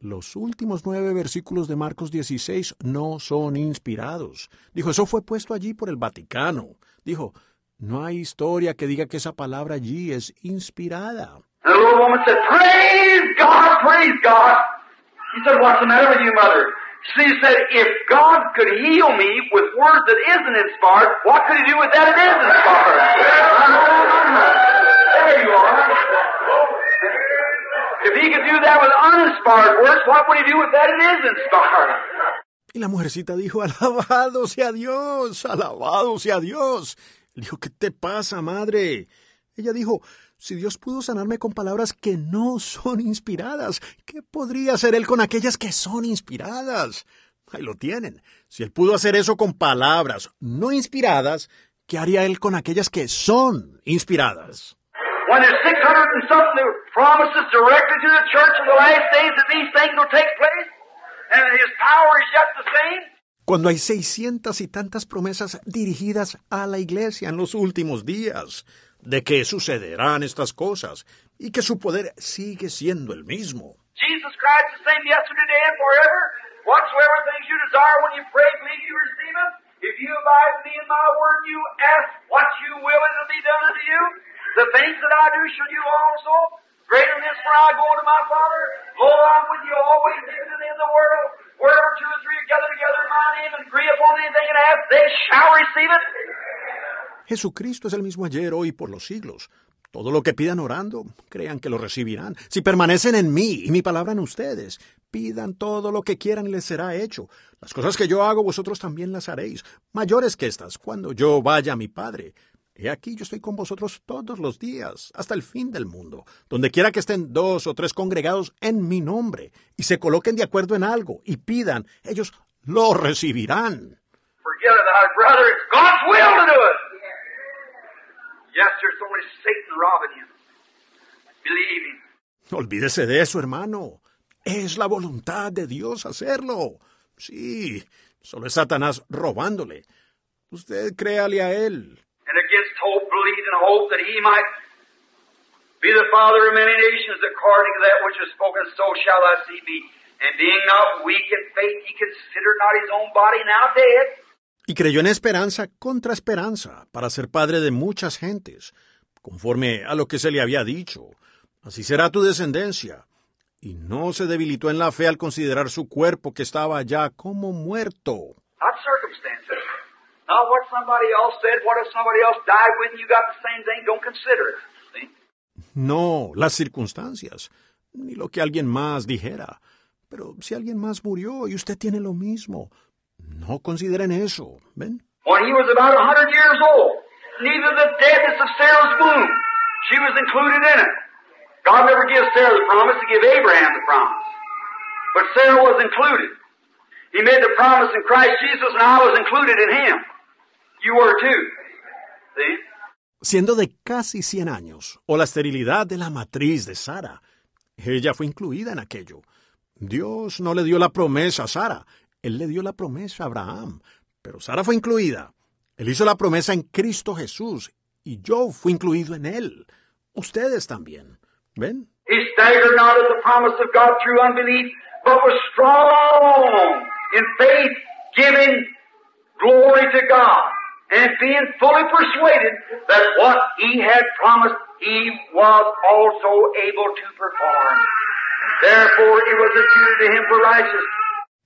los últimos nueve versículos de Marcos 16 no son inspirados. Dijo, eso fue puesto allí por el Vaticano. Dijo, no hay historia que diga que esa palabra allí es inspirada. If he could do that with uninspired words, what would he do with that it is inspired? Y la mujercita dijo, alabado sea Dios, alabado sea Dios. Él dijo, ¿qué te pasa, madre? Ella dijo, si Dios pudo sanarme con palabras que no son inspiradas, ¿qué podría hacer Él con aquellas que son inspiradas? Ahí lo tienen. Si Él pudo hacer eso con palabras no inspiradas, ¿qué haría él con aquellas que son inspiradas? When there's 600 and something promises directed to the church in the last days that these things will take place, Cuando hay seiscientas y tantas promesas dirigidas a la iglesia en los últimos días, de que sucederán estas cosas y que su poder sigue siendo el mismo. I go to my Father. With you always, the world. Wherever two or three together in my name and agree upon they shall receive it. Jesucristo es el mismo ayer, hoy, por los siglos. Todo lo que pidan orando, crean que lo recibirán. Si permanecen en mí y mi palabra en ustedes, pidan todo lo que quieran y les será hecho. Las cosas que yo hago, vosotros también las haréis, mayores que estas, cuando yo vaya a mi Padre. He aquí yo estoy con vosotros todos los días, hasta el fin del mundo, donde quiera que estén dos o tres congregados en mi nombre, y se coloquen de acuerdo en algo, y pidan, ellos lo recibirán. Olvídese de eso, hermano. Es la voluntad de Dios hacerlo. Sí, solo es Satanás robándole. Usted créale a él. And hope, that he might be the father of many nations according to that which is spoken, so shall thy seed be. And being not weak in faith, he considered not his own body now dead. Y creyó en esperanza contra esperanza para ser padre de muchas gentes, conforme a lo que se le había dicho. Así será tu descendencia. Y no se debilitó en la fe al considerar su cuerpo que estaba ya como muerto. Not circumstances. Not what somebody else said. What if somebody else died when you got the same thing? Don't consider it. See? No, las circunstancias, ni lo que alguien más dijera. Pero si alguien más murió y usted tiene lo mismo, no consideren eso, ¿ven? When he was about a hundred years old, neither the deadness of Sarah's womb, she was included in it. God never gives Sarah the promise to give Abraham the promise. But Sarah was included. He made the promise in Christ Jesus, and I was included in him. You were too. See? Siendo de casi 100 años, o la esterilidad de la matriz de Sara, ella fue incluida en aquello. Dios no le dio la promesa a Sara, él le dio la promesa a Abraham, pero Sara fue incluida. Él hizo la promesa en Cristo Jesús y yo fui incluido en él. Ustedes también. ¿Ven? He staggered not at the promise of God through unbelief, but was strong in faith, giving glory to God, and being fully persuaded that what he had promised he was also able to perform. Therefore it was imputed to him for righteousness.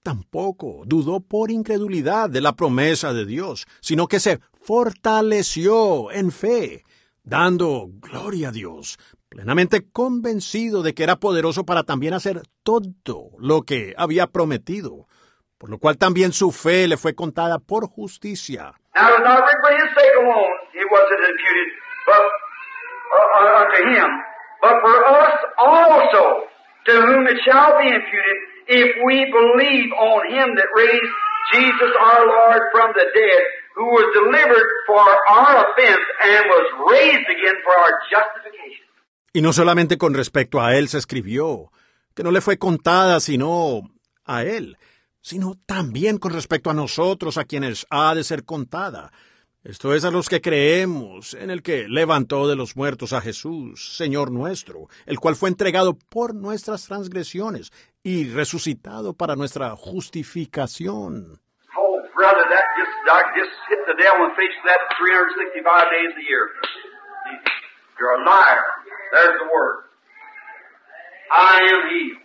Tampoco dudó por incredulidad de la promesa de Dios, sino que se fortaleció en fe, dando gloria a Dios, plenamente convencido de que era poderoso para también hacer todo lo que había prometido, por lo cual también su fe le fue contada por justicia. Now it was not written for his sake alone, it wasn't imputed, but uh, uh, unto him, but for us also, to whom it shall be imputed, if we believe on him that raised Jesus our Lord from the dead, who was delivered for our offense and was raised again for our justification. Y no solamente con respecto a él se escribió, que no le fue contada sino a él, sino también con respecto a nosotros, a quienes ha de ser contada. Esto es a los que creemos en el que levantó de los muertos a Jesús, Señor nuestro, el cual fue entregado por nuestras transgresiones y resucitado para nuestra justificación. Oh, brother, that just, that just hit the devil face that 365 days a year. You're a liar. There's the word. I am he.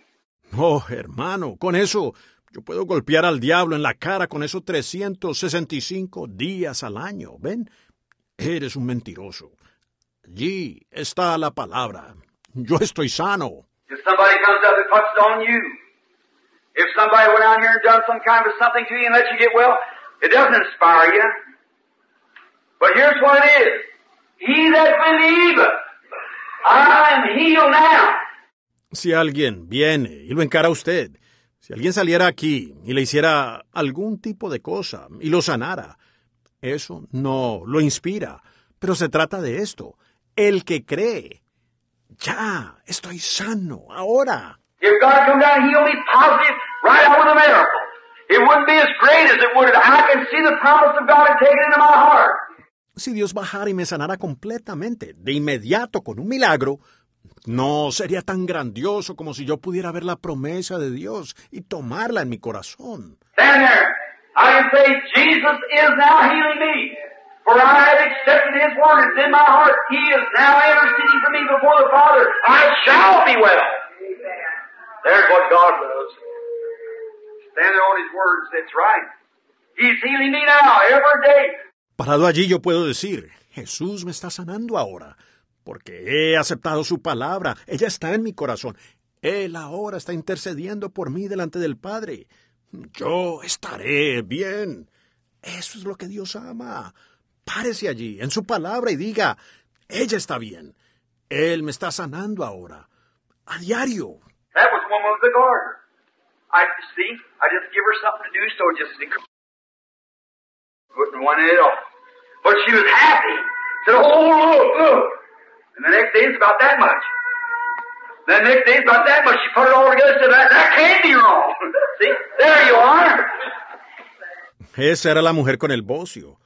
Oh, hermano, con eso yo puedo golpear al diablo en la cara con esos 365 días al año. ¿Ven? Eres un mentiroso. Allí está la palabra. Yo estoy sano. If somebody comes up and puts it on you, if somebody went out here and done some kind of something to you and let you get well, it doesn't inspire you. But here's what it is. He that believeth, I'm healed now. Si alguien viene y lo encara a usted, si alguien saliera aquí y le hiciera algún tipo de cosa y lo sanara, Eso no lo inspira. Pero se trata de esto. El que cree. Ya, estoy sano, ahora. If God come down and heal me positive right out with a miracle, it wouldn't be as great as it would I can see the promise of God and take it into my heart. Si Dios bajara y me sanara completamente, de inmediato, con un milagro, no sería tan grandioso como si yo pudiera ver la promesa de Dios y tomarla en mi corazón. Parado allí yo puedo decir, Jesús me está sanando ahora, porque he aceptado su palabra, ella está en mi corazón. Él ahora está intercediendo por mí delante del Padre. Yo estaré bien. Eso es lo que Dios ama. Párese allí, en su palabra, y diga, ella está bien. Él me está sanando ahora. A diario. That was woman it. But she was happy. Said, "Oh look, look," and the next day it's about that much. The next day it's about that much. Put it all together. "That, that can't be wrong." see, there you are. Esa era la mujer con el bocio.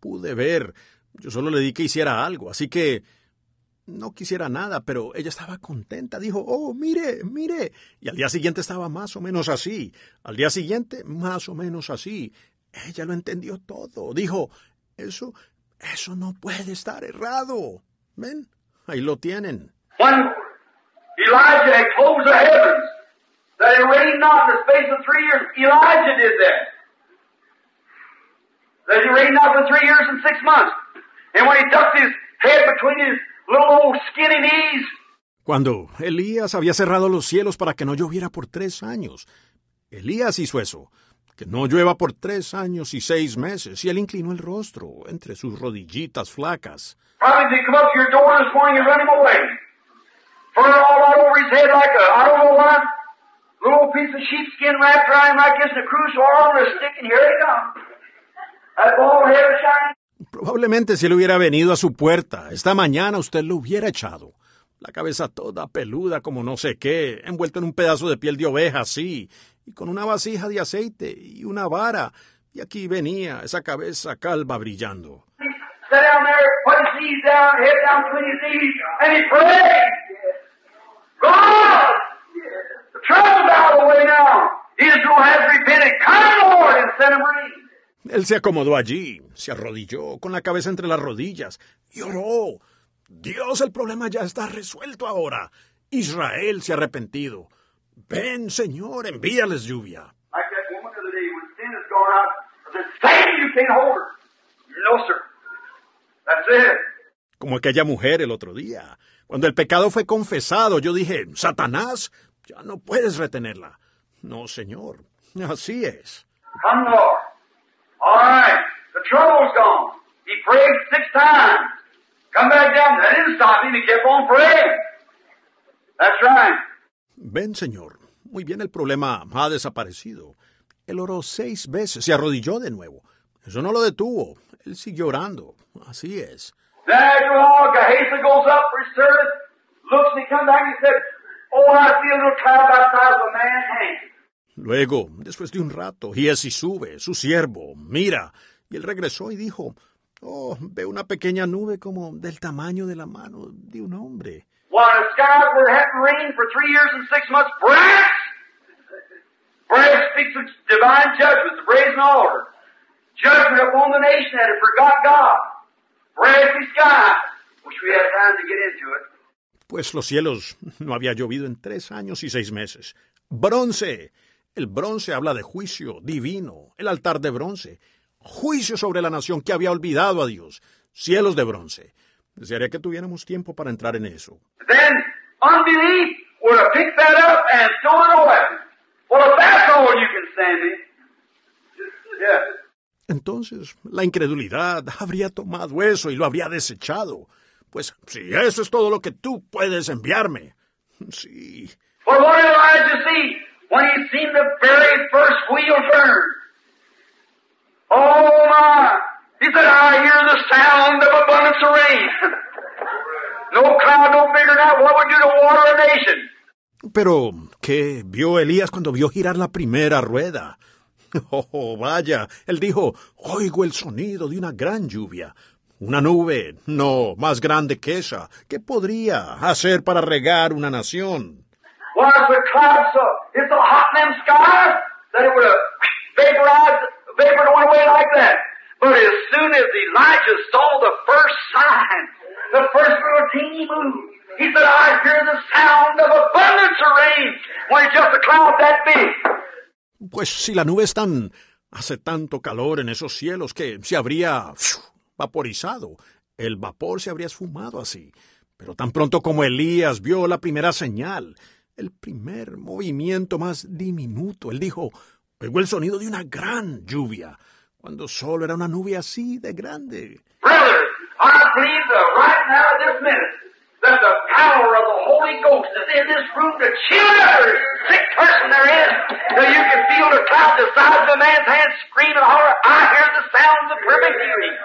Pude ver. Yo solo le di que hiciera algo, así que no quisiera nada, pero ella estaba contenta. Dijo, oh, mire, mire. Y al día siguiente estaba más o menos así. Al día siguiente, más o menos así. Ella lo entendió todo. Dijo, eso, eso no puede estar errado. ¿Ven? Ahí lo tienen. When Elijah had closed the heavens, that it rained not in the space of three years, Elijah did that. That it rained not for three years and six months. And when he ducked his head between his little old skinny knees, Cuando Elías había cerrado los cielos para que no lloviera por tres años, Elías hizo eso, que no llueva por tres años y seis meses, y él inclinó el rostro entre sus rodillitas flacas. Probablemente si él hubiera venido a su puerta, esta mañana usted lo hubiera echado. La cabeza toda peluda como no sé qué, envuelto en un pedazo de piel de oveja así, y con una vasija de aceite y una vara, y aquí venía esa cabeza calva brillando. Él se acomodó allí, se arrodilló con la cabeza entre las rodillas y oró. Dios, el problema ya está resuelto ahora. Israel se ha arrepentido. Ven, Señor, envíales lluvia. Like that woman the other day when sin has gone out. I said, Satan, you can't hold her. No, sir. That's it. Como aquella mujer el otro día. Cuando el pecado fue confesado, yo dije, Satanás, ya no puedes retenerla. No, Señor, así es. Come, Lord. All right. The trouble's gone. He prayed six times. Come back down. That didn't stop him. He kept on praying. That's right. Ven, Señor. Muy bien, el problema ha desaparecido. Él oró seis veces, se arrodilló de nuevo. Eso no lo detuvo. Él siguió orando. Así es. Luego, después de un rato, Giesi sube, su siervo, mira, y él regresó y dijo, Oh, ve una pequeña nube como del tamaño de la mano de un hombre. While the for three years and six months, speaks divine the brazen altar. Judgment upon the nation that had God. Sky. We had time to get into it. Pues los cielos no había llovido en tres años y seis meses. Bronce. El bronce habla de juicio divino, el altar de bronce. Juicio sobre la nación que había olvidado a Dios. Cielos de bronce. Desearía que tuviéramos tiempo para entrar en eso. Then unbelief that up and it away. Well, if that's all you can stand me. Yeah. Entonces, la incredulidad habría tomado eso y lo habría desechado. Pues si eso es todo lo que tú puedes enviarme. Sí. But what did Elijah see when he seen the very first wheel turn? Oh my! He said, I hear the sound of abundance of rain. no cloud no than that. What would do to water a nation? Pero, ¿qué vio Elías cuando vio girar la primera rueda? Oh, vaya, él dijo, oigo el sonido de una gran lluvia. Una nube, no, más grande que esa. ¿Qué podría hacer para regar una nación? Was But as soon as Elijah saw the first sign, the first little teeny move, he said, I hear the sound of abundance of rain when it's just a cloud that big. Pues si la nube es tan... hace tanto calor en esos cielos que se habría vaporizado. El vapor se habría esfumado así. Pero tan pronto como Elías vio la primera señal, el primer movimiento más diminuto, él dijo, oigo el sonido de una gran lluvia, cuando solo era una nube así de grande. Brother, I believe that right now, this minute, that the power of the Holy Ghost is in this room to chill every sick person there is. That you can feel the cloud the size of a man's hand screaming horror. I hear the sounds of perfect healing.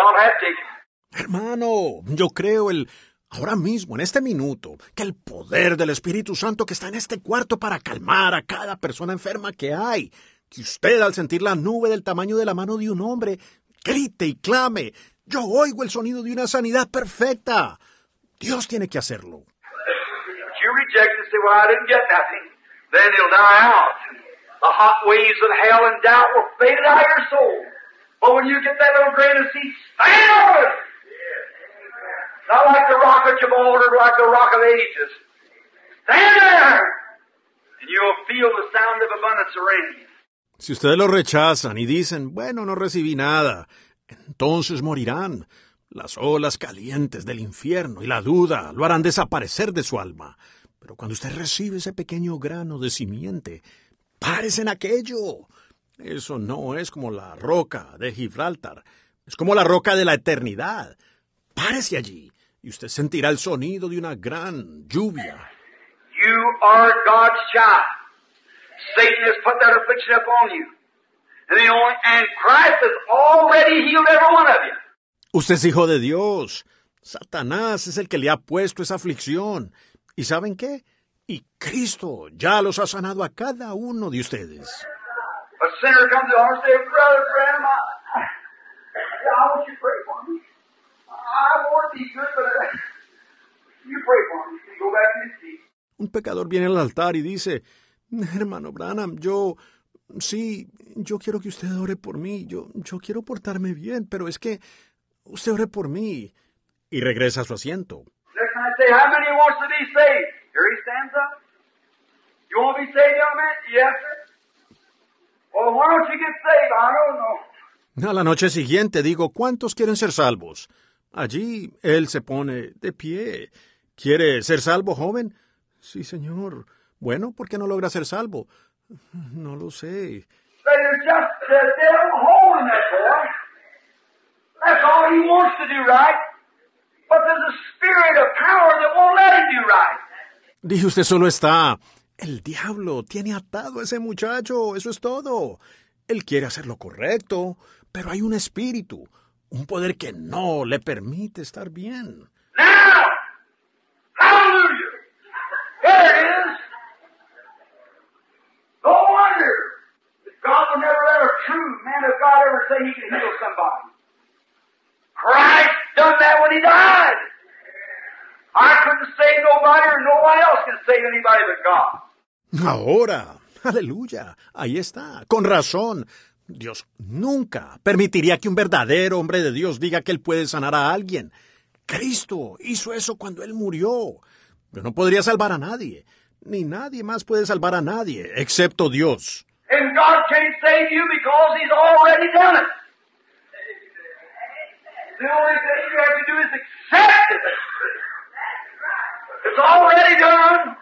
God has taken. Hermano, yo creo el ahora mismo, en este minuto, que el poder del Espíritu Santo que está en este cuarto para calmar a cada persona enferma que hay, que usted al sentir la nube del tamaño de la mano de un hombre, grite y clame, yo oigo el sonido de una sanidad perfecta. Dios tiene que hacerlo. Not like the rock of but like the rock of ages. Stand there, and you'll feel the sound of abundance rain. Si ustedes lo rechazan y dicen, bueno, no recibí nada, entonces morirán. Las olas calientes del infierno y la duda lo harán desaparecer de su alma. Pero cuando usted recibe ese pequeño grano de simiente, párese en aquello. Eso no es como la roca de Gibraltar, es como la roca de la eternidad. Párese allí y usted sentirá el sonido de una gran lluvia. You are God's child. Satan has put that affliction upon you. And, the only, and Christ has already healed every one of you. Usted es hijo de Dios. Satanás es el que le ha puesto esa aflicción. ¿Y saben qué? Y Cristo ya los ha sanado a cada uno de ustedes. Uh. Un pecador viene al altar y dice, hermano Branham, yo, sí, yo quiero que usted ore por mí, yo, yo quiero portarme bien, pero es que usted ore por mí. Y regresa a su asiento. Next time I say, how many wants to be saved? Here he stands up. You want to be saved, young man? Yes, sir. Well, why don't you get saved? I don't know. A la noche siguiente digo, ¿cuántos quieren ser salvos? Allí él se pone de pie. ¿Quiere ser salvo, joven? Sí, señor. Bueno, ¿por qué no logra ser salvo? No lo sé. Dije, usted solo está. El diablo tiene atado a ese muchacho, eso es todo. Él quiere hacer lo correcto, pero hay un espíritu, un poder que no le permite estar bien. Now! Hallelujah! There it is! No wonder that God will never let a true man of God ever say he can heal somebody. Christ done that when he died. I couldn't save nobody or nobody else can save anybody but God. Ahora, aleluya, ahí está, con razón. Dios nunca permitiría que un verdadero hombre de Dios diga que él puede sanar a alguien. Cristo hizo eso cuando él murió. Yo no podría salvar a nadie, ni nadie más puede salvar a nadie, excepto Dios. And God can't save you because He's already done it. The only thing you have to do is accept it. It's already done.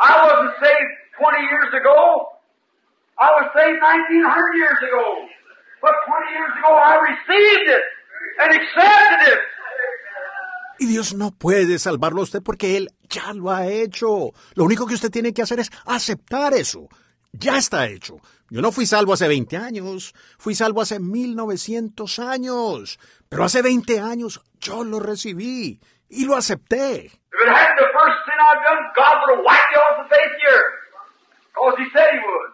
I wasn't saved 20 years ago. I was saved 1900 years ago. But 20 years ago I received it and accepted it. Y Dios no puede salvarlo a usted porque Él ya lo ha hecho. Lo único que usted tiene que hacer es aceptar eso. Ya está hecho. Yo no fui salvo hace 20 años, fui salvo hace 1900 años. Pero hace 20 años yo lo recibí y lo acepté. If it hadn't the first sin I've done, God would have wiped you off the face of the earth. Because He said He would.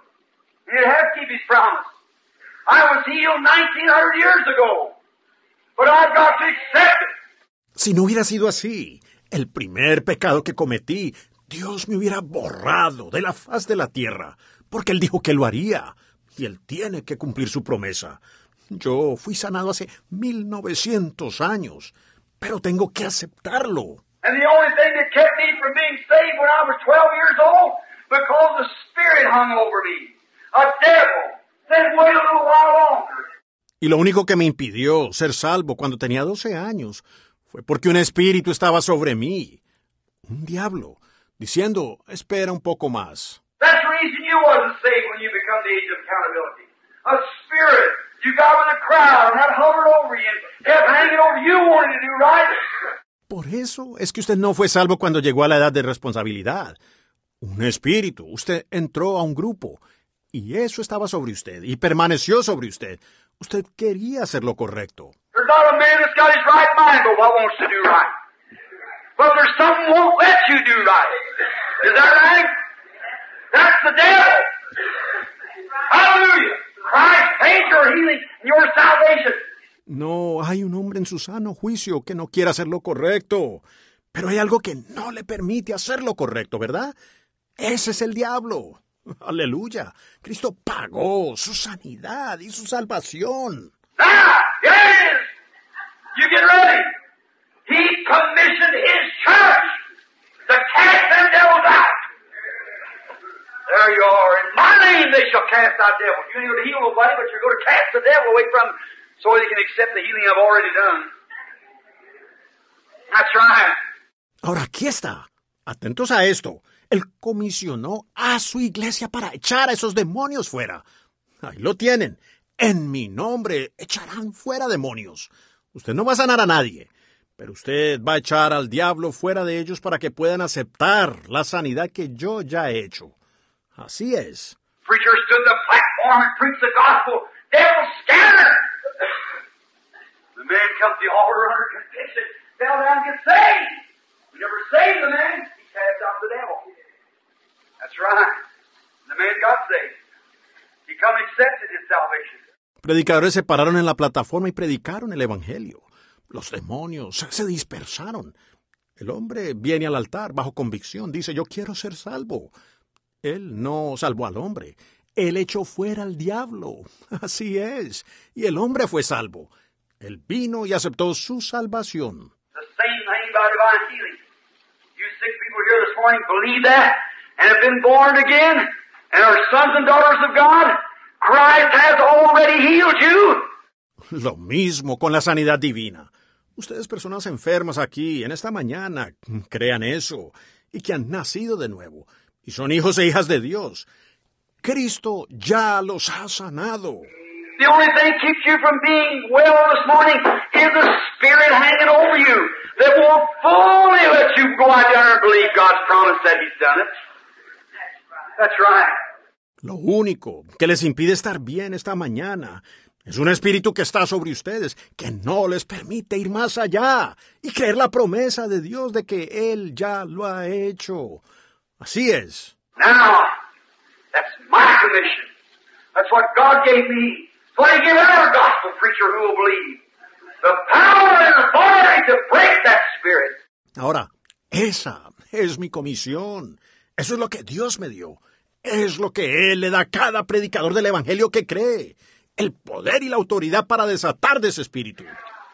And He'd have to keep His promise. I was healed 1900 years ago. But I've got to accept it. Si no hubiera sido así, el primer pecado que cometí, Dios me hubiera borrado de la faz de la tierra, porque Él dijo que lo haría, y Él tiene que cumplir su promesa. Yo fui sanado hace 1900 años, pero tengo que aceptarlo. And the only thing that kept me from being saved when I was 12 years old, because the Spirit hung over me. A devil said, wait a little while longer. Y lo único que me impidió ser salvo cuando tenía 12 años fue porque un espíritu estaba sobre mí. Un diablo, diciendo, espera un poco más. You wasn't saved when you become the age of accountability. A spirit you got with a crowd and that hovered over you and kept hanging over you wanting to do right. Por eso es que usted no fue salvo cuando llegó a la edad de responsabilidad. Un espíritu, usted entró a un grupo, y eso estaba sobre usted, y permaneció sobre usted. Usted quería hacer lo correcto. There's not a man that's got his right mind but what wants to do right. But there's something won't let you do right. Is that right? That's the devil. Hallelujah. Christ paid your healing your salvation. No hay un hombre en su sano juicio que no quiera hacer lo correcto. Pero hay algo que no le permite hacer lo correcto, ¿verdad? Ese es el diablo. Aleluya. Cristo pagó su sanidad y su salvación. Now, it is. You get ready. He commissioned his church to cast them devils out. There you are. In my name they shall cast out devils. You ain't going to heal nobody, but you're going to cast the devil away from them so they can accept the healing I've already done. That's right. Ahora aquí está. Atentos a esto. Él comisionó a su iglesia para echar a esos demonios fuera. Ahí lo tienen. En mi nombre echarán fuera demonios. Usted no va a sanar a nadie, pero usted va a echar al diablo fuera de ellos para que puedan aceptar la sanidad que yo ya he hecho. Así es. Preacher stood the platform and preached the gospel. Devils scattered. The man comes to the altar under conviction, fell down and gets saved. We never saved the man. He cast out the devil. That's right. The man got saved. He come and accepted his salvation. Predicadores se pararon en la plataforma y predicaron el Evangelio. Los demonios se dispersaron. El hombre viene al altar bajo convicción, dice, yo quiero ser salvo. Él no salvó al hombre, él echó fuera al diablo. Así es. Y el hombre fue salvo. Él vino y aceptó su salvación. Lo mismo con la sanidad divina. Ustedes personas enfermas aquí en esta mañana, crean eso, y que han nacido de nuevo, y son hijos e hijas de Dios. Cristo ya los ha sanado. The only thing keeps you from being well this morning is the Spirit hanging over you that won't fully let you go out there and believe God's promise that He's done it. That's right. Lo único que les impide estar bien esta mañana es un espíritu que está sobre ustedes, que no les permite ir más allá y creer la promesa de Dios de que Él ya lo ha hecho. Así es. Now, that's my commission. That's what God gave me. It's what He gave every gospel preacher who will believe. The power and authority to break that spirit. Ahora, esa es mi comisión. Eso es lo que Dios me dio. Es lo que Él le da a cada predicador del Evangelio que cree. El poder y la autoridad para desatar de ese espíritu.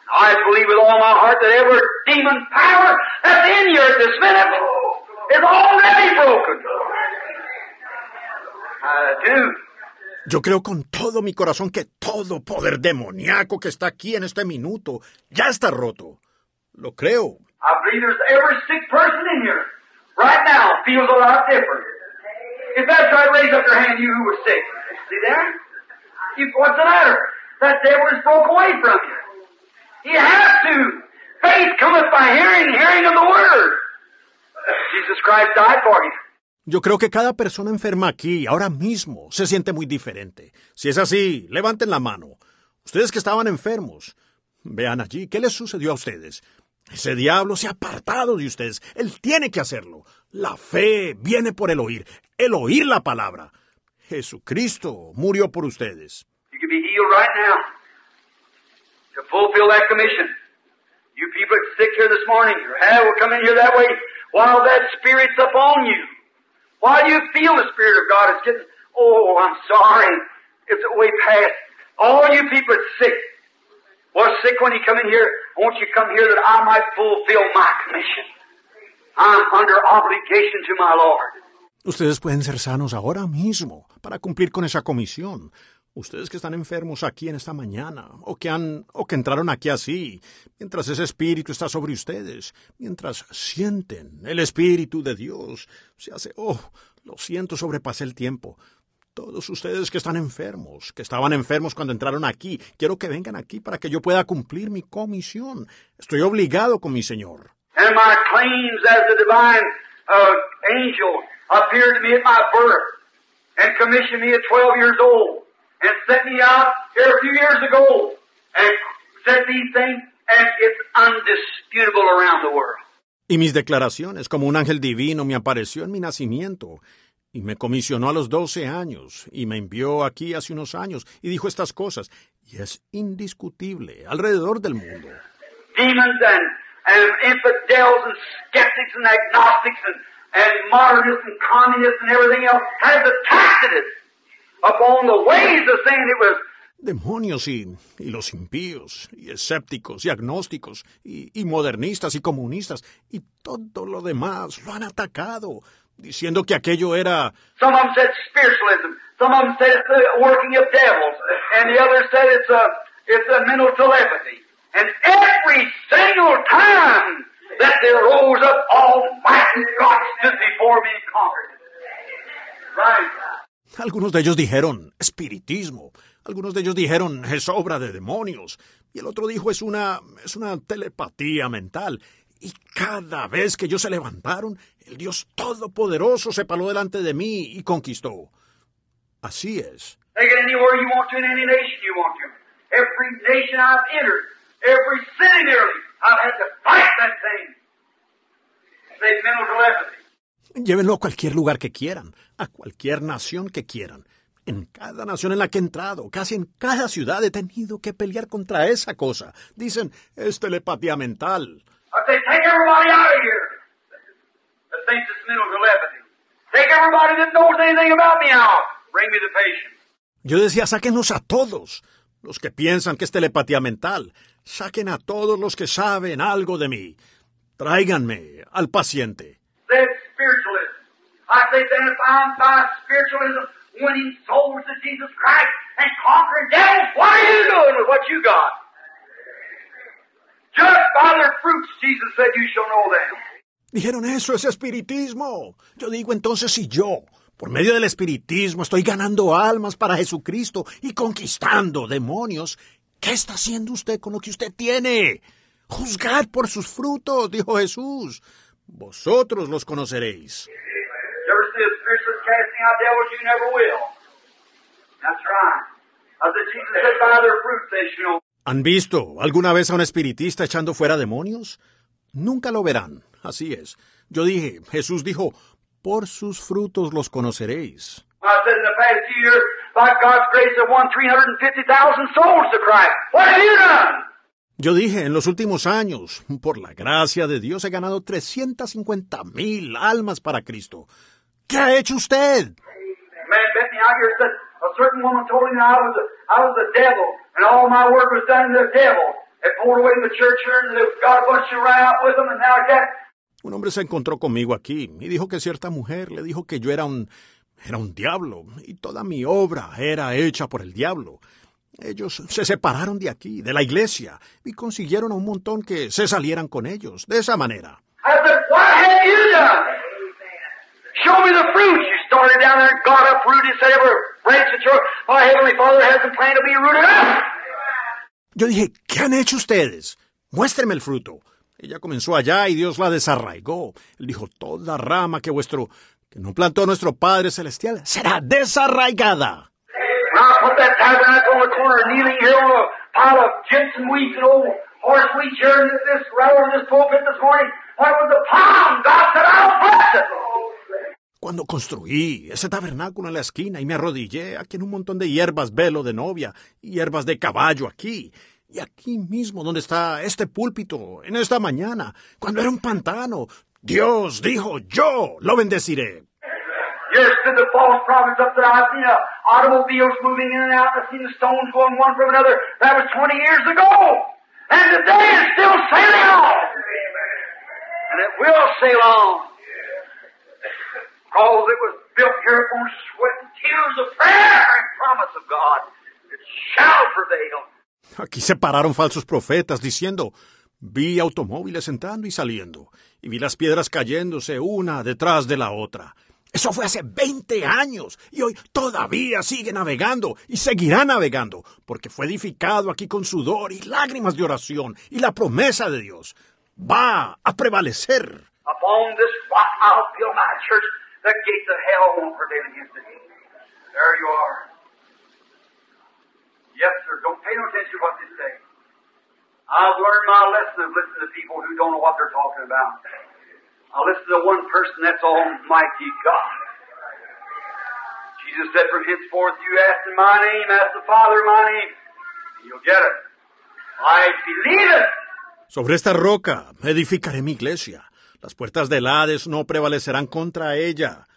I believe with all my heart that every demon power that's in you at this minute is already broken. I do. Yo creo con todo mi corazón que todo poder demoníaco que está aquí en este minuto ya está roto. Lo creo. I believe there's every sick person in here right now feels a lot different. If that's right, raise up your hand, you who were sick. See there? You, what's the matter? That devil is broke away from you. You have to. Faith cometh by hearing, hearing of the word. Jesus Christ died for you. Yo creo que cada persona enferma aquí, ahora mismo, se siente muy diferente. Si es así, levanten la mano. Ustedes que estaban enfermos, vean allí, ¿qué les sucedió a ustedes? Ese diablo se ha apartado de ustedes. Él tiene que hacerlo. La fe viene por el oír, el oír la palabra. Jesucristo murió por ustedes. You can be healed right now to fulfill that commission. You people sick here this morning, your hand will come in here that way while that Spirit's upon you. While you feel the Spirit of God is getting, oh, I'm sorry, it's way past. All you people that's sick, was sick when you come in here, I want you to come here that I might fulfill my commission. I'm under obligation to my Lord. Ustedes pueden ser sanos ahora mismo para cumplir con esa comisión. Ustedes que están enfermos aquí en esta mañana, o que han, o que entraron aquí así, mientras ese espíritu está sobre ustedes, mientras sienten el espíritu de Dios, se hace, oh, lo siento, sobrepasé el tiempo. Todos ustedes que están enfermos, que estaban enfermos cuando entraron aquí, quiero que vengan aquí para que yo pueda cumplir mi comisión. Estoy obligado con mi Señor. And my claims as the divine uh, me at my birth and commissioned me at 12 years old and sent me out here a few years ago and said these things and it's undisputable around the world. Y mis declaraciones, como un ángel divino, me apareció en mi nacimiento y me comisionó a los 12 años y me envió aquí hace unos años y dijo estas cosas y es indiscutible alrededor del mundo. Demons and, and infidels and skeptics and agnostics and, and modernists and communists and everything else has attacked it Demonios y, y los impíos, y escépticos, y agnósticos, y, y modernistas, y comunistas, y todo lo demás lo han atacado, diciendo que aquello era Some of them said spiritualism. Some of them said it's the working of devils. And the others said it's a, it's a mental telepathy. And every single time that there rose up, Almighty God stood before me and conquered it. Right. Algunos de ellos dijeron espiritismo, algunos de ellos dijeron es obra de demonios, y el otro dijo es una es una telepatía mental. Y cada vez que ellos se levantaron, el Dios Todopoderoso se paró delante de mí y conquistó. Así es. Say mental telepathy. Llévenlo a cualquier lugar que quieran, a cualquier nación que quieran. En cada nación en la que he entrado, casi en cada ciudad he tenido que pelear contra esa cosa. Dicen, es telepatía mental. Yo decía, sáquenos a todos, los que piensan que es telepatía mental. Saquen a todos los que saben algo de mí. Tráiganme al paciente. Say then if I'm by spiritualism winning souls to Jesus Christ and conquering devils, what are you doing with what you got? Just by their fruits, Jesus said, you shall know them. Dijeron, eso es espiritismo. Yo digo entonces, si yo, por medio del espiritismo, estoy ganando almas para Jesucristo y conquistando demonios, ¿qué está haciendo usted con lo que usted tiene? Juzgad por sus frutos, dijo Jesús. Vosotros los conoceréis. You ever see a spiritualist casting out devils? You never will. That's right. I said, Jesus said, by their fruits they shall. ¿Han visto alguna vez a un espiritista echando fuera demonios? Nunca lo verán. Así es. Yo dije, Jesús dijo, por sus frutos los conoceréis. I said in the past few years, by God's grace, I've won 350,000 souls to Christ. What have you done? Yo dije, en los últimos años, por la gracia de Dios, he ganado 350 mil almas para Cristo. ¿Qué ha hecho usted? A man met me out here and said, a certain woman told him I was a, I was the devil, and all my work was done in the devil. They pulled away the church here, and they've got a bunch of ran out with them, and now like that. Un hombre se encontró conmigo aquí y dijo que cierta mujer le dijo que yo era un era un diablo y toda mi obra era hecha por el diablo. Ellos se separaron de aquí, de la iglesia, y consiguieron a un montón que se salieran con ellos, de esa manera. I said, what have you done? Show me the fruit. You started down there and got uprooted, said every branch that your my heavenly Father hasn't planned to be rooted up. Yo dije, ¿qué han hecho ustedes? Muéstrenme el fruto. Ella comenzó allá y Dios la desarraigó. Él dijo, toda rama que vuestro, que no plantó nuestro Padre Celestial será desarraigada. Cuando construí ese tabernáculo en la esquina y me arrodillé aquí en un montón de hierbas velo de novia hierbas de caballo aquí, y aquí mismo donde está este púlpito, en esta mañana, cuando era un pantano, Dios dijo, yo lo bendeciré. Stood the false prophets up there. I've seen uh, automobiles moving in and out. I've seen the stones going one from another. That was 20 years ago. And today it's still sailing on. And it will sail on. Because it was built here upon sweat and tears of prayer and promise of God. It shall prevail. Aquí se pararon falsos profetas diciendo, vi automóviles entrando y saliendo, y vi las piedras cayéndose una detrás de la otra. Eso fue hace 20 años y hoy todavía sigue navegando y seguirá navegando porque fue edificado aquí con sudor y lágrimas de oración y la promesa de Dios va a prevalecer. Upon this rock I'll build my church. The gates of hell won't prevail against it. There you are. Yes, sir. Don't pay no attention to what they say. I've learned my lesson of listening to people who don't know what they're talking about. I'll listen to one person, that's Almighty God. Jesus said, From henceforth you ask in my name, ask the Father in my name, and you'll get it. I believe it. Sobre esta roca edificaré mi iglesia. Las puertas del Hades no prevalecerán contra ella.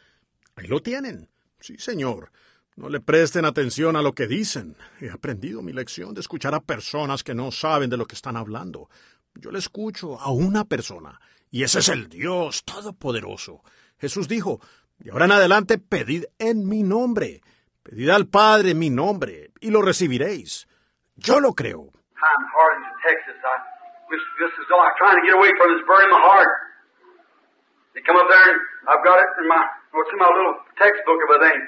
Ahí lo tienen. Sí, señor. No le presten atención a lo que dicen. He aprendido mi lección de escuchar a personas que no saben de lo que están hablando. Yo le escucho a una persona, y ese es el Dios Todopoderoso. Jesús dijo, de ahora en adelante pedid en mi nombre. Pedid al Padre mi nombre, y lo recibiréis. Yo lo creo. Come up there and I've got it in my what's in my little textbook of a thing.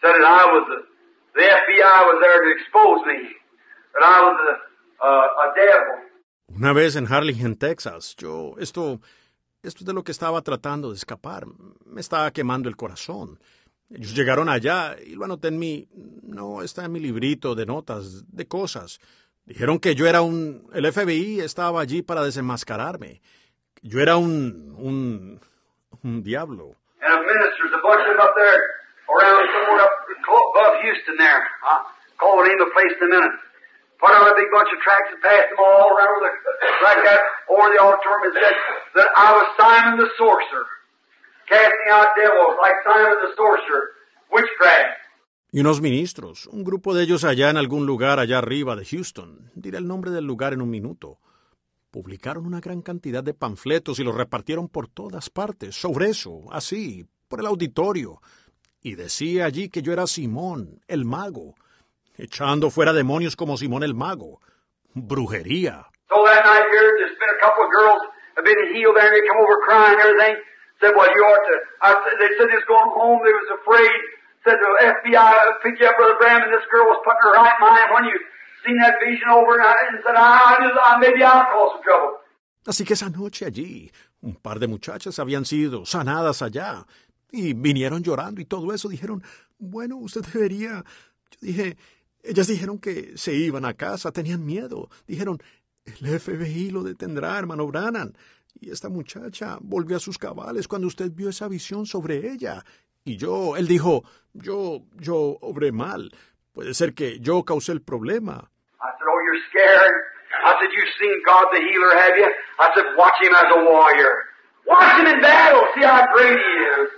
Said that I was the, the FBI was there to expose me. That I was a, uh, a devil. Una vez en Harlingen, Texas, yo, esto, esto es de lo que estaba tratando de escapar. Me estaba quemando el corazón. Ellos llegaron allá y lo anoté en mi, no, está en mi librito de notas, de cosas. Dijeron que yo era un, el FBI estaba allí para desenmascararme. Yo era un, un, un diablo. Put out a big bunch of tracts and passed them all around the, like that over the auditorium and said that I was Simon the sorcerer, casting out devils like Simon the sorcerer, witchcraft. Y unos ministros, un grupo de ellos allá en algún lugar allá arriba de Houston, diré el nombre del lugar en un minuto, publicaron una gran cantidad de panfletos y los repartieron por todas partes, sobre eso, así, por el auditorio, y decía allí que yo era Simón, el mago, echando fuera demonios como Simón el mago, brujería. So that night here, there's been a couple of girls have been healed there, and they come over crying and everything. Said, well, you ought to. I said, they said they was going home. They was afraid. Said the FBI picked you up, Brother Bram, and this girl was put in her right mind when you seen that vision over, and, I, and said, I, I just, I, maybe I'll cause some trouble. Así que esa noche allí, un par de muchachas habían sido sanadas allá, y vinieron llorando y todo eso. Dijeron, bueno, usted debería. Yo dije, ellas dijeron que se iban a casa, tenían miedo. Dijeron, el FBI lo detendrá, hermano Brannan. Y esta muchacha volvió a sus cabales cuando usted vio esa visión sobre ella. Y yo, él dijo, yo, yo obré mal. Puede ser que yo causé el problema. I said, oh, you're scared. I said, you've seen God the healer, have you? I said, watch him as a warrior. Watch him in battle. See how great he is.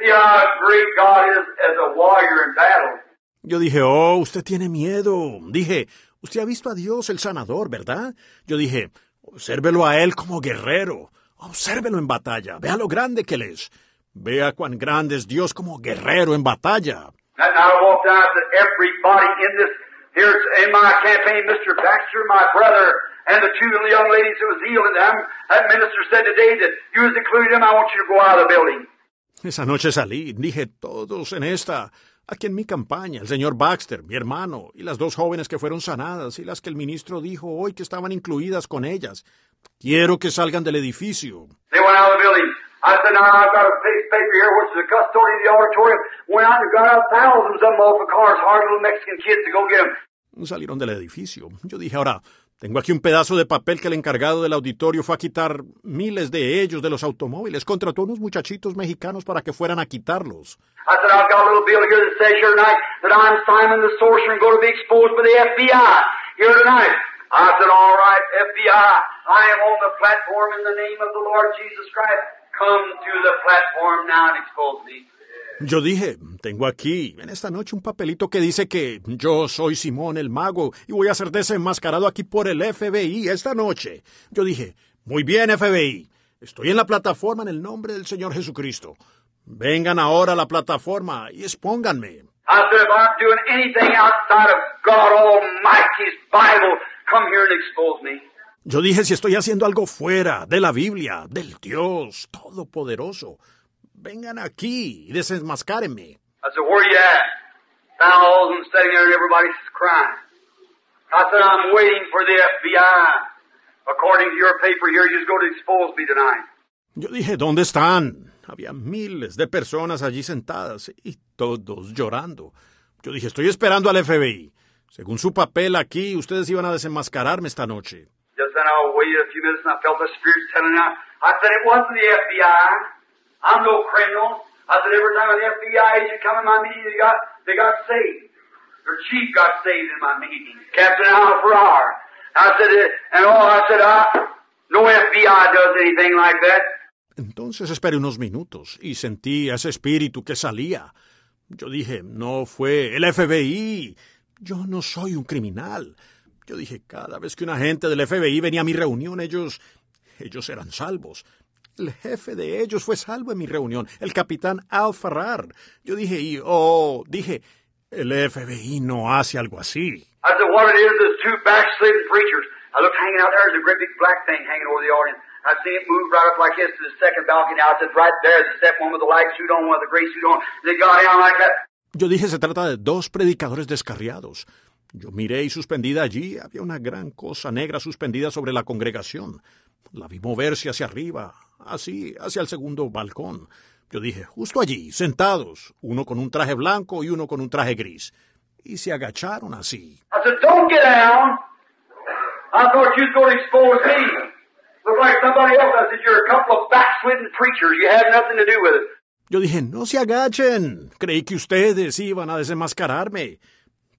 See how great God is as a warrior in battle. Yo dije, oh, usted tiene miedo. Dije, usted ha visto a Dios el sanador, ¿verdad? Yo dije, obsérvelo a él como guerrero. Obsérvelo en batalla. Vea lo grande que él es. Vea cuán grande es Dios como guerrero en batalla. And I walked out and said, everybody in this, here in my campaign, Mr. Baxter, my brother, and the two little young ladies that was them, that minister said today that you was included them, I want you to go out of the building. Esa noche salí, dije, todos en esta, aquí en mi campaña, el señor Baxter, mi hermano, y las dos jóvenes que fueron sanadas, y las que el ministro dijo hoy que estaban incluidas con ellas. Quiero que salgan del edificio. They went out of the building. I said, now I've got a piece of paper here, which is the custodian of the auditorium, went out and got out thousands of them off of cars, hard little Mexican kids to go get them. Salieron del edificio. Yo dije, ahora, tengo aquí un pedazo de papel que el encargado del auditorio fue a quitar miles de ellos de los automóviles. Contrató unos muchachitos mexicanos para que fueran a quitarlos. I said, I've got a little bill here that says here tonight that I'm Simon the Sorcerer and going to be exposed by the FBI here tonight. I said, all right, FBI, I am on the platform in the name of the Lord Jesus Christ. Come to the platform now and expose me. Yo dije, tengo aquí en esta noche un papelito que dice que yo soy Simón el mago y voy a ser desenmascarado aquí por el FBI esta noche. Yo dije, muy bien FBI, estoy en la plataforma en el nombre del Señor Jesucristo. Vengan ahora a la plataforma y expónganme. Come here and expose me. Yo dije, si estoy haciendo algo fuera de la Biblia, del Dios Todopoderoso, vengan aquí y desenmascárenme. I said, where you at? Thousands sitting there and everybody's crying. I said, I'm waiting for the FBI. According to your paper here, you're going to expose me tonight. Yo dije, ¿dónde están? Había miles de personas allí sentadas y todos llorando. Yo dije, estoy esperando al FBI. Según su papel aquí, ustedes iban a desenmascararme esta noche. Just then I waited a few minutes and I felt the Spirit telling out. I said, it wasn't the FBI. I'm no criminal. I said, every time an FBI agent come in my meeting, they got, they got saved. Their chief got saved in my meeting. Captain Al Farrar. I said, and oh, I said, I, no FBI does anything like that. Entonces esperé unos minutos y sentí ese espíritu que salía. Yo dije, no fue el FBI. Yo no soy un criminal. Yo dije, cada vez que un agente del FBI venía a mi reunión, ellos, ellos eran salvos. El jefe de ellos fue salvo en mi reunión, el capitán Al Farrar. Yo dije, y, oh, dije, el FBI no hace algo así. I said, what it is is two backslidden preachers. I looked hanging out there, there's a great big black thing hanging over the audience. I seen it move right up like this to the second balcony. I said, right there's the second one with the light suit on, one with the gray suit on. They got down like that. Yo dije, se trata de dos predicadores descarriados. Yo miré y suspendida allí había una gran cosa negra suspendida sobre la congregación. La vi moverse hacia arriba, así, hacia el segundo balcón. Yo dije, justo allí, sentados, uno con un traje blanco y uno con un traje gris. Y se agacharon así. Yo dije, no se agachen. Creí que ustedes iban a desenmascararme.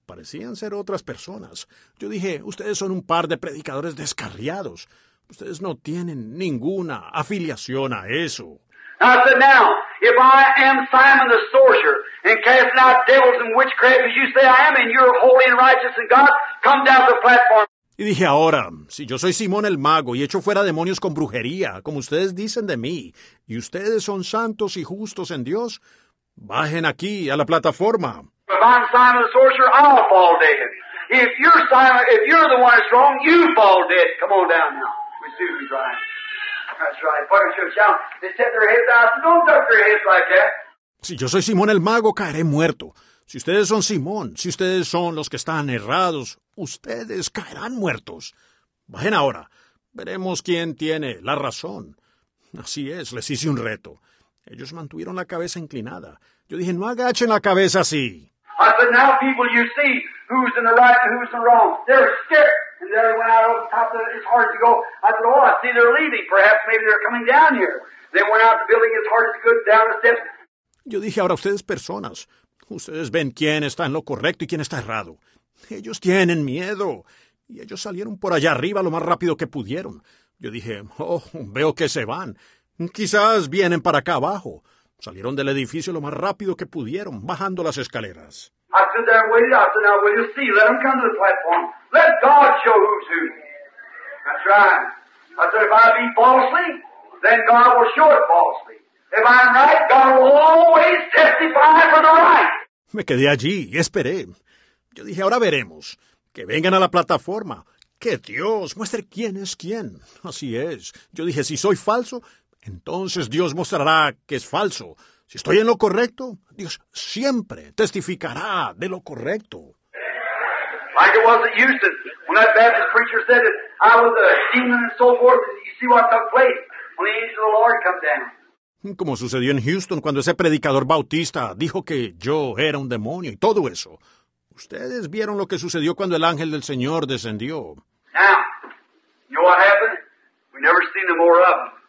Parecían ser otras personas. Yo dije, ustedes son un par de predicadores descarriados. Ustedes no tienen ninguna afiliación a eso. I said, now, if I am Simon the sorcerer and casting out devils and witchcraft as you say I am, and you're holy and righteous and God, come down to the platform. Y dije, ahora, si yo soy Simón el mago y echo fuera demonios con brujería, como ustedes dicen de mí, y ustedes son santos y justos en Dios, bajen aquí a la plataforma. If I'm Simon the sorcerer, I'll fall dead. If you're Simon, if you're the one that's wrong, you fall dead. Come on down now. Excuse me, Brian. That's right. They set their heads out. Don't duck their heads like that. Si yo soy Simón el mago, caeré muerto. Si ustedes son Simón, si ustedes son los que están errados, ustedes caerán muertos. Bajen ahora. Veremos quién tiene la razón. Así es, les hice un reto. Ellos mantuvieron la cabeza inclinada. Yo dije, no agachen la cabeza así. I said, now people, you see who's in the right and who's in the wrong. They're scared. And there they went out over the top of it. It's hard to go. I said, oh, I see they're leaving. Perhaps maybe they're coming down here. They went out the building. It's hard to go down the steps. Yo dije, ahora ustedes personas, ustedes ven quién está en lo correcto y quién está errado. Ellos tienen miedo. Y ellos salieron por allá arriba lo más rápido que pudieron. Yo dije, oh, veo que se van. Quizás vienen para acá abajo. Salieron del edificio lo más rápido que pudieron, bajando las escaleras. Me quedé allí y esperé. Yo dije, ahora veremos. Que vengan a la plataforma. Que Dios muestre quién es quién. Así es. Yo dije, si soy falso, entonces Dios mostrará que es falso. Si estoy en lo correcto, Dios siempre testificará de lo correcto. Like it was at Houston, when that Baptist preacher said that I was a demon and so forth, and you see what took place when the angel of the Lord come down. Como sucedió en Houston cuando ese predicador bautista dijo que yo era un demonio y todo eso. Ustedes vieron lo que sucedió cuando el ángel del Señor descendió. Now, you know what happened? We never seen no more of them.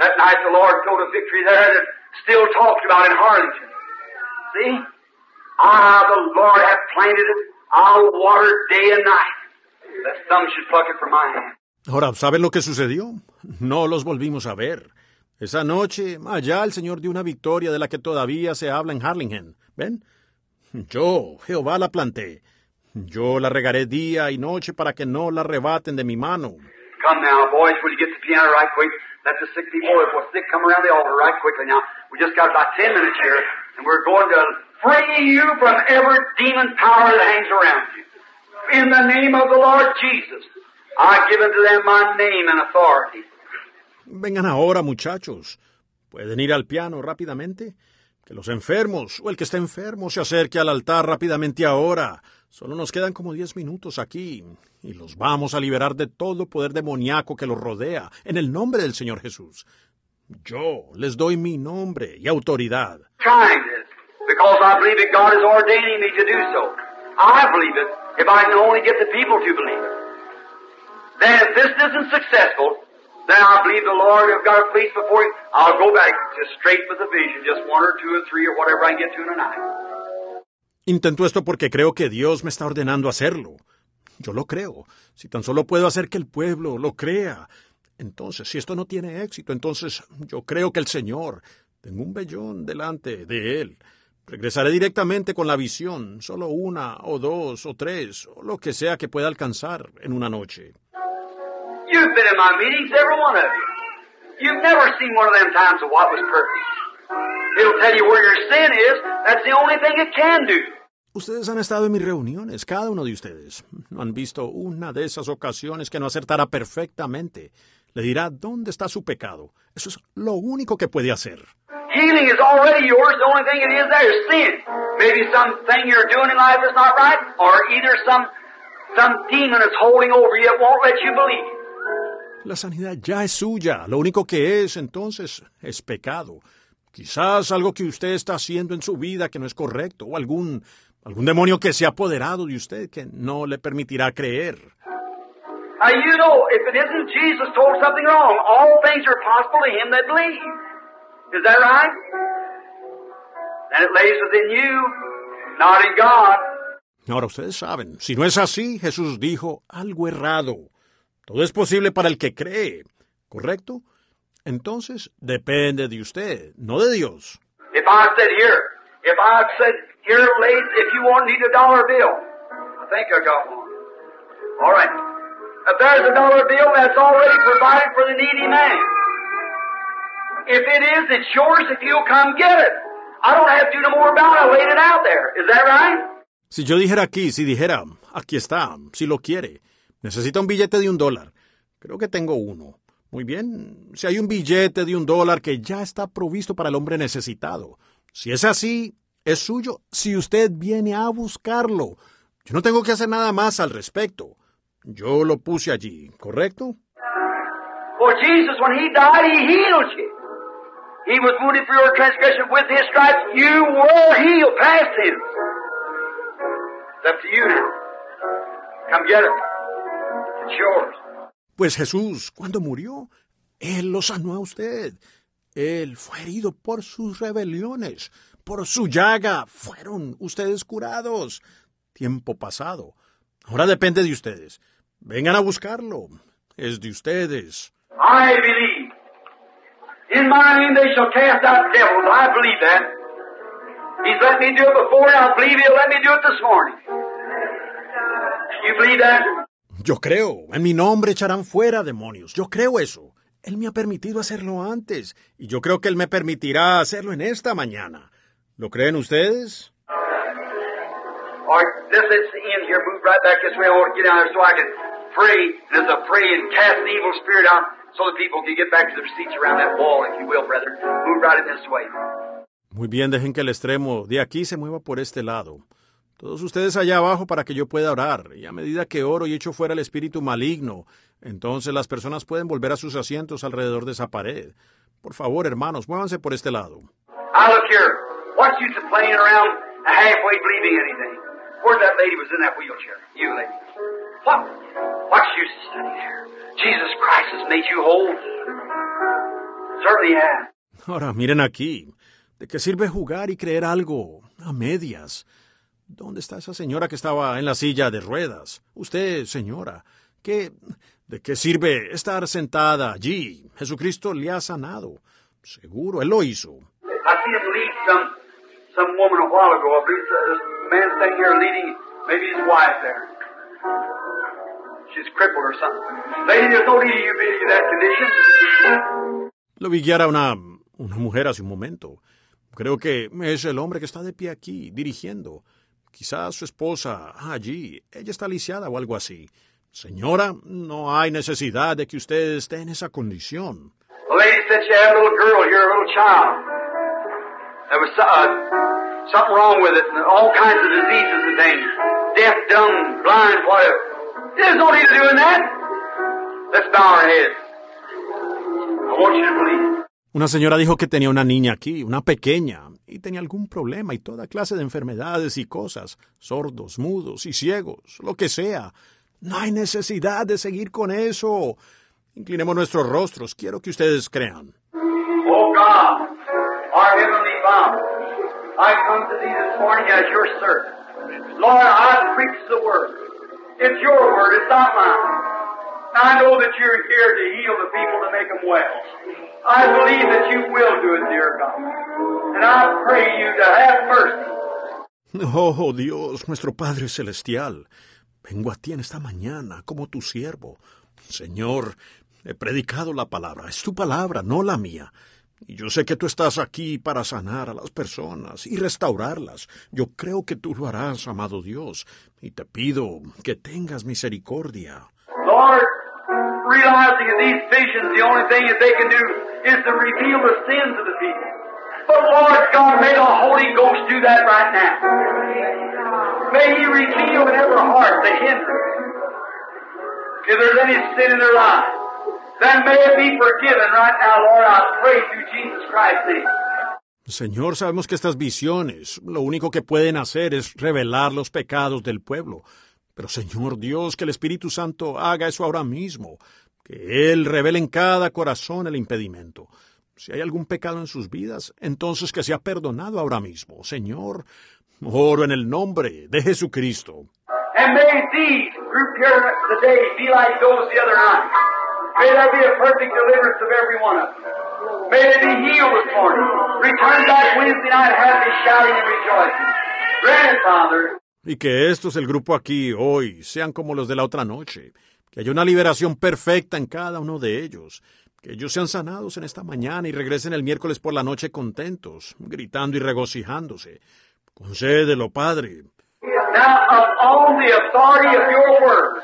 That night the Lord told a victory there that still talked about in Harlington. See? Ah, the Lord hath planted it. I'll water day and night. That some should pluck it from my hand. Ahora, ¿saben lo que sucedió? No los volvimos a ver. Esa noche, allá el Señor dio una victoria de la que todavía se habla en Harlingen. ¿Ven? Yo, Jehová, la planté. Yo la regaré día y noche para que no la arrebaten de mi mano. Come now, boys, will you get the piano right quick? Let the sick people, if we're sick, come around the altar right quickly now. We just got about ten minutes here, and we're going to free you from every demon power that hangs around you. In the name of the Lord Jesus, I give unto them my name and authority. Vengan ahora, muchachos. ¿Pueden ir al piano rápidamente? Que los enfermos o el que esté enfermo se acerque al altar rápidamente ahora. Solo nos quedan como diez minutos aquí y los vamos a liberar de todo poder demoníaco que los rodea en el nombre del Señor Jesús. Yo les doy mi nombre y autoridad. Then I believe the Lord have got a place before Him. I'll go back straight with the vision, just one or two or three or whatever I can get to tonight. Intento esto porque creo que Dios me está ordenando hacerlo. Yo lo creo. Si tan solo puedo hacer que el pueblo lo crea. Entonces, si esto no tiene éxito, entonces yo creo que el Señor, tengo un vellón delante de Él. Regresaré directamente con la visión, solo una o dos o tres, o lo que sea que pueda alcanzar en una noche. You've been in my meetings, every one of you. You've never seen one of them times of what was perfect. It'll tell you where your sin is. That's the only thing it can do. Ustedes han estado en mis reuniones, cada uno de ustedes. No han visto una de esas ocasiones que no acertará perfectamente. Le dirá dónde está su pecado. Eso es lo único que puede hacer. Healing is already yours. The only thing it is there is sin. Maybe something you're doing in life is not right, or either some some demon is holding over you that won't let you believe. La sanidad ya es suya. Lo único que es, entonces, es pecado. Quizás algo que usted está haciendo en su vida que no es correcto, o algún, algún demonio que se ha apoderado de usted que no le permitirá creer. Now you know, if it isn't Jesus told something wrong, all things are possible to him that believe. Is that right? And it lays within you, not in God. Ahora ustedes saben, si no es así, Jesús dijo algo errado. Todo es posible para el que cree, ¿correcto? Entonces depende de usted, no de Dios. If I said here, if I said here, ladies, if you want need a dollar bill, I think I got one. All right. If there's a dollar bill, that's already provided for the needy man. If it is, it's yours if you'll come get it. I don't have to do no more about it. I laid it out there. Is that right? Si yo dijera aquí, si dijera, aquí está, si lo quiere, necesita un billete de un dólar. Creo que tengo uno. Muy bien, si hay un billete de un dólar que ya está provisto para el hombre necesitado. Si es así, es suyo si usted viene a buscarlo. Yo no tengo que hacer nada más al respecto. Yo lo puse allí, ¿correcto? For Jesus, when He died, He healed you. He was wounded for your transgression. With His stripes, you were healed. Past tense. It's up to you now. Come get it. It's yours. Pues Jesús, cuando murió, Él lo sanó a usted. Él fue herido por sus rebeliones, por su llaga. Fueron ustedes curados. Tiempo pasado. Ahora depende de ustedes. Vengan a buscarlo. Es de ustedes. I believe. In my name they shall cast out devils. I believe that. He's let me do it before, and I believe He'll let me do it this morning. You believe that? Yo creo, en mi nombre echarán fuera demonios. Yo creo eso. Él me ha permitido hacerlo antes, y yo creo que Él me permitirá hacerlo en esta mañana. ¿Lo creen ustedes? Muy bien, dejen que el extremo de aquí se mueva por este lado. Todos ustedes allá abajo para que yo pueda orar. Y a medida que oro y echo fuera el espíritu maligno, entonces las personas pueden volver a sus asientos alrededor de esa pared. Por favor, hermanos, muévanse por este lado. I look here. What's use of playing around halfway believing anything? Where's that lady was in that wheelchair? You lady. What? What's of standing there? Jesus Christ has made you whole. Certainly has. Ahora, miren aquí. ¿De qué sirve jugar y creer algo a medias? ¿Dónde está esa señora que estaba en la silla de ruedas? Usted, señora, ¿qué, ¿de qué sirve estar sentada allí? Jesucristo le ha sanado. Seguro, Él lo hizo. Some some woman a while ago. I believe this man standing here leading maybe his wife there. She's crippled or something. Lady, there's no need of you being in that condition. Lo vi guiar a una, una mujer hace un momento. Creo que es el hombre que está de pie aquí, dirigiendo. Quizás su esposa allí. Ella está lisiada o algo así. Señora, no hay necesidad de que usted esté en esa condición. The lady said she had a little girl here, a little child. There was uh, something wrong with it, and all kinds of diseases and things. Deaf, dumb, blind, whatever. There's no need of doing that. Let's bow our heads. I want you to believe. Una señora dijo que tenía una niña aquí, una pequeña, y tenía algún problema y toda clase de enfermedades y cosas, sordos, mudos y ciegos, lo que sea. No hay necesidad de seguir con eso. Inclinemos nuestros rostros, quiero que ustedes crean. Oh God, our Father, I come to Thee this morning as Your servant. Lord, I preach the Word. It's Your Word, it's not mine. I know that You're here to heal the people, to make them well. I believe that You will do it, dear God. And I pray You to have mercy. Oh Dios, nuestro Padre Celestial, vengo a ti en esta mañana como tu siervo. Señor, he predicado la palabra, es tu palabra, no la mía. Y yo sé que tú estás aquí para sanar a las personas y restaurarlas. Yo creo que tú lo harás, amado Dios, y te pido que tengas misericordia. Lord, realizing in these visions the only thing that they can do is to reveal the sins of the people. But Lord God, may the Holy Ghost do that right now. May He reveal in every heart the hindrance. If there's any sin in their life, then may it be forgiven right now, Lord. I pray through Jesus Christ's name. Señor, sabemos que estas visiones lo único que pueden hacer es revelar los pecados del pueblo. Pero Señor Dios, que el Espíritu Santo haga eso ahora mismo, que Él revele en cada corazón el impedimento. Si hay algún pecado en sus vidas, entonces que sea perdonado ahora mismo. Señor, oro en el nombre de Jesucristo. And may these grouped here today be like those the other night. May there be a perfect deliverance of every one of them. May they be healed this morning. Return back Wednesday night happy, shouting and rejoicing. Grant it, Father. Y que estos, el grupo aquí hoy, sean como los de la otra noche. Que haya una liberación perfecta en cada uno de ellos. Que ellos sean sanados en esta mañana y regresen el miércoles por la noche contentos, gritando y regocijándose. Concédelo, Padre. Now, of all the authority of your word,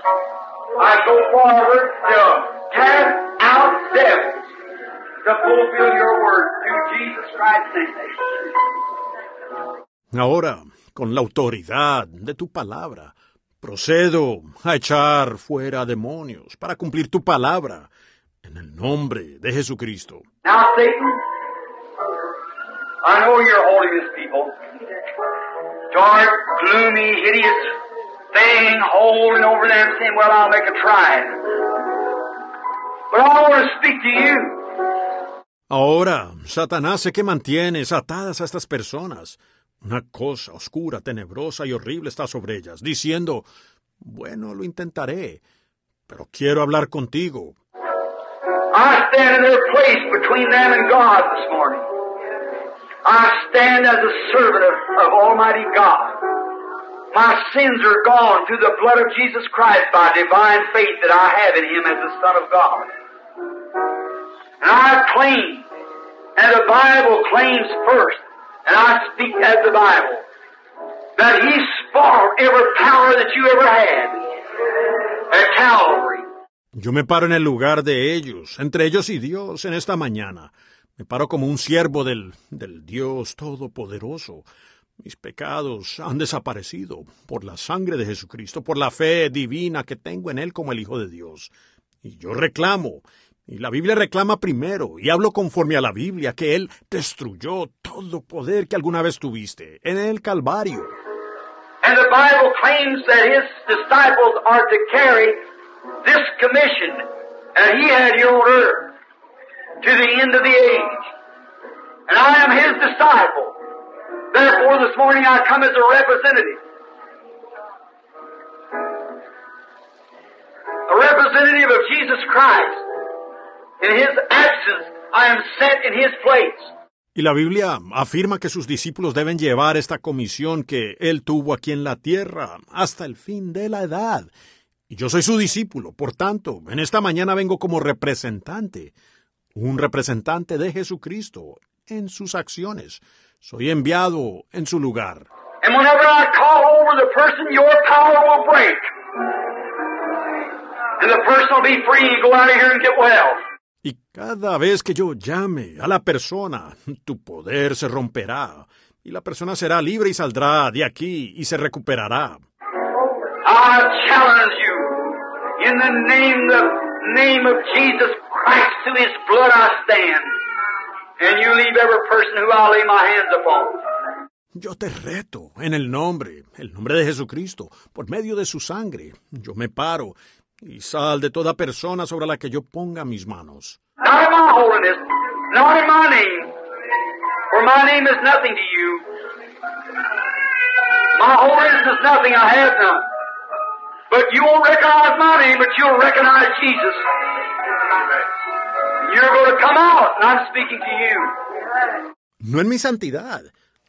I go forward to cast out devils to fulfill your word through Jesus Christ's name. Ahora, con la autoridad de tu palabra, procedo a echar fuera demonios para cumplir tu palabra en el nombre de Jesucristo. Now, Satan, I know you're holding this people. Dark, gloomy, hideous thing holding over them, saying, Well, I'll make a try. But I want to speak to you. Ahora, Satanás sé que mantienes atadas a estas personas. Una cosa oscura, tenebrosa y horrible está sobre ellas, diciendo, bueno, lo intentaré, pero quiero hablar contigo. I stand in their place between them and God this morning. I stand as a servant of, of Almighty God. My sins are gone through the blood of Jesus Christ by divine faith that I have in Him as the Son of God. And I claim, and the Bible claims first, and I speak as the Bible, that He spoiled every power that you ever had at Calvary. Yo me paro en el lugar de ellos, entre ellos y Dios, en esta mañana. Me paro como un siervo del, del Dios Todopoderoso. Mis pecados han desaparecido por la sangre de Jesucristo, por la fe divina que tengo en Él como el Hijo de Dios. Y yo reclamo Y la Biblia reclama primero, y hablo conforme a la Biblia, que Él destruyó todo poder que alguna vez tuviste en el Calvario. And the Bible claims that his disciples are to carry this commission that he had here on earth to the end of the age. And I am his disciple. Therefore, this morning I come as a representative. A representative of Jesus Christ. In his absence, I am set in his place. Y la Biblia afirma que sus discípulos deben llevar esta comisión que Él tuvo aquí en la tierra hasta el fin de la edad. Y yo soy su discípulo, por tanto, en esta mañana vengo como representante, un representante de Jesucristo en sus acciones. Soy enviado en su lugar. And whenever I call over the person, your power will break. And the person will be free and go out of here and get well. Y cada vez que yo llame a la persona, tu poder se romperá, y la persona será libre y saldrá de aquí y se recuperará. I challenge you in the name, the name of Jesus Christ, to His blood I stand. And you leave every person who I lay my hands upon. Yo te reto en el nombre, el nombre de Jesucristo, por medio de su sangre. Yo me paro y sal de toda persona sobre la que yo ponga mis manos. Not in my holiness, not in my name, for my name is nothing to you. My holiness is nothing, I have none. But you won't recognize my name, but you'll recognize Jesus. You're going to come out, and I'm speaking to you. No en mi santidad,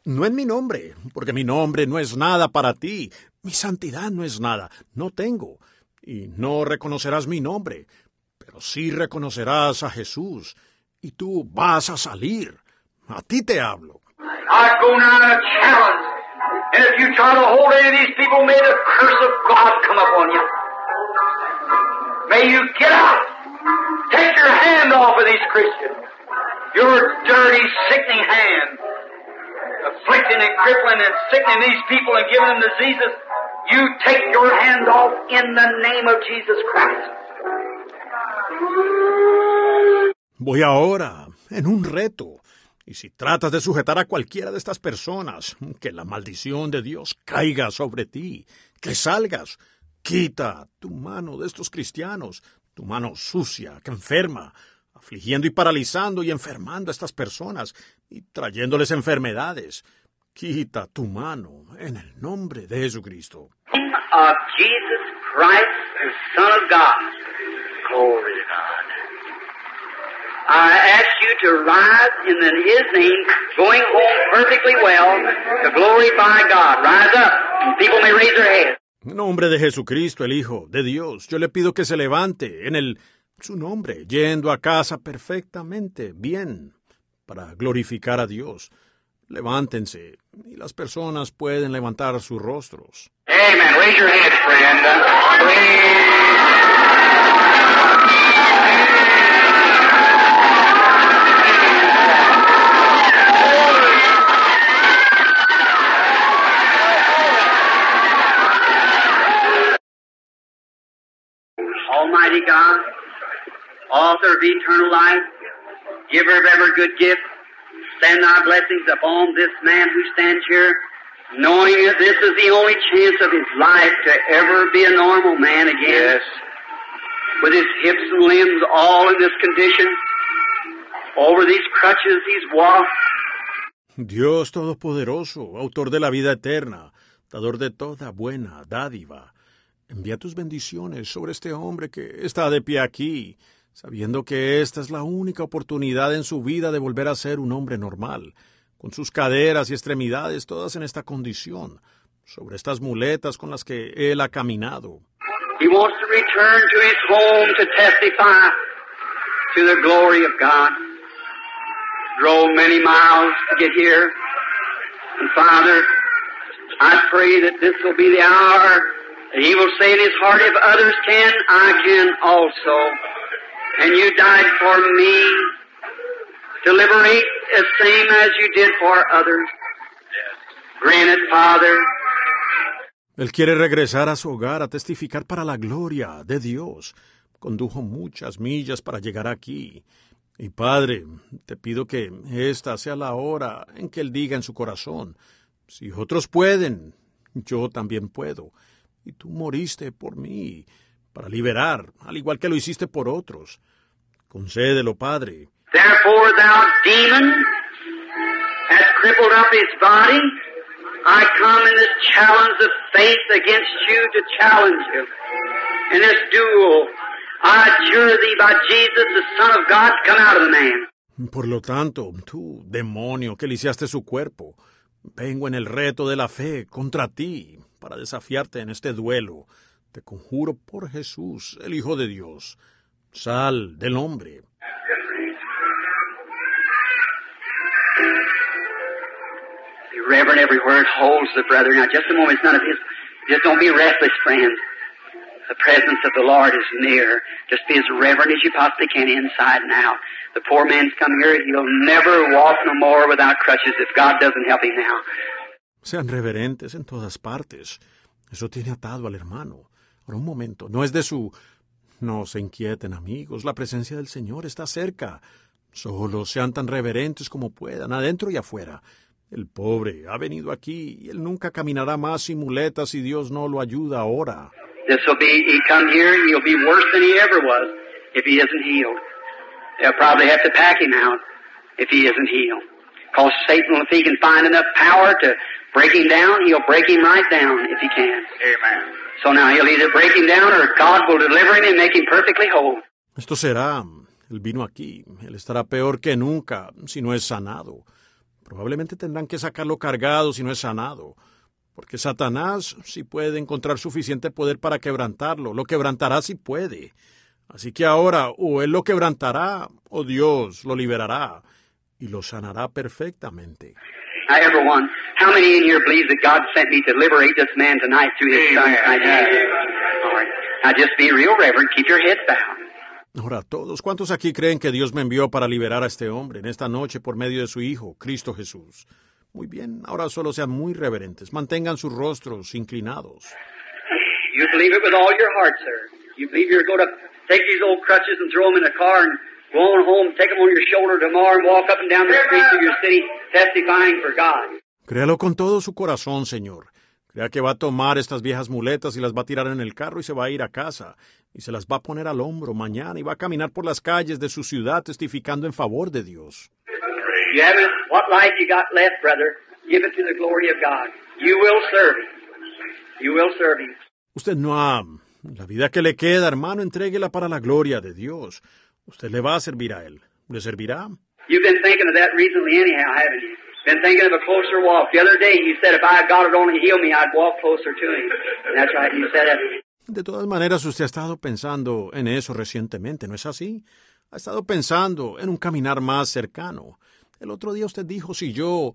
no en mi nombre, porque mi nombre no es nada para ti. Mi santidad no es nada, no tengo. Y no reconocerás mi nombre, pero sí reconocerás a Jesús. Y tú vas a salir. A ti te hablo. I go now in a challenge. And if you try to hold any of these people, may the curse of God come upon you. May you get out. Take your hand off of these Christians. Your dirty, sickening hand. Afflicting and crippling and sickening these people and giving them diseases. You take your hand off in the name of Jesus Christ. Voy ahora en un reto. Y si tratas de sujetar a cualquiera de estas personas, que la maldición de Dios caiga sobre ti, que salgas, quita tu mano de estos cristianos, tu mano sucia, que enferma, afligiendo y paralizando y enfermando a estas personas y trayéndoles enfermedades. Quita tu mano en el nombre de Jesucristo. Of Jesus Christ, the Son of God. Glory to God. I ask you to rise in His name, going home perfectly well to glorify God. Rise up. People may raise their heads. En nombre de Jesucristo, el Hijo de Dios, yo le pido que se levante en el su nombre, yendo a casa perfectamente bien para glorificar a Dios. Levántense y las personas pueden levantar sus rostros. Amen. Raise your hands, friend. Almighty God, author of eternal life, giver of every good gift, send thy blessings upon this man who stands here, knowing that this is the only chance of his life to ever be a normal man again. Yes. With his hips and limbs all in this condition, over these crutches he's walked. Dios Todopoderoso, autor de la vida eterna, dador de toda buena dádiva, envía tus bendiciones sobre este hombre que está de pie aquí, sabiendo que esta es la única oportunidad en su vida de volver a ser un hombre normal, con sus caderas y extremidades todas en esta condición, sobre estas muletas con las que él ha caminado. He wants to return to his home to testify to the glory of God. Drove many miles to get here. And Father, I pray that this will be the hour that he will say in his heart, if others can, I can also. And you died for me to liberate the same as you did for others. Grant Father. Él quiere regresar a su hogar a testificar para la gloria de Dios. Condujo muchas millas para llegar aquí. Y Padre, te pido que esta sea la hora en que Él diga en su corazón, si otros pueden, yo también puedo. Y tú moriste por mí, para liberar, al igual que lo hiciste por otros. Concédelo, Padre. Therefore, thou demon, hast crippled up his body. I come in this challenge of faith against you to challenge you. In this duel, I adjure thee by Jesus, the Son of God, come out of the man. Por lo tanto, tú, demonio, que lisiaste su cuerpo, vengo en el reto de la fe contra ti para desafiarte en este duelo. Te conjuro por Jesús, el Hijo de Dios. Sal del hombre. Be reverent every word holds the brother. Now, just a moment, it's none of his. Just don't be restless, friend. The presence of the Lord is near. Just be as reverent as you possibly can inside now. The poor man's come here. He'll never walk no more without crutches if God doesn't help him now. Sean reverentes en todas partes. Eso tiene atado al hermano. Ahora un momento, no es de su... No se inquieten, amigos. La presencia del Señor está cerca. Solo sean tan reverentes como puedan, adentro y afuera. El pobre ha venido aquí y él nunca caminará más sin muletas si Dios no lo ayuda ahora. Satan, if he can find enough power break him down, he'll break him right down if he can. Amen. So now he'll either break him down or God will deliver him and make him perfectly whole. Esto será. Él vino aquí. Él estará peor que nunca si no es sanado. Probablemente tendrán que sacarlo cargado si no es sanado. Porque Satanás sí puede encontrar suficiente poder para quebrantarlo. Lo quebrantará si puede. Así que ahora o él lo quebrantará o Dios lo liberará y lo sanará perfectamente. Now, everyone, how many in here believe that God sent me to liberate this man tonight through his son? All right. Now, just be real reverent. Keep your heads bowed. Ahora, todos, ¿cuántos aquí creen que Dios me envió para liberar a este hombre en esta noche por medio de su Hijo, Cristo Jesús? Muy bien, ahora solo sean muy reverentes, mantengan sus rostros inclinados. You believe it with all your heart, sir. You believe you're going to take these old crutches and throw them in a car and go on home, take them on your shoulder tomorrow and walk up and down the streets of your city testifying for God. Créalo con todo su corazón, Señor. Crea que va a tomar estas viejas muletas y las va a tirar en el carro y se va a ir a casa, y se las va a poner al hombro mañana y va a caminar por las calles de su ciudad testificando en favor de Dios. You haven't, what life you got left, brother, give it to the glory of God. You will serve Him. You will serve Him. Usted no ha... La vida que le queda, hermano, entréguela para la gloria de Dios. Usted le va a servir a Él. ¿Le servirá? You've been thinking of that recently anyhow, haven't you? Been thinking of a closer walk. The other day you said if I God would only heal me, I'd walk closer to Him. That's right, you said it. De todas maneras, usted ha estado pensando en eso recientemente, ¿no es así? Ha estado pensando en un caminar más cercano. El otro día usted dijo, si yo,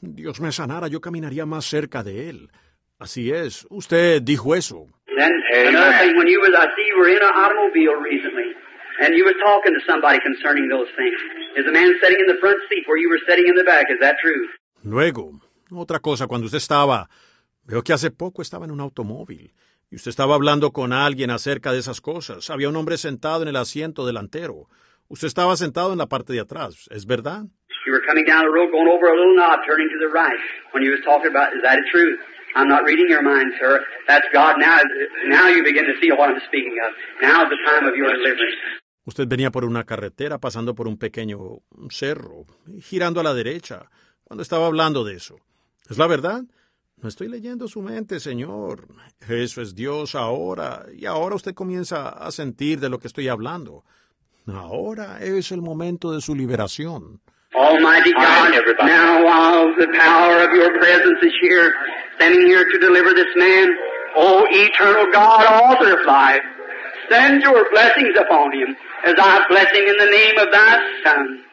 Dios me sanara, yo caminaría más cerca de Él. Así es, usted dijo eso. Then and you were talking to somebody concerning those things. Is a man sitting in the front seat where you were sitting in the back? Is that true? Luego, otra cosa, cuando usted estaba, veo que hace poco estaba en un automóvil y usted estaba hablando con alguien acerca de esas cosas. Había un hombre sentado en el asiento delantero. Usted estaba sentado en la parte de atrás, ¿es verdad? You were coming down the road, going over a little knob, turning to the right. When you was talking about, is that true? I'm not reading your mind, sir. That's God. Now, now you begin to see what I'm speaking of. Now is the time of your deliverance. Usted venía por una carretera pasando por un pequeño cerro, girando a la derecha, cuando estaba hablando de eso. ¿Es la verdad? No estoy leyendo su mente, Señor. Eso es Dios ahora, y ahora usted comienza a sentir de lo que estoy hablando. Ahora es el momento de su liberación. Almighty God, now while the power of your presence is here, standing here to deliver this man, O eternal God, author of life, send your blessings upon him as I bless him in the name of thy Son.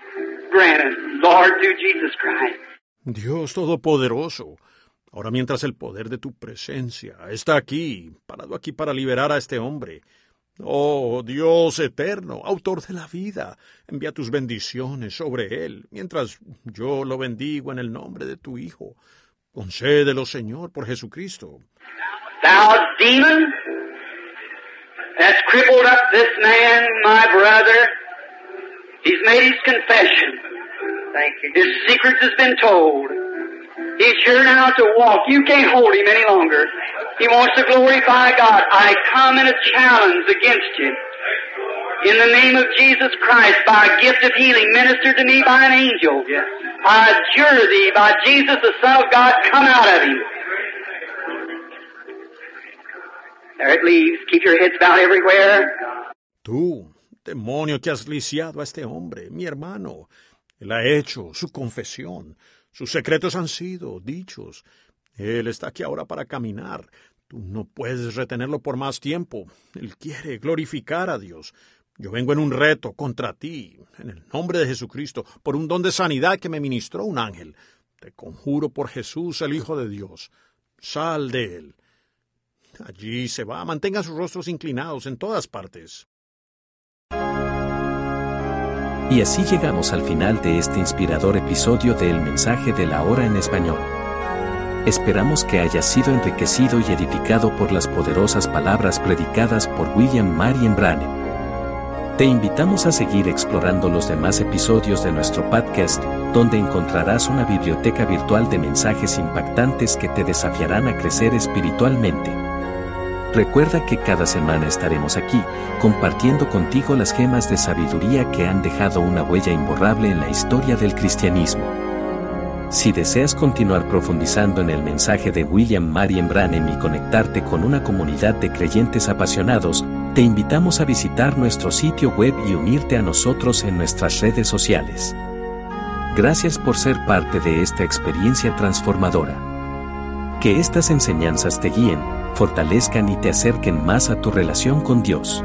Grant it, Lord, through Jesus Christ. Dios Todopoderoso, ahora mientras el poder de tu presencia está aquí, parado aquí para liberar a este hombre, Oh Dios eterno, autor de la vida, envía tus bendiciones sobre él, mientras yo lo bendigo en el nombre de tu Hijo. Concédelo, Señor, por Jesucristo. Thou demon, that's crippled up this man, my brother. He's made his confession. Thank you. His secrets has been told. He's here now to walk. You can't hold him any longer. He wants to glorify God. I come in a challenge against you. In the name of Jesus Christ, by a gift of healing ministered to me by an angel, yes. I adjure thee by Jesus, the Son of God, come out of him. Tú, demonio que has lisiado a este hombre, mi hermano. Él ha hecho su confesión. Sus secretos han sido dichos. Él está aquí ahora para caminar. Tú no puedes retenerlo por más tiempo. Él quiere glorificar a Dios. Yo vengo en un reto contra ti, en el nombre de Jesucristo, por un don de sanidad que me ministró un ángel. Te conjuro por Jesús, el Hijo de Dios. Sal de él. Allí se va. Mantenga sus rostros inclinados en todas partes. Y así llegamos al final de este inspirador episodio de El mensaje de la hora en español. Esperamos que hayas sido enriquecido y edificado por las poderosas palabras predicadas por William Marion Branham. Te invitamos a seguir explorando los demás episodios de nuestro podcast, donde encontrarás una biblioteca virtual de mensajes impactantes que te desafiarán a crecer espiritualmente. Recuerda que cada semana estaremos aquí, compartiendo contigo las gemas de sabiduría que han dejado una huella imborrable en la historia del cristianismo. Si deseas continuar profundizando en el mensaje de William Marion Branham y conectarte con una comunidad de creyentes apasionados, te invitamos a visitar nuestro sitio web y unirte a nosotros en nuestras redes sociales. Gracias por ser parte de esta experiencia transformadora. Que estas enseñanzas te guíen, fortalezcan y te acerquen más a tu relación con Dios.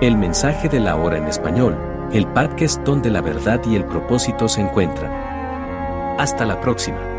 El mensaje de la hora en español, el podcast donde la verdad y el propósito se encuentran. Hasta la próxima.